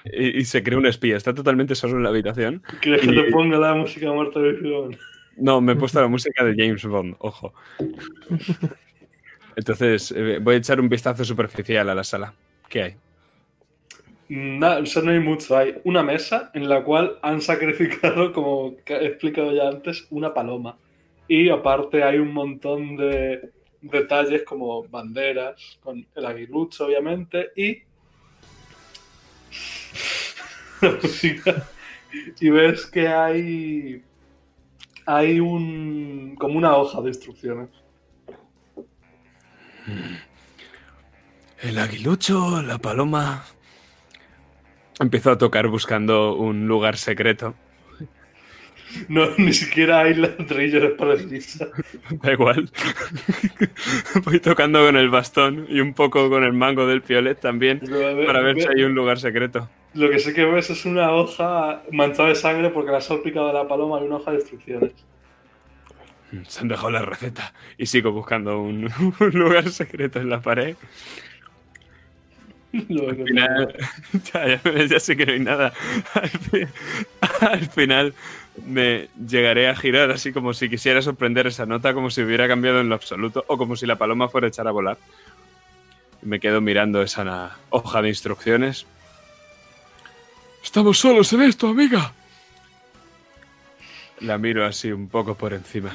y, y se cree un espía. Está totalmente solo en la habitación. ¿Quieres que te ponga la música muerta de Vigilón? No, me he puesto la música de James Bond, ojo. Entonces, eh, voy a echar un vistazo superficial a la sala. ¿Qué hay? Nada, o sea, no hay mucho. Hay una mesa en la cual han sacrificado, como he explicado ya antes, una paloma. Y aparte hay un montón de detalles como banderas, con el aguilucho, obviamente, y. Y ves que hay. Hay un. como una hoja de instrucciones. El aguilucho, la paloma. Empiezo a tocar buscando un lugar secreto. No, ni siquiera hay ladrillos para el lisa. Da igual. Voy tocando con el bastón y un poco con el mango del piolet también para ver si hay un lugar secreto. Lo que sé que ves es una hoja manchada de sangre porque la has salpicado la paloma y una hoja de instrucciones. Se han dejado la receta y sigo buscando un, un lugar secreto en la pared. Lo Al final, ya, sé que no hay nada. Al, al final me llegaré a girar así como si quisiera sorprender esa nota, como si hubiera cambiado en lo absoluto, o como si la paloma fuera a echar a volar. Me quedo mirando esa hoja de instrucciones. Estamos solos en esto, amiga. La miro así un poco por encima.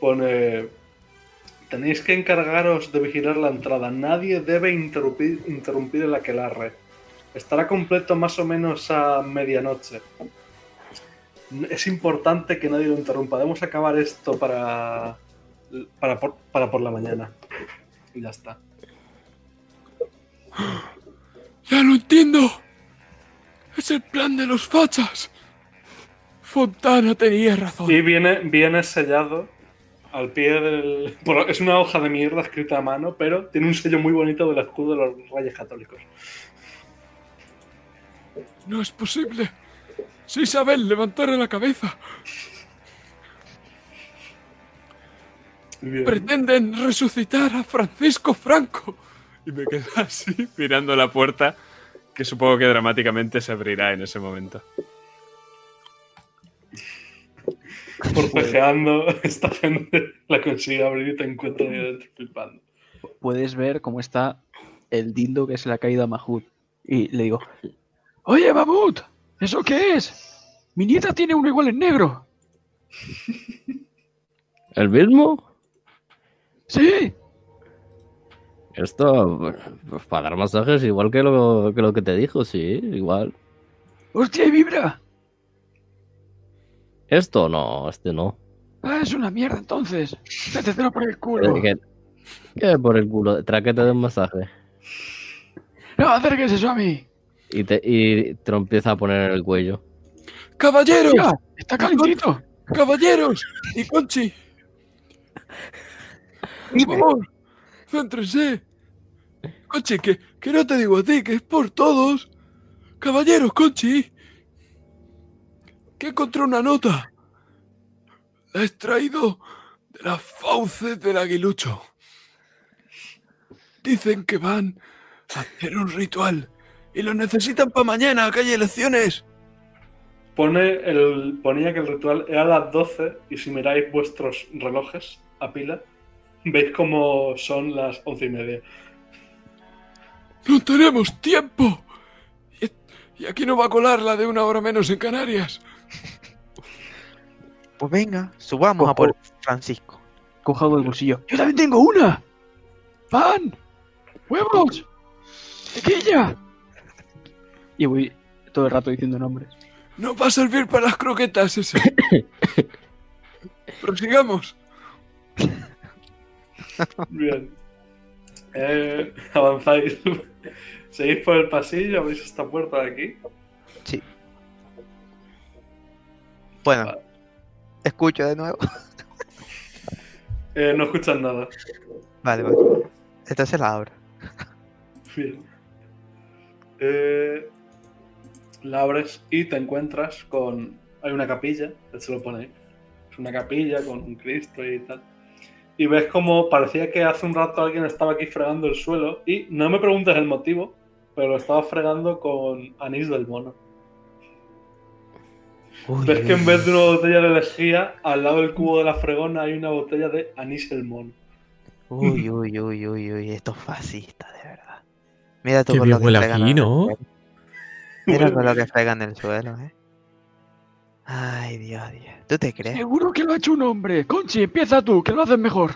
Pone. Tenéis que encargaros de vigilar la entrada. Nadie debe interrumpir, interrumpir el aquelarre. Estará completo más o menos a medianoche. Es importante que nadie lo interrumpa. Debemos acabar esto para. para por, para por la mañana. Y ya está. Ya lo entiendo. Es el plan de los fachas. Fontana tenía razón. Y viene, viene sellado al pie del. es una hoja de mierda escrita a mano, pero tiene un sello muy bonito del escudo de los Reyes Católicos. No es posible. Si Isabel levantara la cabeza, Bien. pretenden resucitar a Francisco Franco. Y me quedo así mirando la puerta, que supongo que dramáticamente se abrirá en ese momento. Forcejeando, esta gente la consigue abrir y te encuentra ahí dentro flipando. Puedes ver cómo está el dildo que se le ha caído a Mahmoud. Y le digo, Oye, Mahmoud, ¿eso qué es? Mi nieta tiene uno igual en negro. ¿El mismo? Sí. Esto, pues, para dar masajes, igual que lo, que lo que te dijo, sí, igual. ¡Hostia, vibra! Esto no, este no. Ah, es una mierda entonces. Métetelo por el culo. Que, que por el culo, trae que te den masaje. No acerques eso a mí. Y te, y te lo empieza a poner en el cuello. ¡Caballeros! Está calentito. ¡Caballeros! ¡Y Conchi! Por favor, céntrense. Conchi, que, que no te digo a ti, que es por todos. Caballeros, Conchi. Que encontré una nota. La he extraído de las fauces del aguilucho. Dicen que van a hacer un ritual y lo necesitan para mañana, que hay elecciones. Pone el, ponía que el ritual era a las 12 y si miráis vuestros relojes a pila, veis como son las once y media. ¡No tenemos tiempo! Y, y aquí no va a colar la de una hora menos en Canarias. Pues venga, subamos a por Francisco. Cojo algo del bolsillo. ¡Yo también tengo una! ¡Pan! ¡Huevos! ¡Tequilla! Y voy todo el rato diciendo nombres. No va a servir para las croquetas ese. Prosigamos. Bien. Eh, avanzáis. Seguís por el pasillo, abrís esta puerta de aquí. Sí. Bueno, escucho de nuevo. Eh, no escuchas nada. Vale, vale. Entonces la abro. Bien. Eh, la abres y te encuentras con. Hay una capilla, se lo pone ahí. Es una capilla con un Cristo y tal. Y ves como parecía que hace un rato alguien estaba aquí fregando el suelo. Y no me preguntes el motivo, pero lo estaba fregando con anís del mono. Uy, ves uy, que en vez de una botella de lejía, al lado del cubo de la fregona hay una botella de anís el mono. Uy, uy, uy, uy, uy, esto es fascista, de verdad. Mira tú Qué con lo que fregan aquí, en el ¿no? suelo. Mira con lo que fregan en el suelo, eh. Ay, Dios, Dios. ¿Tú te crees? Seguro que lo ha hecho un hombre. Conchi, empieza tú, que lo haces mejor.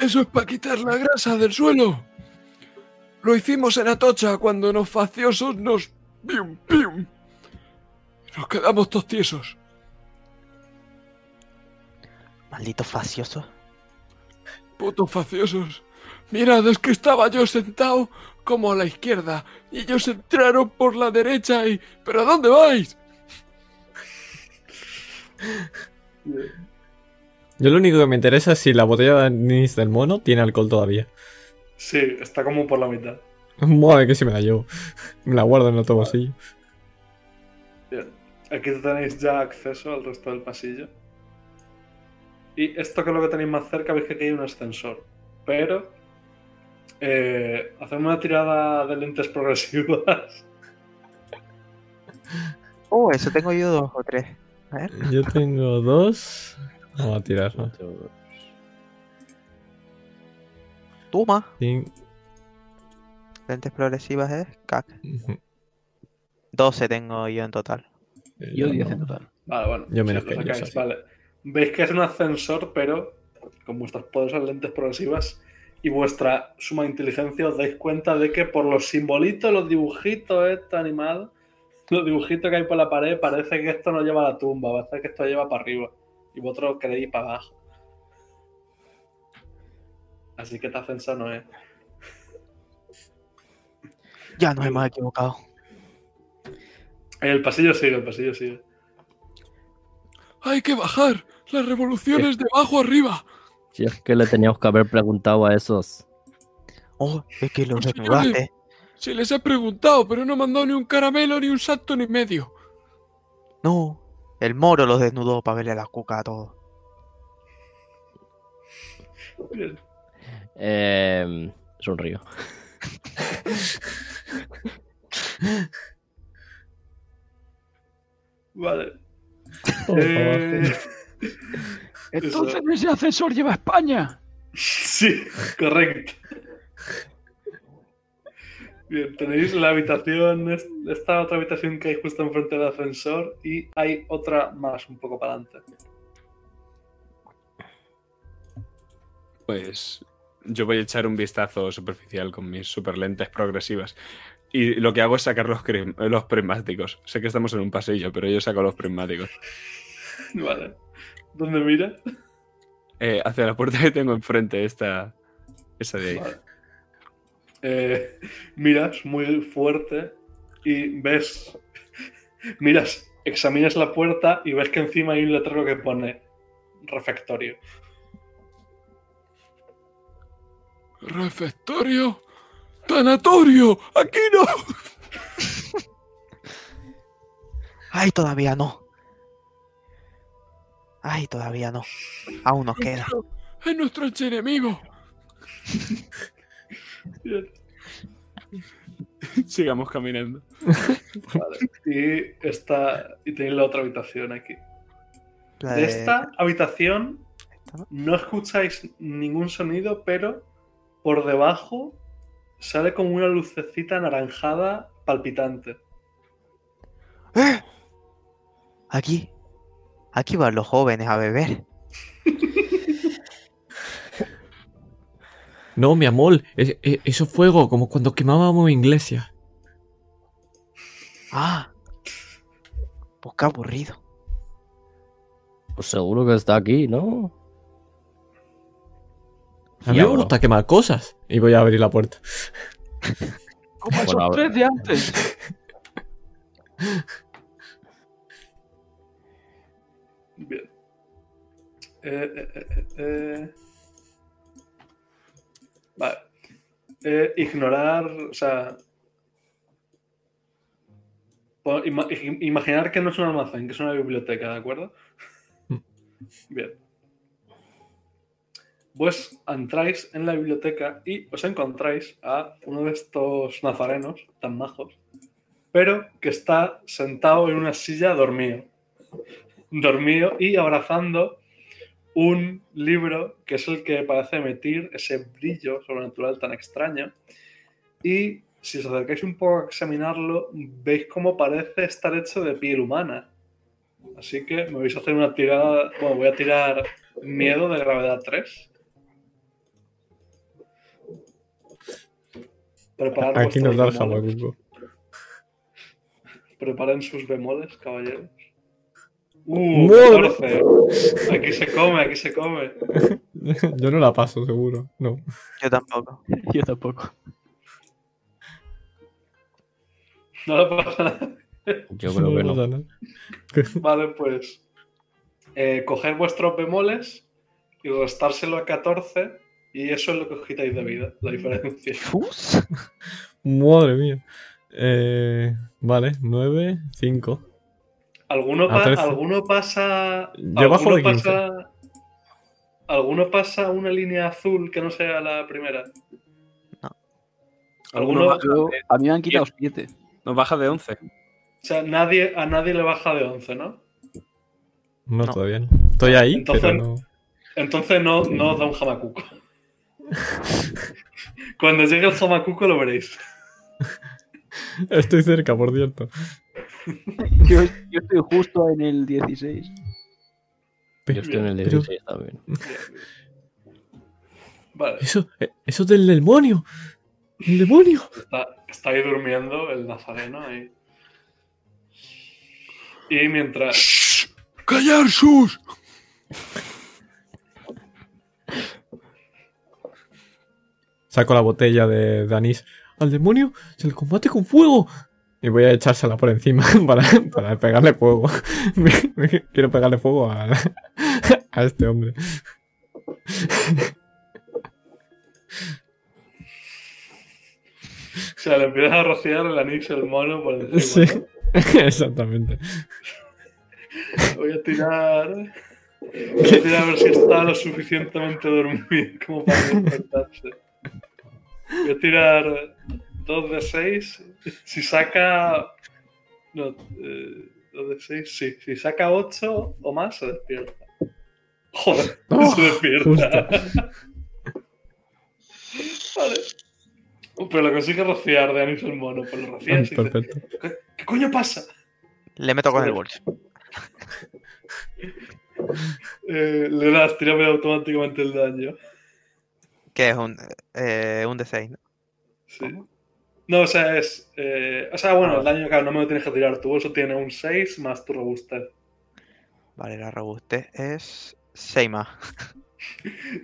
Eso es para quitar la grasa del suelo. Lo hicimos en Atocha cuando los faciosos nos... ¡Pium, pium! Nos quedamos todos tiesos. Maldito facioso. Putos faciosos. Mirad, es que estaba yo sentado como a la izquierda y ellos entraron por la derecha y... ¿Pero a dónde vais? Yo lo único que me interesa es si la botella de anís del mono tiene alcohol todavía. Sí, está como por la mitad. Madre que si me la llevo. Me la guardo en otro bolsillo. Bien. Aquí tenéis ya acceso al resto del pasillo. Y esto que es lo que tenéis más cerca, veis que aquí hay un ascensor. pero eh, hacemos una tirada de lentes progresivas. Oh, eso tengo yo dos o tres. A ver. Yo tengo dos. Vamos a tirar. ¿no? Toma. Cin- Lentes progresivas es cac. Ujú. 12 tengo yo en total. Eh, Yo yo 10 no. en total. Vale, bueno. Yo menos que ellos, sacáis. Vale. Veis que es un ascensor, pero con vuestras poderosas lentes progresivas y vuestra suma inteligencia os dais cuenta de que por los simbolitos, los dibujitos, este animal, los dibujitos que hay por la pared, parece que esto no lleva a la tumba, parece que esto lleva para arriba. Y vosotros queréis ir para abajo. Así que este ascensor no es. Ya nos hemos equivocado. El pasillo sigue, el pasillo sigue. Hay que bajar. Las revoluciones de abajo arriba. Si es que le teníamos que haber preguntado a esos. Oh, es que los desnudaste. Se les he preguntado, pero no me han dado ni un caramelo, ni un salto, ni medio. No, el moro los desnudó para verle la cuca a todos. Eh, sonrío. Vale. Por favor. Eh, Entonces ese ascensor lleva a España. Sí, correcto. Bien, tenéis la habitación, es- esta otra habitación que hay justo enfrente del ascensor y hay otra más un poco para adelante. Pues yo voy a echar un vistazo superficial con mis super lentes progresivas. Y lo que hago es sacar los, los prismáticos. Sé que estamos en un pasillo, pero yo saco los prismáticos. Vale. ¿Dónde mira? Eh, hacia la puerta que tengo enfrente, esta, esa de ahí. Vale. Eh, miras muy fuerte y ves. Miras, examinas la puerta y ves que encima hay un letrero que pone refectorio. Refectorio. Tanatorio. Aquí no. Ay, todavía no. Ay, todavía no. Aún nos queda. Es nuestro enemigo. Sigamos caminando. Vale. Y esta. Y tenéis la otra habitación aquí. De de- esta habitación no escucháis ningún sonido, pero por debajo sale como una lucecita anaranjada palpitante. ¡Eh! Aquí. Aquí van los jóvenes a beber. No, mi amor, es- es- eso es fuego, como cuando quemábamos iglesia. Ah. Pues qué aburrido. Pues seguro que está aquí, ¿no? A mí me gusta quemar cosas. Y voy a abrir la puerta. Como esos Bueno, tres de antes. Bien. Eh, eh, eh, eh, eh. Vale. Eh, ignorar, o sea. ima- imaginar que no es un almacén, que es una biblioteca, ¿de acuerdo? Bien. Pues entráis en la biblioteca y os encontráis a uno de estos nazarenos tan majos, pero que está sentado en una silla dormido dormido y abrazando un libro que es el que parece emitir ese brillo sobrenatural tan extraño. Y si os acercáis un poco a examinarlo, veis cómo parece estar hecho de piel humana. Así que me vais a hacer una tirada. Bueno, voy a tirar miedo de gravedad 3. Preparad Aquí nos da el jamacuco. Preparen sus bemoles, caballeros. Uh, ¡Madre! 14. Aquí se come, aquí se come. Yo no la paso, seguro. No. Yo tampoco. Yo tampoco. No le pasa nada. Yo creo que no. pasa nada. Vale, pues. eh, coger vuestros bemoles y restárselo a 14. Y eso es lo que os quitáis de vida, la diferencia. Fus. Madre mía. Eh, vale, 9, 5. ¿Alguno, pa- 13. alguno pasa. Yo bajo alguno de 15. pasa. ¿Alguno pasa una línea azul que no sea la primera? Alguno baja Yo- de- a mí me han quitado 7. Nos baja de 11. O sea, nadie, a nadie le baja de 11, ¿no? No, todavía no. Estoy ahí, Entonces- pero no. Entonces no, no os da un jamacuco. Cuando llegue el jamacuco lo veréis. Estoy cerca, por cierto. Yo, yo estoy justo en el 16. Yo estoy en el Pero- 16 también. Vale. Eso, eh, eso del demonio. El demonio. Está, está ahí durmiendo el nazareno ahí. Y mientras. ¡Callar, sus! Saco la botella de, de anís. Al demonio se le combate con fuego. Y voy a echársela por encima para, para pegarle fuego. Quiero pegarle fuego a, a este hombre. O sea, le empiezas a rociar el anís el mono por encima. Sí, ¿no? exactamente. Voy a tirar. Voy a tirar a ver si está lo suficientemente dormido como para despertarse. Voy a tirar 2 de 6. Si saca. No, eh, 2 de 6, sí. Si saca 8 o más, se despierta. Joder, Oh, se despierta. vale. Uh, Pero lo consigue rociar de anís el mono, pues lo rocias y dice, Perfecto. ¿qué, qué coño pasa? Le meto con el bolso. Eh, le das, tírame automáticamente el daño. Que es un, eh, un D6, ¿no? Sí. No, o sea, es. eh, o sea, bueno, el daño, claro, no me lo tienes que tirar. Tu bolso tiene un 6 más tu robustez. Vale, la robustez es 6 más.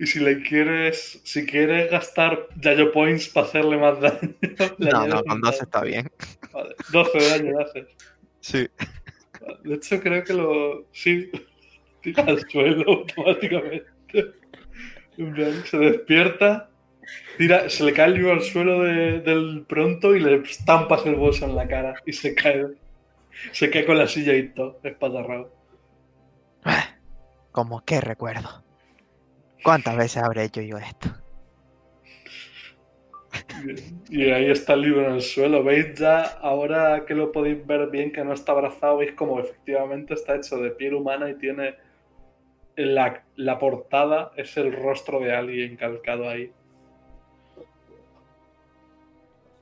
Y si le quieres. Si quieres gastar Yayo Points para hacerle más daño. No, no, con 12 dado. está bien. Vale, 12 de daño haces. Sí. De hecho, creo que lo. Sí. Tira al suelo automáticamente. Se despierta. Tira, se le cae el libro al suelo de- del pronto y le estampas el bolso en la cara. Y se cae. Se cae con la silla y todo, espatarrado. Como que recuerdo. ¿Cuántas veces habré hecho yo esto? Y ahí está el libro en el suelo. ¿Veis ya, ahora que lo podéis ver bien, que no está abrazado, veis como efectivamente está hecho de piel humana y tiene la, la portada, es el rostro de alguien calcado ahí.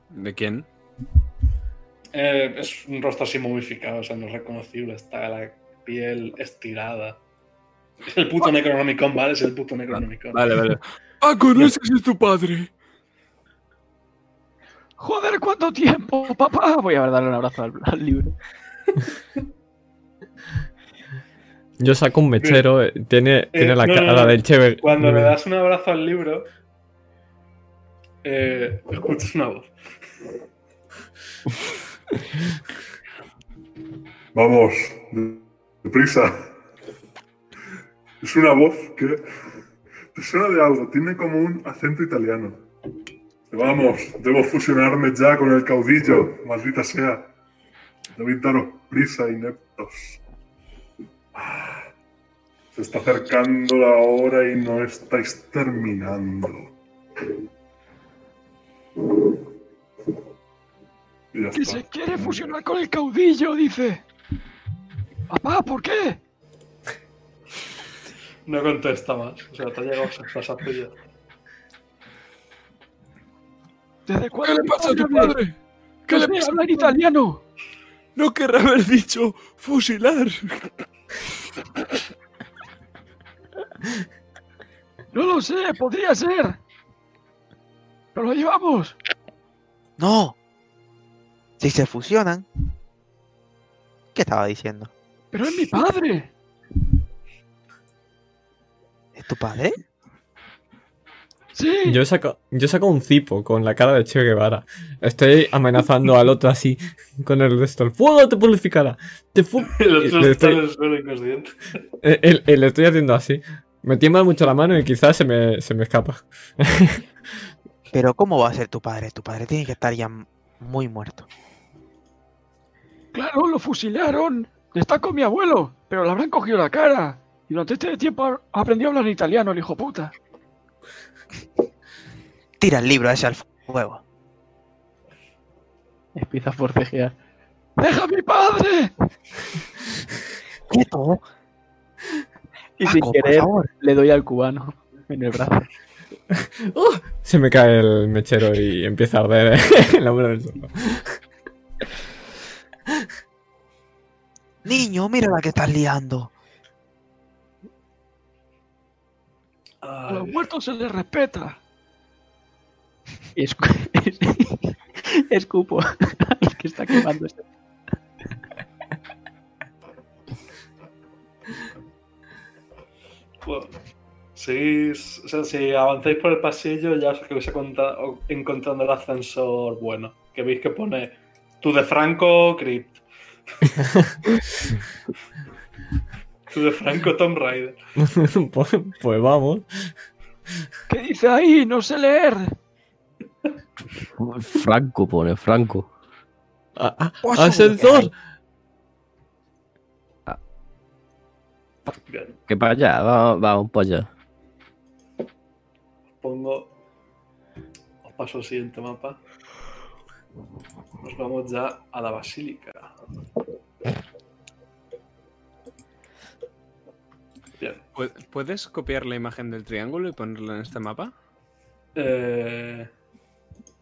¿De quién? Eh, es un rostro así momificado, o sea, no es reconocible, está la piel estirada. Es el puto Necronomicon, ¿vale? Es el puto Necronomicon. Vale, vale. ¡Ah, conoces a tu padre! Joder, ¿cuánto tiempo, papá? Voy a darle un abrazo al, al libro. Yo saco un mechero. eh, Tiene, tiene la no, cara no. del Cheve. Cuando le das un abrazo al libro, eh, escuchas una voz. Vamos, deprisa. Es una voz que te suena de algo, tiene como un acento italiano. Vamos, debo fusionarme ya con el caudillo, maldita sea. Debéis daros prisa, ineptos. Se está acercando la hora y no estáis terminando. Que se quiere fusionar con el caudillo, dice. Papá, ¿por qué? No contesta más. O sea, te ha llegado y ya. ¿Desde ¿Qué cuándo le mi pasa a tu padre? ¿Qué le pasa? habla en italiano. No querrá haber dicho fusilar. No lo sé, podría ser. Pero lo llevamos. ¡No! Si se fusionan. ¿Qué estaba diciendo? Pero es mi padre. ¿Es tu padre? Sí. Yo saco, yo saco un cipo con la cara de Che Guevara. Estoy amenazando al otro así, con el resto. El fuego te purificará. Te fu- El otro le, está en estoy, el suelo inconsciente. eh, eh, eh, le estoy haciendo así. Me tiembla mucho la mano y quizás se me, se me escapa. Pero ¿cómo va a ser tu padre? Tu padre tiene que estar ya muy muerto. Claro, lo fusilaron. Está con mi abuelo, pero le habrán cogido la cara. Y durante este tiempo aprendió a hablar italiano, el hijo puta. Tira el libro ese al fuego. Empieza a forcejear. ¡Deja a mi padre! ¡Quieto! Y sin Paco, querer le doy al cubano en el brazo. Se me cae el mechero y empieza a arder el hombre del sofá. Niño, mira la que estás liando. A los muertos se les respeta. Y escu- escupo al que está quemando este. Bueno, seguís, o sea, si avanzáis por el pasillo, ya os que vais encontrando el ascensor bueno. Que veis que pone tú de Franco Crypt. tú de Franco Tomb Raider. pues, pues vamos. ¿Qué dice ahí? No sé leer. Franco pone, Franco. Ah, ah, ¡Ascensor! Bien, Que para allá, va- vamos para allá. pongo. Os paso el siguiente mapa. Nos vamos ya a la basílica. ¿Puedes copiar la imagen del triángulo y ponerla en este mapa? Eh,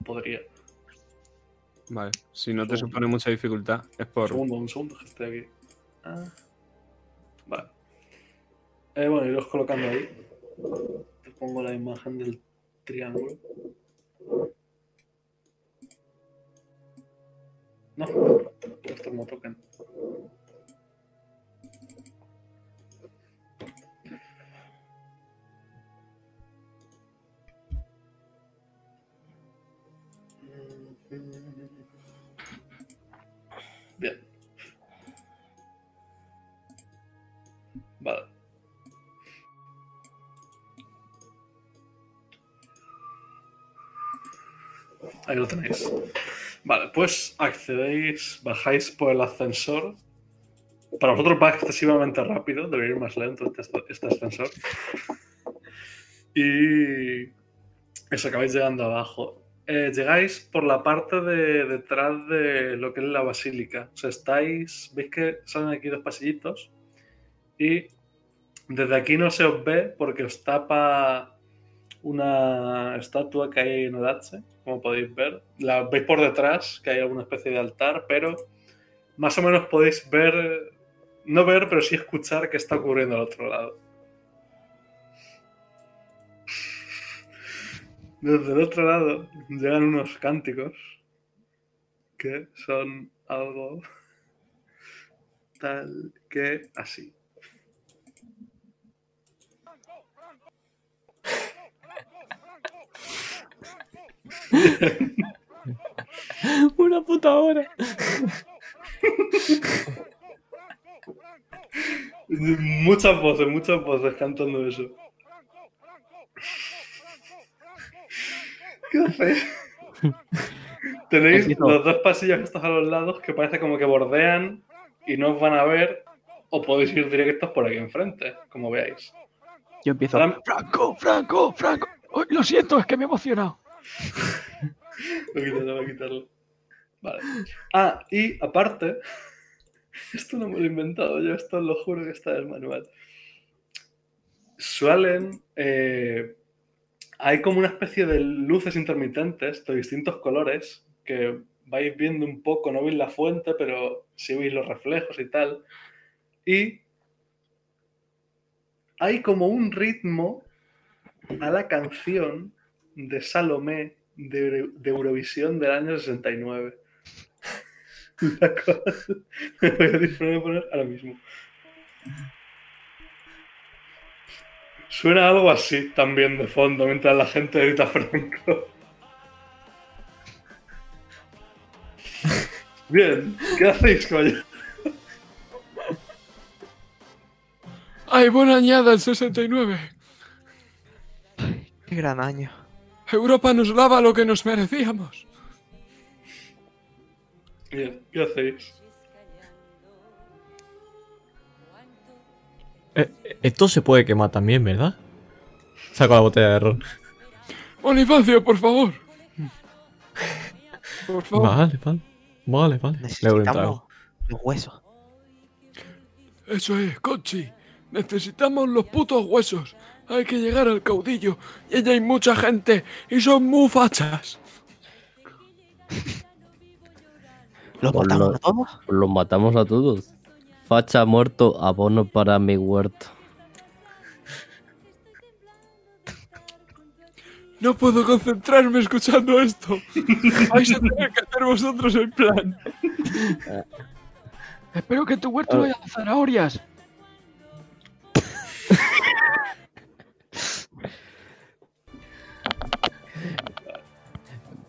podría. Vale, si no te supone mucha dificultad, es Un por... segundo, un segundo, que estoy aquí. Ah, vale. Eh, bueno, iros colocando ahí. Te pongo la imagen del triángulo. No, esto como token. Lo tenéis. Vale, pues accedéis, bajáis por el ascensor. Para vosotros va excesivamente rápido, debería ir más lento este, este ascensor. Y eso, acabáis llegando abajo. Eh, llegáis por la parte de detrás de lo que es la basílica. O sea, estáis, veis que salen aquí dos pasillitos y desde aquí no se os ve porque os tapa una estatua que hay en Odache, como podéis ver. La veis por detrás, que hay alguna especie de altar, pero más o menos podéis ver, no ver, pero sí escuchar qué está ocurriendo al otro lado. Desde el otro lado llegan unos cánticos que son algo tal que así. Una puta hora. Muchas voces, muchas voces cantando eso. ¿Qué hacéis? Tenéis los dos pasillos estos a los lados que parece como que bordean y no os van a ver, o podéis ir directos por aquí enfrente, como veáis. Yo empiezo. Franco, Franco, Franco. Uy, lo siento, es que me he emocionado. Voy a quitarlo, voy a quitarlo. Vale. Ah, y aparte, esto no me lo he inventado yo, esto lo juro que está en el manual. Suelen. eh, hay como una especie de luces intermitentes de distintos colores que vais viendo un poco, no veis la fuente, pero sí veis los reflejos y tal. Y hay como un ritmo a la canción de Salomé de, Euro- de Eurovisión del año 69. La cosa- Me voy a disponer a poner ahora mismo. Suena algo así también de fondo mientras la gente grita Franco. Bien, ¿qué hacéis, caballero? ¡Ay, buena añada el 69! Qué gran año. Europa nos daba lo que nos merecíamos. Bien, ¿qué hacéis? Eh, esto se puede quemar también, ¿verdad? Saco la botella de ron. Bonifacio, por favor. Por favor. Vale, vale. Vale, vale. Trago. los huesos. Eso es, Conchi. Necesitamos los putos huesos. Hay que llegar al caudillo. Y allá hay mucha gente. Y son muy fachas. ¿Los Pues matamos lo- a todos? Los matamos a todos. Facha muerto, abono para mi huerto. No puedo concentrarme escuchando esto. Vais a tener que hacer vosotros el plan. Espero que tu huerto no haya zanahorias.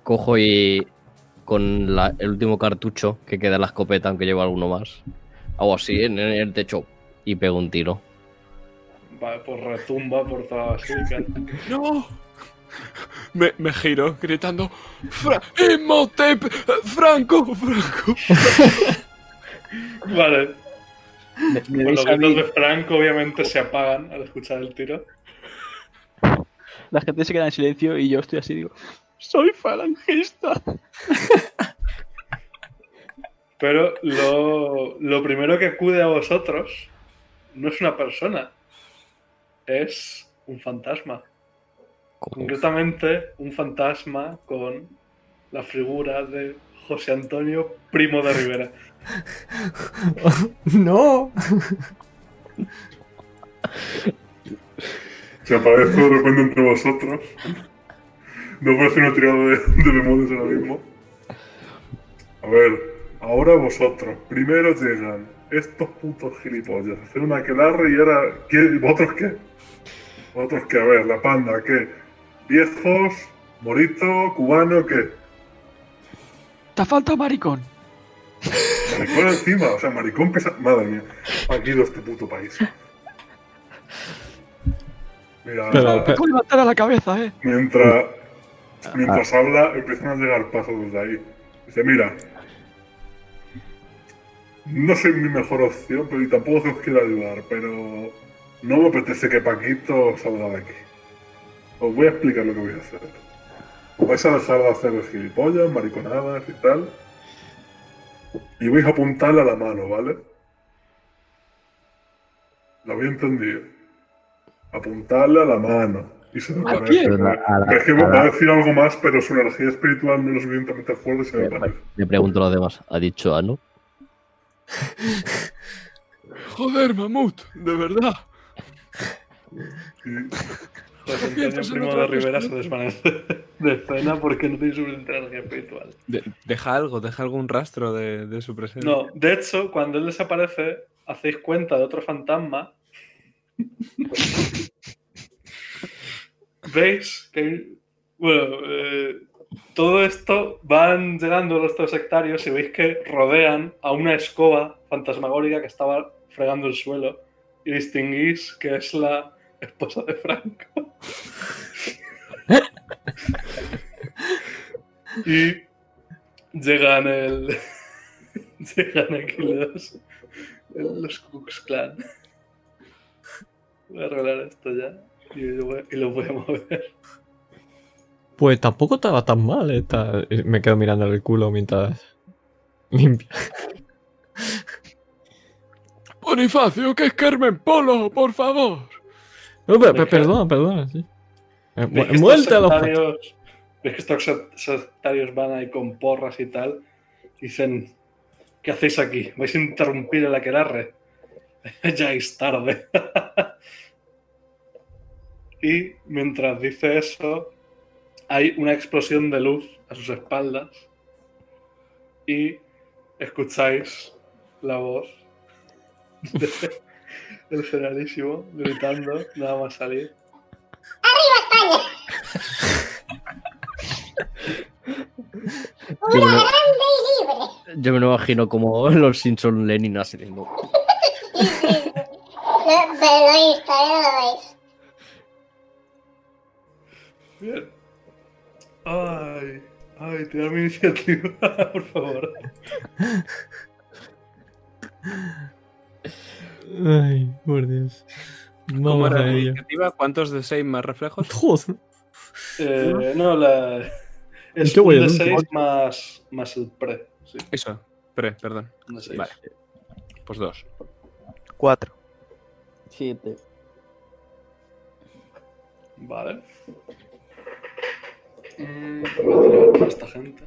Cojo y con la- el último cartucho que queda en la escopeta, aunque llevo alguno más. Hago así en, en el techo y pego un tiro. Vale, pues retumba por toda. ¡No! Me, me giro gritando: ¡Fra ¡Imhotep! ¡Franco! ¡Franco! Vale. Me, me Pues los gritos de Franco obviamente se apagan al escuchar el tiro. la gente se queda en silencio y yo estoy así, digo, soy falangista. Pero lo, lo primero que acude a vosotros no es una persona, es un fantasma. Concretamente, un fantasma con la figura de José Antonio Primo de Rivera. ¡No! Se aparece de repente entre vosotros. No puedo hacer una tirada de, de demonios ahora mismo. A ver, ahora vosotros. Primero llegan estos putos gilipollas. Hacer una aquelarre y ahora. ¿qué? ¿Y ¿Vosotros qué? ¿Vosotros qué? A ver, la panda, ¿qué? ¿Viejos? ¿Morito? ¿Cubano? ¿Qué? Te falta maricón. Maricón encima, o sea, maricón pesa. Madre mía, aquí de este puto país. Mira, Pero, pero- levantar a la cabeza, eh. mientras, mientras habla, empiezan a llegar pasos desde ahí. Dice, mira, no soy mi mejor opción, pero tampoco os quiero ayudar, pero no me apetece que Paquito salga de aquí. Os voy a explicar lo que voy a hacer. Vais a dejar de hacer gilipollas, mariconadas y tal. Y vais a apuntarle a la mano, ¿vale? ¿Lo había entendido? Apuntarle a la mano. Y se me ¿A parece. la- va la- a decir algo más, pero su energía espiritual no es lo suficientemente fuerte se me parece. Le pregunto a los demás. ¿Ha dicho Ano? Joder, mamut, de verdad. En Primo otra de Rivera se desvanece de escena porque no tiene suficiente energía espiritual. De- deja algo, deja algún rastro de, de su presencia. No, de hecho, cuando él desaparece, hacéis cuenta de otro fantasma. Veis que. Bueno, eh, todo esto van llegando los tres sectarios y veis que rodean a una escoba fantasmagórica que estaba fregando el suelo. Y distinguís que es la esposa de Franco. y llegan el. llegan aquí los. los Ku Klan. Voy a arreglar esto ya. Y lo voy, y lo voy a mover. Pues tampoco estaba tan mal. Esta... Me quedo mirando el culo mientras limpia. Bonifacio, que es Carmen Polo, por favor. No, pero, pero perdona, perdona, sí. Eh, ¿Veis mu- que Muerte a los veis que estos sec- sectarios van ahí con porras y tal? Dicen, ¿qué hacéis aquí? ¿Vais a interrumpir el aquelarre? ya es tarde. y mientras dice eso, hay una explosión de luz a sus espaldas y escucháis la voz de- del generalísimo gritando nada más salir. ¡Arriba España! Yo me, ¡Una lo, grande y libre! yo me lo imagino como los Simpson Lenin haciendo. Sí, sí, sí. No, pero lo no lo veis. Bien. Ay, ay, tirar mi iniciativa, por favor. Ay, por Dios. ¿Cómo Vamos era a la ello. iniciativa? ¿Cuántos de 6 más reflejos? Joder. Eh, no, la. Es voy un al de último. 6 más, más el pre. Sí, Eso, pre, perdón. Vale. Pues dos. 4. Siete. Vale. Voy a tirar para esta gente.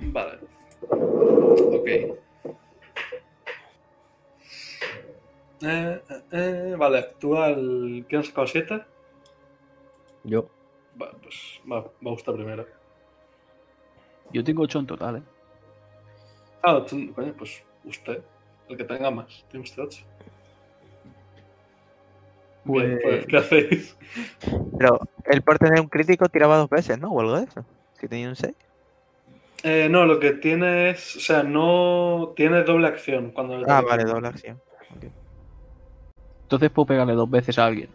Vale. Ok. Eh, eh, eh, vale, actúa el. ¿Quién ha sacado 7? Yo. Vale, pues va, va usted primero. Yo tengo 8 en total, ¿eh? Ah, pues usted, el que tenga más. Tiene usted 8. Bien, Pues- pues, ¿qué hacéis? Pero él por tener un crítico tiraba dos veces, ¿no? O algo de eso. Si tenía un 6. Eh, no, lo que tiene es. O sea, no. Tiene doble acción cuando. Ah, vale, doble acción. Entonces puedo pegarle dos veces a alguien.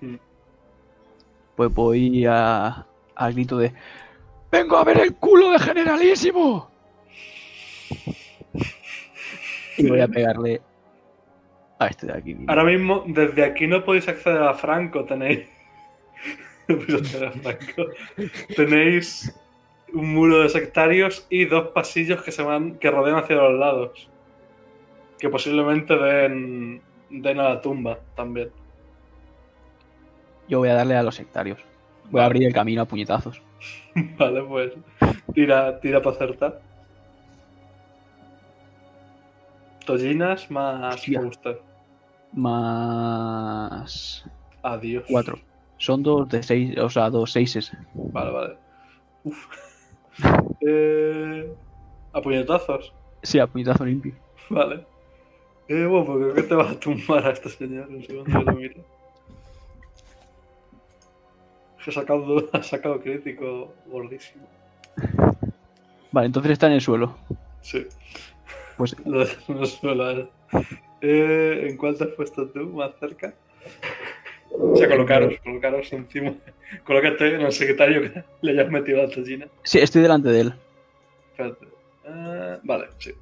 Hmm. Pues voy a, al grito de ¡Vengo a ver el culo de generalísimo! Y voy a pegarle a este de aquí. Ahora mismo, desde aquí no podéis acceder a Franco, tenéis. A Franco. Tenéis un muro de sectarios y dos pasillos que se van. que rodean hacia los lados. Que posiblemente den. den a la tumba también. Yo voy a darle a los sectarios. Voy a abrir el camino a puñetazos. Vale, pues. Tira, tira para acertar. Tollinas más Hostia. por usted. Más Adiós. 4. Son dos de 6, o sea, dos seises. Vale, vale. Uf. Eh, a puñetazos. Sí, a puñetazo limpio. Vale. Eh, bueno, pues creo que te vas a tumbar a este señor. Un segundo que lo miro. Ha sacado, ha sacado crítico gordísimo. Vale, entonces está en el suelo. Sí. Pues Lo dejas en el suelo a él. Eh, ¿En cuál te has puesto tú? ¿Más cerca? O sea, colocaros, colocaros encima. Colócate en el secretario que le hayas metido la tollina. sí, estoy delante de él. Espérate. Ah, vale, sí.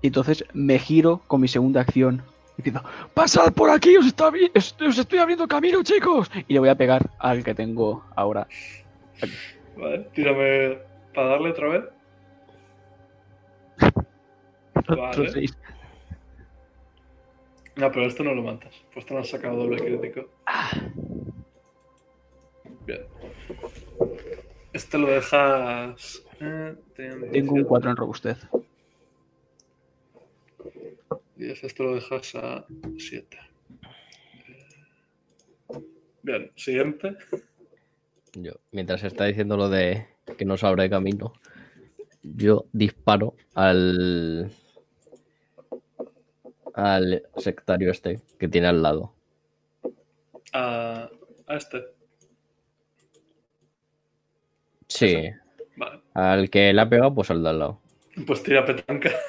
Y entonces me giro con mi segunda acción. Diciendo, ¡Pasad por aquí! ¡Os, está os estoy abriendo camino, chicos! y le voy a pegar al que tengo ahora. Vale, tírame para darle otra vez. Vale. No, pero esto no lo matas. Pues te no has sacado doble crítico. Bien. Este lo dejas. eh, Tengo un 17. 4 en robustez. 10, esto lo dejas a 7. Bien, siguiente. Yo, mientras está diciendo lo de que no se abre camino, yo disparo al. Al sectario este que tiene al lado. A, a este. Sí. Vale. Al que le ha pegado, pues al de al lado. Pues tira petanca.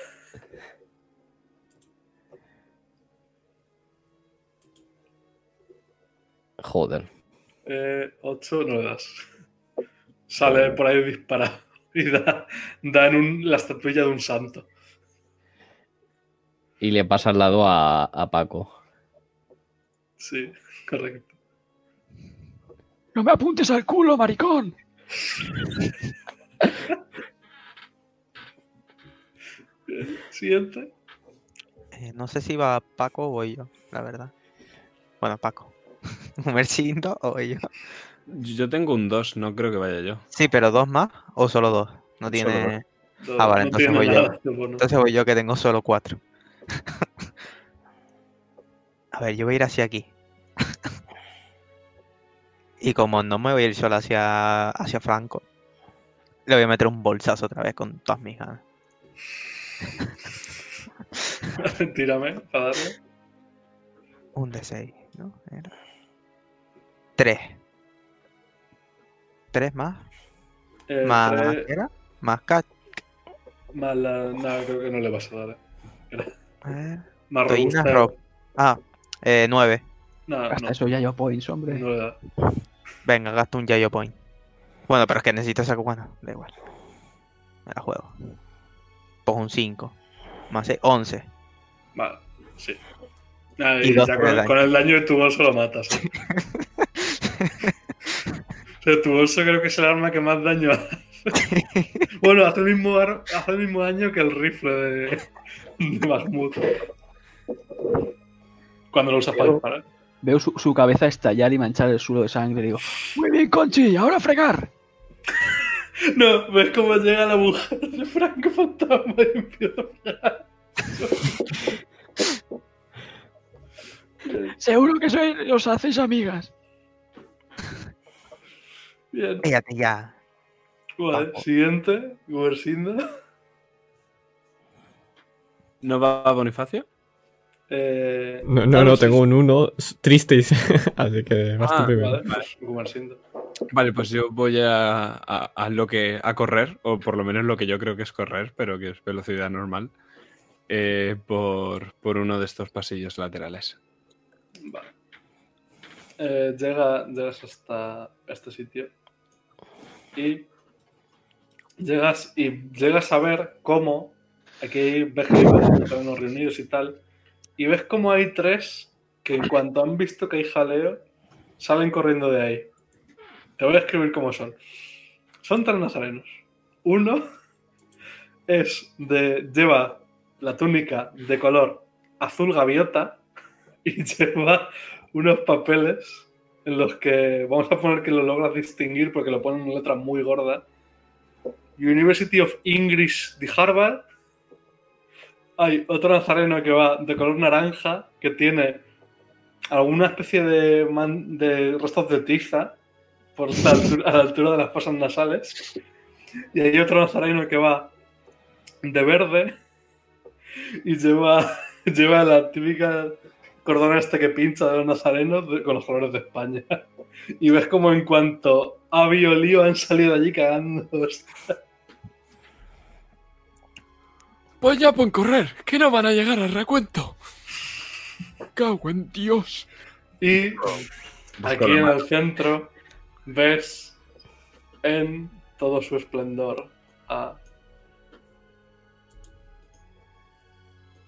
Joder. Eh, 8 no le das. Sale por ahí disparado. Y da, da en un- la estatuilla de un santo. Y le pasa al lado a, a Paco. Sí, correcto. ¡No me apuntes al culo, maricón! Siguiente. Eh, no sé si va Paco o voy yo, la verdad. Bueno, Paco. Mercindo o voy yo. Yo tengo un 2, no creo que vaya yo. Sí, pero dos más o solo dos. No tiene. Ah, vale, No entonces voy yo. nada. Entonces voy yo que tengo solo cuatro. A ver, yo voy a ir hacia aquí. y como no me voy a ir solo hacia, hacia Franco, le voy a meter un bolsazo otra vez con todas mis ganas. Tírame para darle. Un de 6, ¿no? Era. Tres. Tres más. Eh, más. tres- ¿qué era? Más cat. Más la. No, creo que no le vas a dar. eh. Ver. Más. Rob. Ah, eh, nueve. No, Hasta no, eso ya yo points, hombre. no da. Venga, gasto un Yayo Point. Bueno, pero es que necesito sacar. Bueno, da igual. Me la juego. Pues un 5. Más 6, 11. Vale, sí. Y ya el con, el daño de tu bolso lo matas. ¿eh? o sea, tu bolso creo que es el arma que más daño hace. bueno, hace el mismo, hace el mismo daño que el rifle de, de Mahmoud. Cuando lo usas para disparar. Veo su, su cabeza estallar y manchar el suelo de sangre. Digo, Muy bien, Conchi, ahora a fregar. No, ves cómo llega la mujer de Franco Fantasma y empieza a. Seguro que soy, os hacéis amigas. Bien. Fíjate ya. Vale, siguiente, Guersinda. ¿No va a Bonifacio? Eh, No, no, no, tengo un 1 triste, así que vas tú Ah, primero. Vale, pues. Vale, pues yo voy a, a- a lo que a correr, o por lo menos lo que yo creo que es correr, pero que es velocidad normal, eh, por, por uno de estos pasillos laterales. Vale. Eh, llega, llegas hasta este sitio y llegas y llegas a ver cómo aquí ves que hay terrenos reunidos y tal y ves cómo hay tres que en cuanto han visto que hay jaleo salen corriendo de ahí. Te voy a escribir cómo son. Son tres nazarenos. Uno es de lleva la túnica de color azul gaviota y lleva unos papeles en los que vamos a poner que lo logras distinguir porque lo ponen en letra muy gorda. University of English de Harvard. Hay otro nazareno que va de color naranja que tiene alguna especie de, man- de restos de tiza por la altura, a la altura de las fosas nasales. Y hay otro nazareno que va de verde y lleva, lleva la típica cordón este que pincha de los nazarenos con los colores de España. Y ves como en cuanto ha habido lío han salido allí cagando. Pues ya pueden correr, que no van a llegar al recuento. Cago en Dios. Y aquí en el centro ves en todo su esplendor a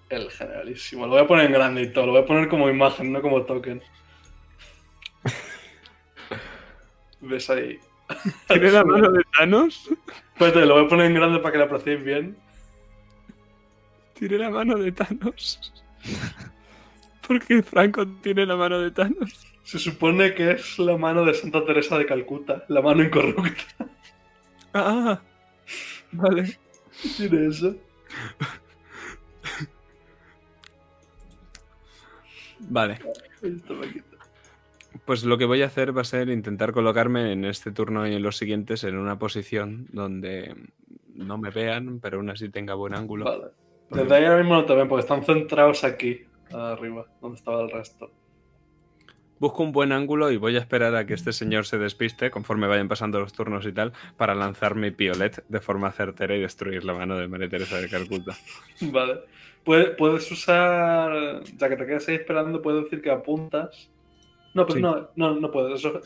el generalísimo. Lo voy a poner en grande y todo, lo voy a poner como imagen, no como token. ¿Ves ahí? ¿Tiene la mano de Thanos? Pues lo voy a poner en grande para que lo apreciéis bien. Tiene la mano de Thanos. ¿Por qué Franco tiene la mano de Thanos? Se supone que es la mano de Santa Teresa de Calcuta, la mano incorrupta. Ah, vale. Tiene eso. Vale. Pues lo que voy a hacer va a ser intentar colocarme en este turno y en los siguientes en una posición donde no me vean, pero aún así tenga buen ángulo. Vale. Desde ahí ahora mismo no te ven porque están centrados aquí, arriba, donde estaba el resto. Busco un buen ángulo y voy a esperar a que este señor se despiste conforme vayan pasando los turnos y tal para lanzar mi piolet de forma certera y destruir la mano de María Teresa de Calcuta. Vale. Puedes, usar, ya que te quedas ahí esperando, puedes decir que apuntas. No, pues Sí. no, no, no puedes. Eso,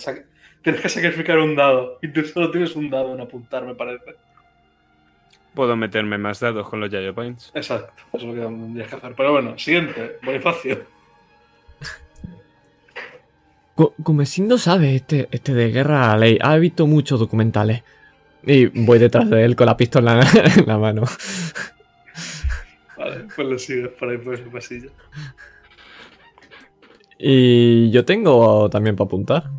tienes que sacrificar un dado. Y tú solo tienes un dado en apuntar, me parece. Puedo meterme más dados con los Yayo Points. Exacto, eso es lo que tendrías que hacer. Pero bueno, siguiente, Bonifacio. Gu- Gumesindo sabe este, este de guerra a la ley. Ha visto muchos documentales. Y voy detrás de él con la pistola en la mano. Vale, pues lo sigues por ahí por ese pasillo. Y yo tengo también para apuntar.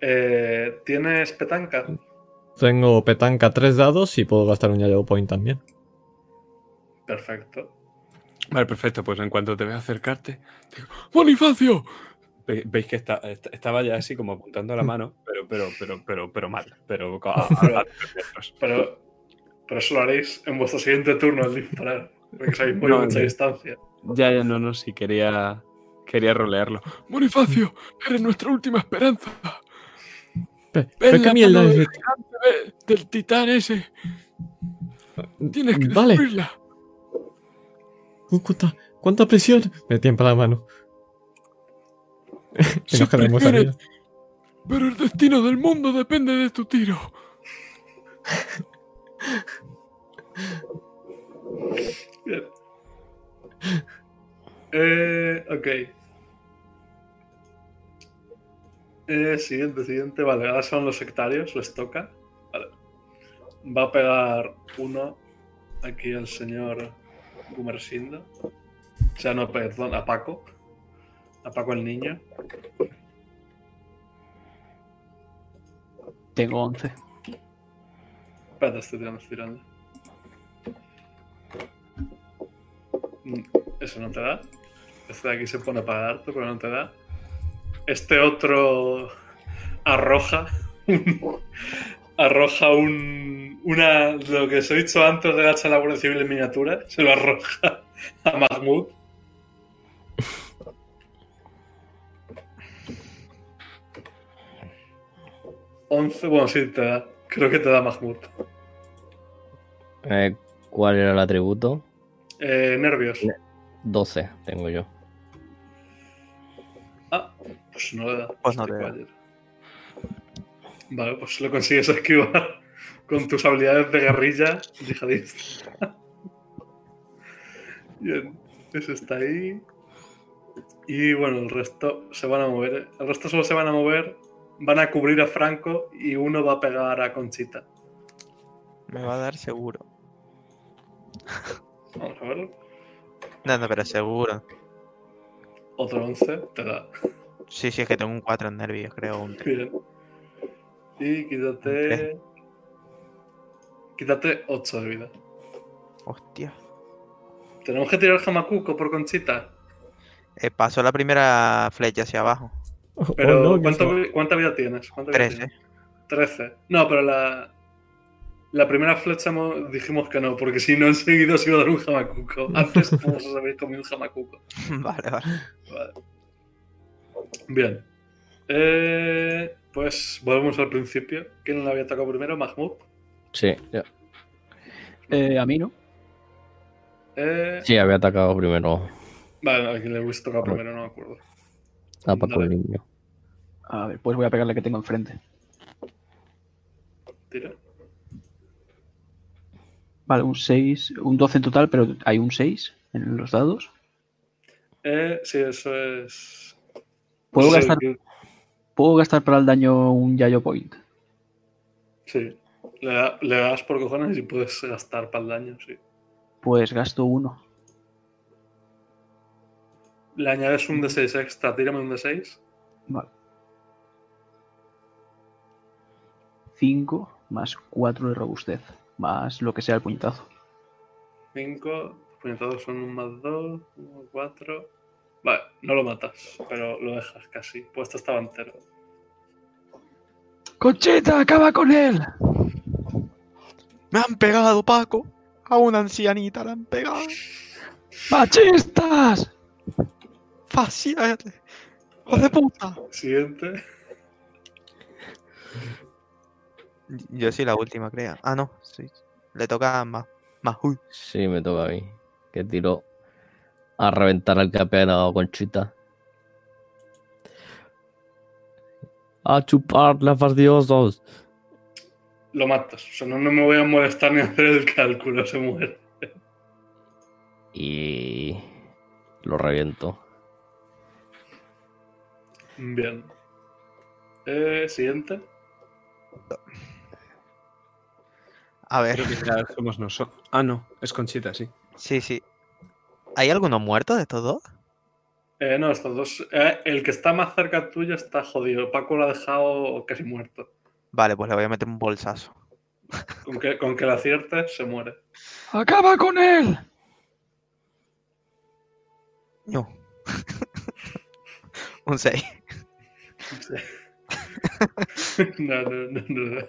Eh, ¿Tienes petanca? Tengo petanca tres dados y puedo gastar un Yayo Point también. Perfecto. Vale, perfecto. Pues en cuanto te vea acercarte, digo, ¡Bonifacio! Ve- Veis que está- estaba ya así como apuntando a la mano, pero, pero, pero, pero, pero mal. Pero a, a- a tres metros. Pero, pero eso lo haréis en vuestro siguiente turno al disparar. Porque sabéis muy No, mucha no. distancia. Ya, ya, no, no, sí, quería, quería rolearlo. Bonifacio, eres nuestra última esperanza. Ven la ¿Qué mierda mano de- del titán ese. Tienes que Vale. destruirla. Uh, ¿Cuánta, cuánta presión? Me tiembla la mano. y nos quedamos el- Pero el destino del mundo depende de tu tiro. Bien. Eh, ok. Eh, siguiente, siguiente. Vale, ahora son los sectarios, les toca. Vale. Va a pegar uno aquí al señor Gumersindo. O sea, no, perdón, a Paco. A Paco el niño. Tengo 11. Espérate, estoy tirando, estoy tirando. Mm, Eso no te da. Este de aquí se pone para darte, pero no te da. Este otro arroja. arroja un. Una. Lo que os he dicho antes de la la Guardia Civil en miniatura. Se lo arroja a Mahmoud. Once, bueno, sí, te da. Creo que te da Mahmoud. Eh, ¿Cuál era el atributo? Eh, nervios. 12 tengo yo. Pues no le da. Pues no te da. caballero. Vale, pues lo consigues esquivar con tus habilidades de guerrilla yihadista. Bien, eso está ahí. Y bueno, el resto se van a mover. El resto solo se van a mover. Van a cubrir a Franco y uno va a pegar a Conchita. Me va a dar seguro. Vamos a verlo. No, no, pero seguro. Otro 11 te da. Sí, sí, es que tengo un 4 en nervios, creo. Un. Y quítate. Quítate 8 de vida. Hostia. Tenemos que tirar el Hamakuko por Conchita. Eh, pasó la primera flecha hacia abajo. Pero, Oh, no, que ¿cuánto eso- vi- ¿cuánta vida tienes? ¿Cuánta vida 13. tienes? 13. No, pero la. La primera flecha dijimos que no, porque si no enseguida os iba a dar un Hamakuko. Antes todos os habéis comido un Hamakuko. vale, vale. Vale. Bien. Eh, pues volvemos al principio. ¿Quién le había atacado primero? Mahmoud. Sí, ya. Eh, a mí no. Eh, sí, había atacado primero Vale, a quien le hubiese tocado primero, no me acuerdo. a Paco el niño. A ver, pues voy a pegarle que tengo enfrente. Tira. Vale, un 6, un 12 en total, pero hay un 6 en los dados. Eh, sí, eso es. ¿Puedo Sí, gastar, que- ¿Puedo gastar para el daño un Yayo Point? Sí. Le, da- le das por cojones y puedes gastar para el daño, sí. Pues gasto uno. Le añades un D6 extra, tírame un D6. Vale. 5 más 4 de robustez, más lo que sea el puñetazo. 5, puñetazos son un más 2, 4. Vale, no lo matas, pero lo dejas casi. Pues esto estaba entero. ¡Conchita, acaba con él! Me han pegado, Paco. A una ancianita la han pegado. ¡Machistas! Fascinante. ¡Hijo de puta! Siguiente. Yo soy la última, creo. Ah, no. Sí. Le toca a Ma Mahui. Sí, me toca a mí. Que tiro a reventar al que ha pegado Conchita. A chupar las fastidiosos. Lo matas. O sea, no, no me voy a molestar ni a hacer el cálculo, se muere. Y lo reviento. Bien. Eh, siguiente. A ver. Creo que ya somos nosotros. Ah, no, es Conchita, sí. Sí, sí. ¿Hay alguno muerto de estos dos? Eh, no, estos dos. eh, el que está más cerca tuyo está jodido. Paco lo ha dejado casi muerto. Vale, pues le voy a meter un bolsazo. Con que, con que le aciertes, se muere. ¡Acaba con él! No. un 6. no, no, no, no.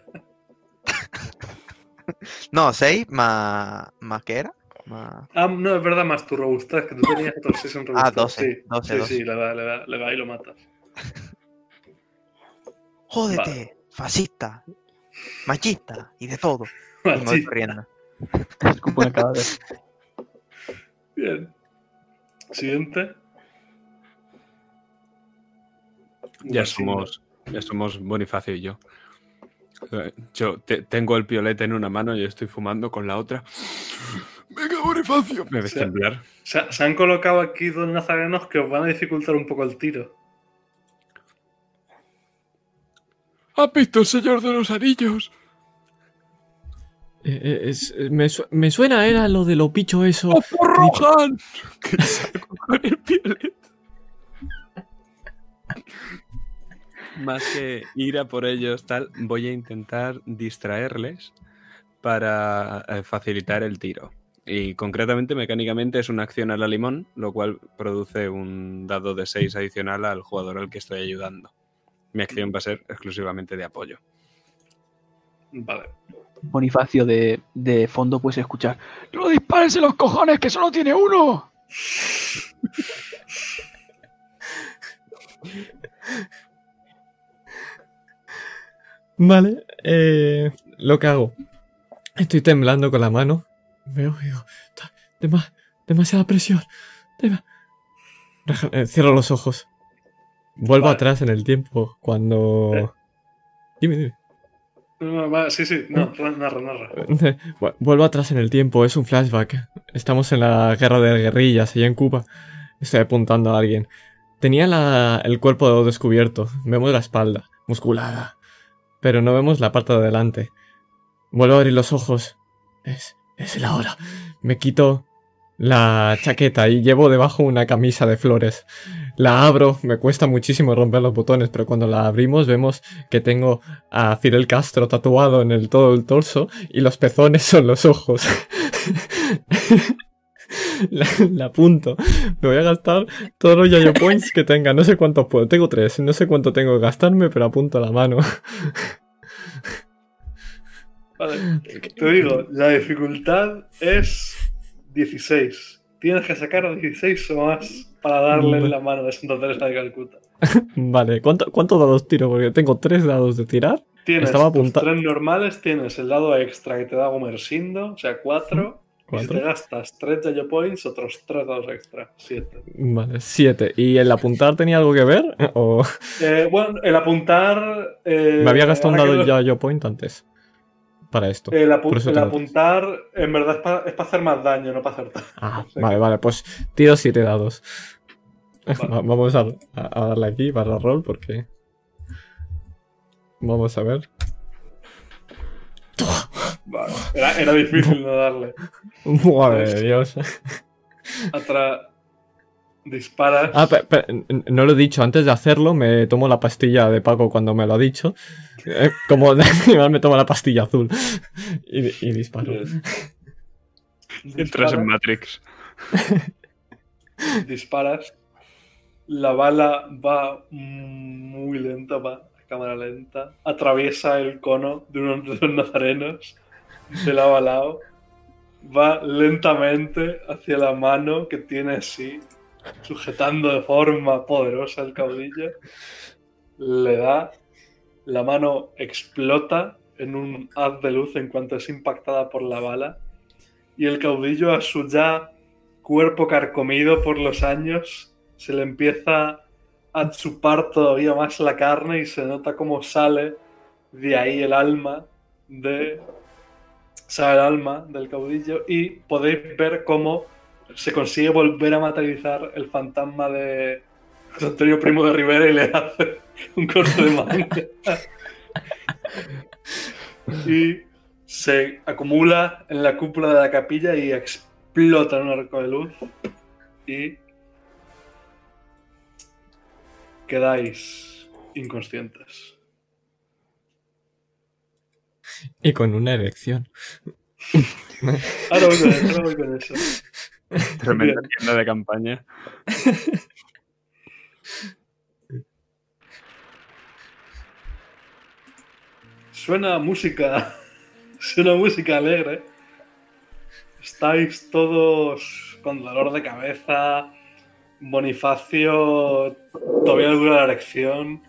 No, 6 más. ¿Más qué era? Más... Ah, no, es verdad, más tu robustez, que tú tenías otros 6 en robustez. Ah, 12, Sí, 12, sí, 12. sí, le da, le da, le da y lo matas. Jódete, Vale. fascista, machista y de todo. Machista. Bien. Siguiente. Ya somos, Ya somos Bonifacio y yo. Eh, Yo te- tengo el piolete en una mano y estoy fumando con la otra. Venga, Bonifacio. Me temblar. Se, se han colocado aquí dos nazarenos que os van a dificultar un poco el tiro. ¿Has visto el Señor de los Anillos? Eh, eh, es- eh, me, su- me suena, era lo de lo picho eso. ¡Oh, por Rohan! Que salgo con el piolete. Más que ir a por ellos, tal, voy a intentar distraerles para facilitar el tiro. Y concretamente, mecánicamente, es una acción a la limón, lo cual produce un dado de 6 adicional al jugador al que estoy ayudando. Mi acción va a ser exclusivamente de apoyo. Vale. Bonifacio de, de fondo puedes escuchar. ¡No dispares en los cojones, que solo tiene uno! Vale, eh, lo que hago. Estoy temblando con la mano. Veo, digo, "Ta- dema- demasiada presión. dema-". Deja- eh, cierro los ojos. Vuelvo Vale. atrás en el tiempo cuando... Eh. Dime, dime. No, no, va, sí, sí, no, narra, narra. Vu- Vuelvo atrás en el tiempo, es un flashback. Estamos en la guerra de guerrillas, allá en Cuba. Estoy apuntando a alguien. Tenía la- el cuerpo descubierto. Vemos la espalda, musculada. Pero no vemos la parte de adelante. Vuelvo a abrir los ojos. Es, es la hora. Me quito la chaqueta y llevo debajo una camisa de flores. La abro, me cuesta muchísimo romper los botones, pero cuando la abrimos vemos que tengo a Fidel Castro tatuado en el todo el torso y los pezones son los ojos. la, la apunto. Me voy a gastar todos los Yayo Points que tenga. No sé cuántos puedo. Tengo tres. No sé cuánto tengo que gastarme, pero apunto la mano. Vale. Te digo, la dificultad es 16. Tienes que sacar 16 o más para darle en la mano a Santa Teresa de Calcuta. vale, ¿cuánto- ¿cuántos dados tiro? Porque tengo tres dados de tirar. Tienes Estaba tus tres normales, tienes el dado extra que te da Gomersindo, o sea, 4. Y si te gastas 3 Yayo Points, otros 3 dados extra, 7. Vale, siete. ¿Y el apuntar tenía algo que ver? ¿O Eh, bueno, el apuntar. eh, me había gastado un dado lo- Yayo Point antes? Para esto. El, apu- apuntar, en verdad, es para hacer más daño, no para acertar. Ah, O sea vale, vale, pues tiro siete dados. Va- Vamos a, darle aquí para roll porque. Vamos a ver. Vale, Era, era difícil no darle. Madre Dios. Atrás. Disparas. Ah, pe- pe- n- no lo he dicho. Antes de hacerlo, me tomo la pastilla de Paco cuando me lo ha dicho. Eh, como de animal, me tomo la pastilla azul. Y, y disparo. Entras en Matrix. disparas. La bala va muy lenta, va a cámara lenta. Atraviesa el cono de uno de los nazarenos de lado a lado. Va lentamente hacia la mano que tiene así, sujetando de forma poderosa el caudillo. Le da. La mano explota en un haz de luz en cuanto es impactada por la bala. Y el caudillo, a su ya cuerpo carcomido por los años, se le empieza a chupar todavía más la carne y se nota cómo sale de ahí el alma de sale el alma del caudillo y podéis ver cómo se consigue volver a materializar el fantasma de José Antonio Primo de Rivera y le hace un corte de manga y se acumula en la cúpula de la capilla y explota en un arco de luz y quedáis inconscientes. Y con una erección. Ahora voy con eso. ahora voy con eso. Tremenda tienda de campaña. Suena música. Suena música alegre. Estáis todos con dolor de cabeza. Bonifacio todavía dura la erección.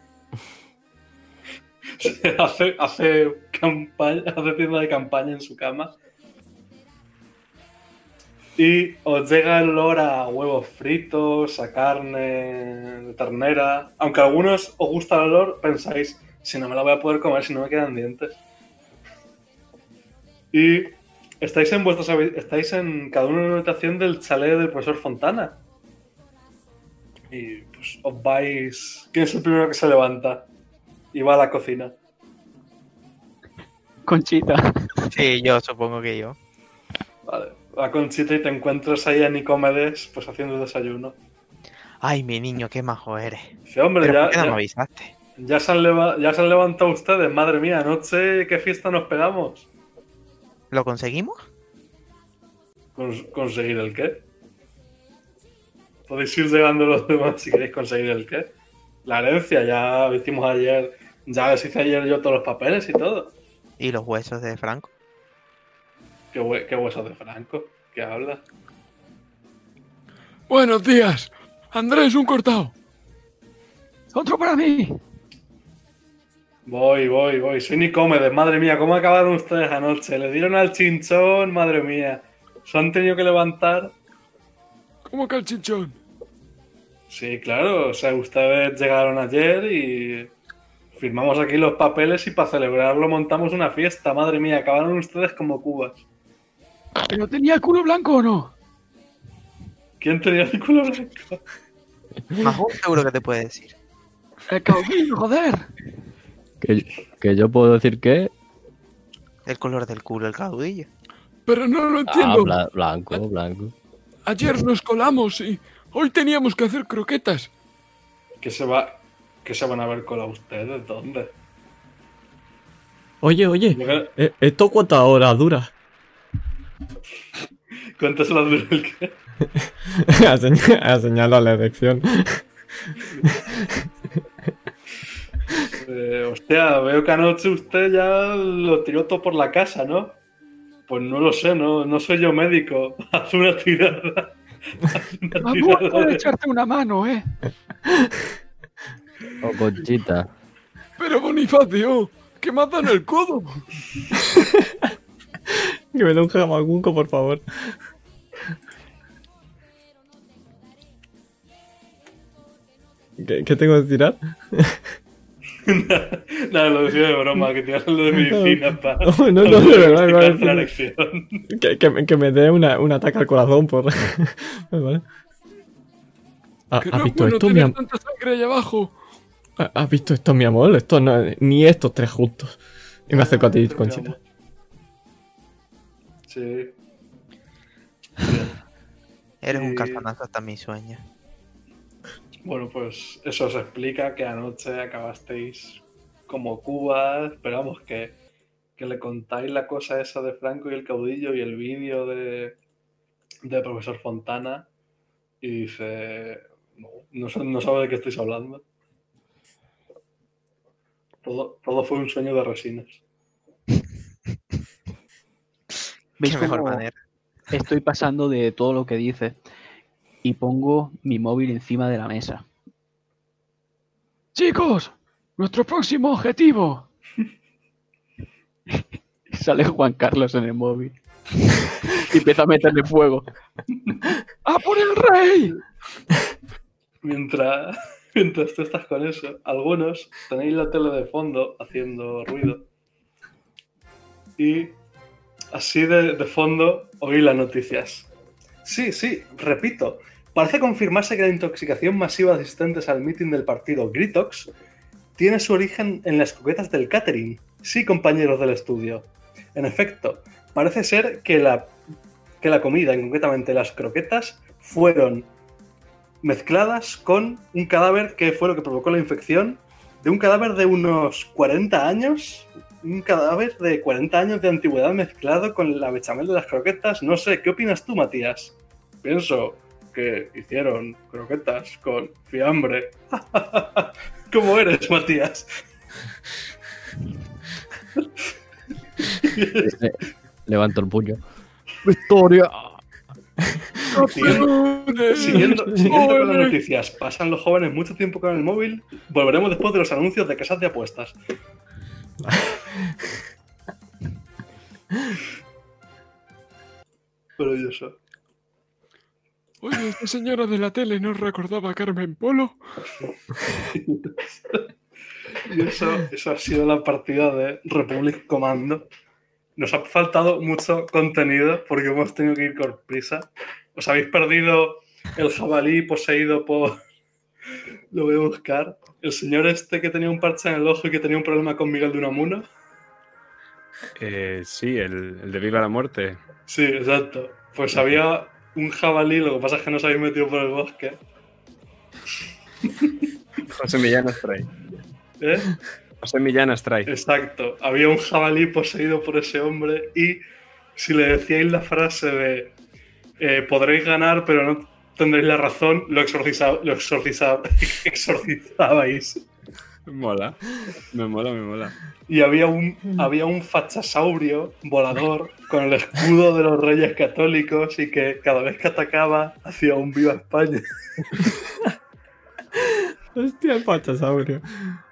hace, hace, campaña, hace tienda de campaña en su cama. Y os llega el olor a huevos fritos, a carne de ternera. Aunque a algunos os gusta el olor, pensáis, si no me la voy a poder comer, si no me quedan dientes. Y estáis en vuestras estáis en cada uno en una habitación del chalet del profesor Fontana. Y pues os vais. ¿Quién es el primero que se levanta? Y va a la cocina. Conchita. Sí, yo supongo que yo. Vale. Va Conchita y te encuentras ahí a Nicomedes pues haciendo el desayuno. Ay, mi niño, qué majo eres. Sí, hombre, Pero ya, ¿por qué no ya- me avisaste? ya se han ya se han levantado ustedes. Madre mía, anoche qué fiesta nos pegamos. ¿Lo conseguimos? Cons- ¿Conseguir el qué? Podéis ir llegando los demás si queréis conseguir el qué. La herencia, ya lo hicimos ayer. Ya les hice ayer yo todos los papeles y todo. ¿Y los huesos de Franco? ¿Qué, hue- qué huesos de Franco? ¿Qué habla? Buenos días. Andrés, un cortado. Otro para mí. Voy, voy, voy. Soy Nicomedes. Madre mía, ¿cómo acabaron ustedes anoche? Le dieron al chinchón, madre mía. Se han tenido que levantar. ¿Cómo que el chinchón? Sí, claro. O sea, ustedes llegaron ayer y firmamos aquí los papeles y para celebrarlo montamos una fiesta. Madre mía, acabaron ustedes como cubas. ¿Pero tenía culo blanco o no? ¿Quién tenía el culo blanco? Majón seguro que te puede decir. El caudillo, joder. Que, que yo puedo decir que. El color del culo, el caudillo. Pero no lo Ah, entiendo. bla- blanco, blanco. Ayer nos colamos y hoy teníamos que hacer croquetas. ¿Qué se va? ¿Qué se van a ver con ustedes? ¿Dónde? Oye, oye, eh, ¿esto cuántas horas dura? ¿Cuántas horas dura el qué? ha, señ- ha señalado la elección. Eh, hostia, veo que anoche usted ya lo tiró todo por la casa, ¿no? Pues no lo sé, no, no soy yo médico. Haz una tirada. Haz una Vamos tirada de- echarte una mano, eh. O Conchita. Pero Bonifacio, que en el codo. que me dé un jamagunco, por favor. ¿Qué, qué tengo que tirar? Nada, lo decía de broma, que tiras lo de medicina para. No, no, no, de verdad, la elección. Que, que me- que me dé una, un ataque al corazón por. Vale. Ah, ¿Has no visto bueno esto, mi tener am- tanta sangre ahí abajo. ¿Has visto esto, mi amor? Esto no, ni estos tres juntos. Y me acerco a ti, Conchita. Sí. Eres un Y- calzonazo hasta mi sueño. Bueno, pues eso os explica que anoche acabasteis como Cuba. Esperamos que, que le contáis la cosa esa de Franco y el caudillo y el vídeo de, de profesor Fontana. Y dice, no, no, no sabe de qué estáis hablando. Todo, todo fue un sueño de resinas. ¿Veis Qué mejor manera. estoy pasando de todo lo que dice y pongo mi móvil encima de la mesa? Chicos, nuestro próximo objetivo. Sale Juan Carlos en el móvil. y empieza a meterle fuego. ¡A por el rey! Mientras, mientras tú estás con eso, algunos tenéis la tele de fondo haciendo ruido. Y así de, fondo oí las noticias. Sí, sí, repito. Parece confirmarse que la intoxicación masiva de asistentes al meeting del partido Gritox tiene su origen en las coquetas del catering. Sí, compañeros del estudio. En efecto, parece ser que la, que la comida, y concretamente las croquetas, fueron mezcladas con un cadáver que fue lo que provocó la infección de un cadáver de unos 40 años. Un cadáver de 40 años de antigüedad mezclado con la bechamel de las croquetas. No sé, ¿qué opinas tú, Matías? Pienso que hicieron croquetas con fiambre. ¿Cómo eres, Matías? Le- Levanto el puño. ¡Victoria! Siguiendo, siguiendo, siguiendo con las noticias, pasan los jóvenes mucho tiempo con el móvil. Volveremos después de los anuncios de casas de apuestas. Maravilloso. Oye, esta señora de la tele nos recordaba a Carmen Polo. Y eso, eso ha sido la partida de Republic Commando. Nos ha faltado mucho contenido porque hemos tenido que ir con prisa. Os habéis perdido el jabalí poseído por. Lo voy a buscar. El señor este que tenía un parche en el ojo y que tenía un problema con Miguel de Unamuno. Eh, sí, el, el de Viva la Muerte. Sí, exacto. Pues había un jabalí, lo que pasa es que no se habéis metido por el bosque. José Millán Astray. ¿Eh? José Millán Astray. Exacto. Había un jabalí poseído por ese hombre y si le decíais la frase de eh, podréis ganar pero no tendréis la razón, lo, exorciza- lo exorciza- exorcizabais. Mola. Me mola, me mola. Y había un, había un fachasaurio volador con el escudo de los reyes católicos y que cada vez que atacaba hacía un viva España. Hostia, el pachasaurio.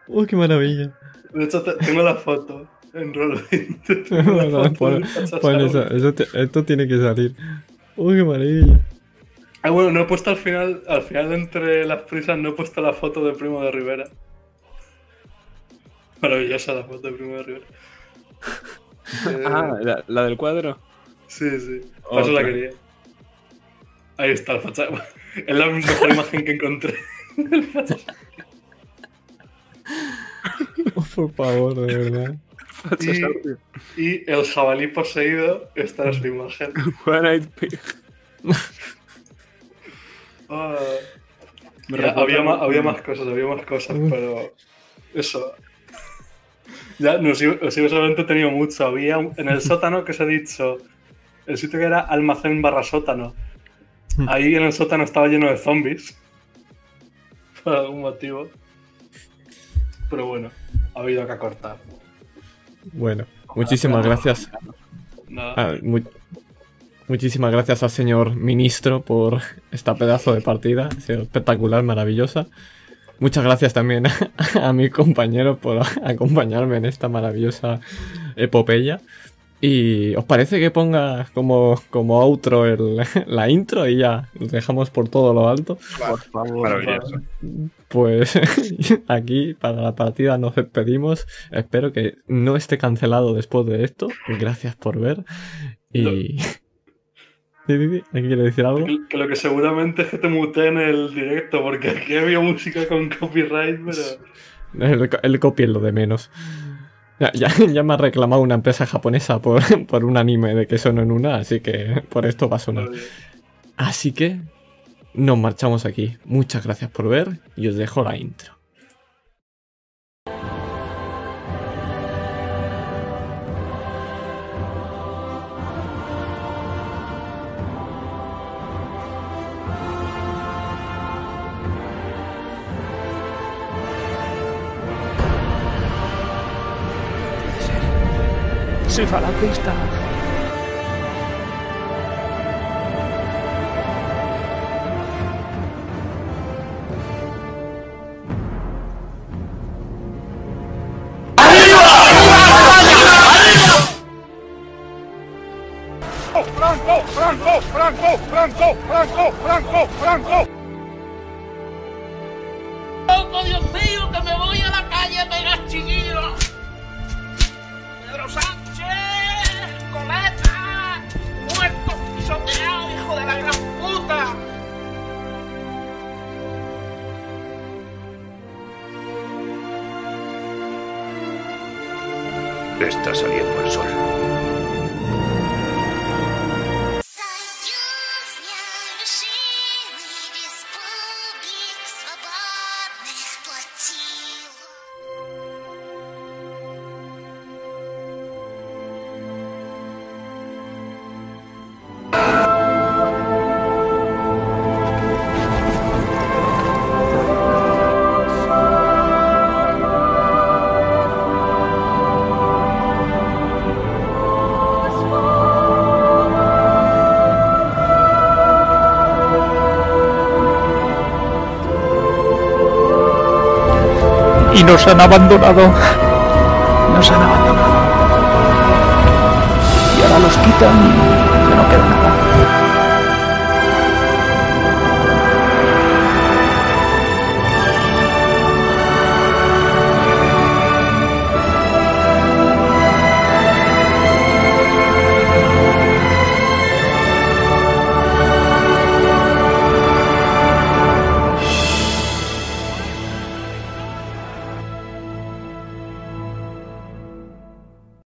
Uy, qué maravilla. De hecho, te- tengo la foto en Roll20. Bueno, pon- pon eso, eso te- esto tiene que salir. Uy, qué maravilla. Ah, bueno, no he puesto al final, al final entre las prisas, no he puesto la foto de Primo de Rivera. Maravillosa la foto de Primo de Rivera. Eh, Ah, la, la del cuadro. Sí, sí. Por eso la quería. Ahí está el facha. Es la mejor imagen que encontré. El facha- Por favor, de verdad. y, y el jabalí poseído, esta es su imagen. One Eyed Pig. Ah, ya, había, había más cosas, había más cosas, pero eso. Ya, no, sí, sí, solamente he tenido mucho. Había un- en el sótano que os he dicho, el sitio que era almacén barra sótano. Mm. Ahí en el sótano estaba lleno de zombies. Por algún motivo. Pero bueno, ha habido que acortar. Bueno, muchísimas gracias. Ah, mu- muchísimas gracias al señor ministro por esta pedazo de partida. Ha sido espectacular, maravillosa. Muchas gracias también a, a mi compañero por acompañarme en esta maravillosa epopeya. ¿Y os parece que ponga como, como outro el- la intro y ya dejamos por todo lo alto? Por favor. Maravilloso. Pues aquí para la partida nos despedimos. Espero que no esté cancelado después de esto. Gracias por ver. Y. ¿Alguien quiere decir algo? Que, que lo que seguramente es que te muté en el directo, porque aquí había música con copyright, pero. El, el copy es lo de menos. Ya, ya, ya me ha reclamado una empresa japonesa por, por un anime de que sonó en una, así que por esto va a sonar. Así que nos marchamos aquí. Muchas gracias por ver y os dejo la intro. Se fa la pista. Franco, Franco, Franco, Franco, Franco, Franco, Franco. ¡Oh, Dios mío, que me voy a la calle a pegar chiquillos! Pedro Sánchez, muerto, pisoteado, hijo de la gran puta. Está saliendo el sol. Nos han abandonado. Nos han abandonado. Y ahora los quitan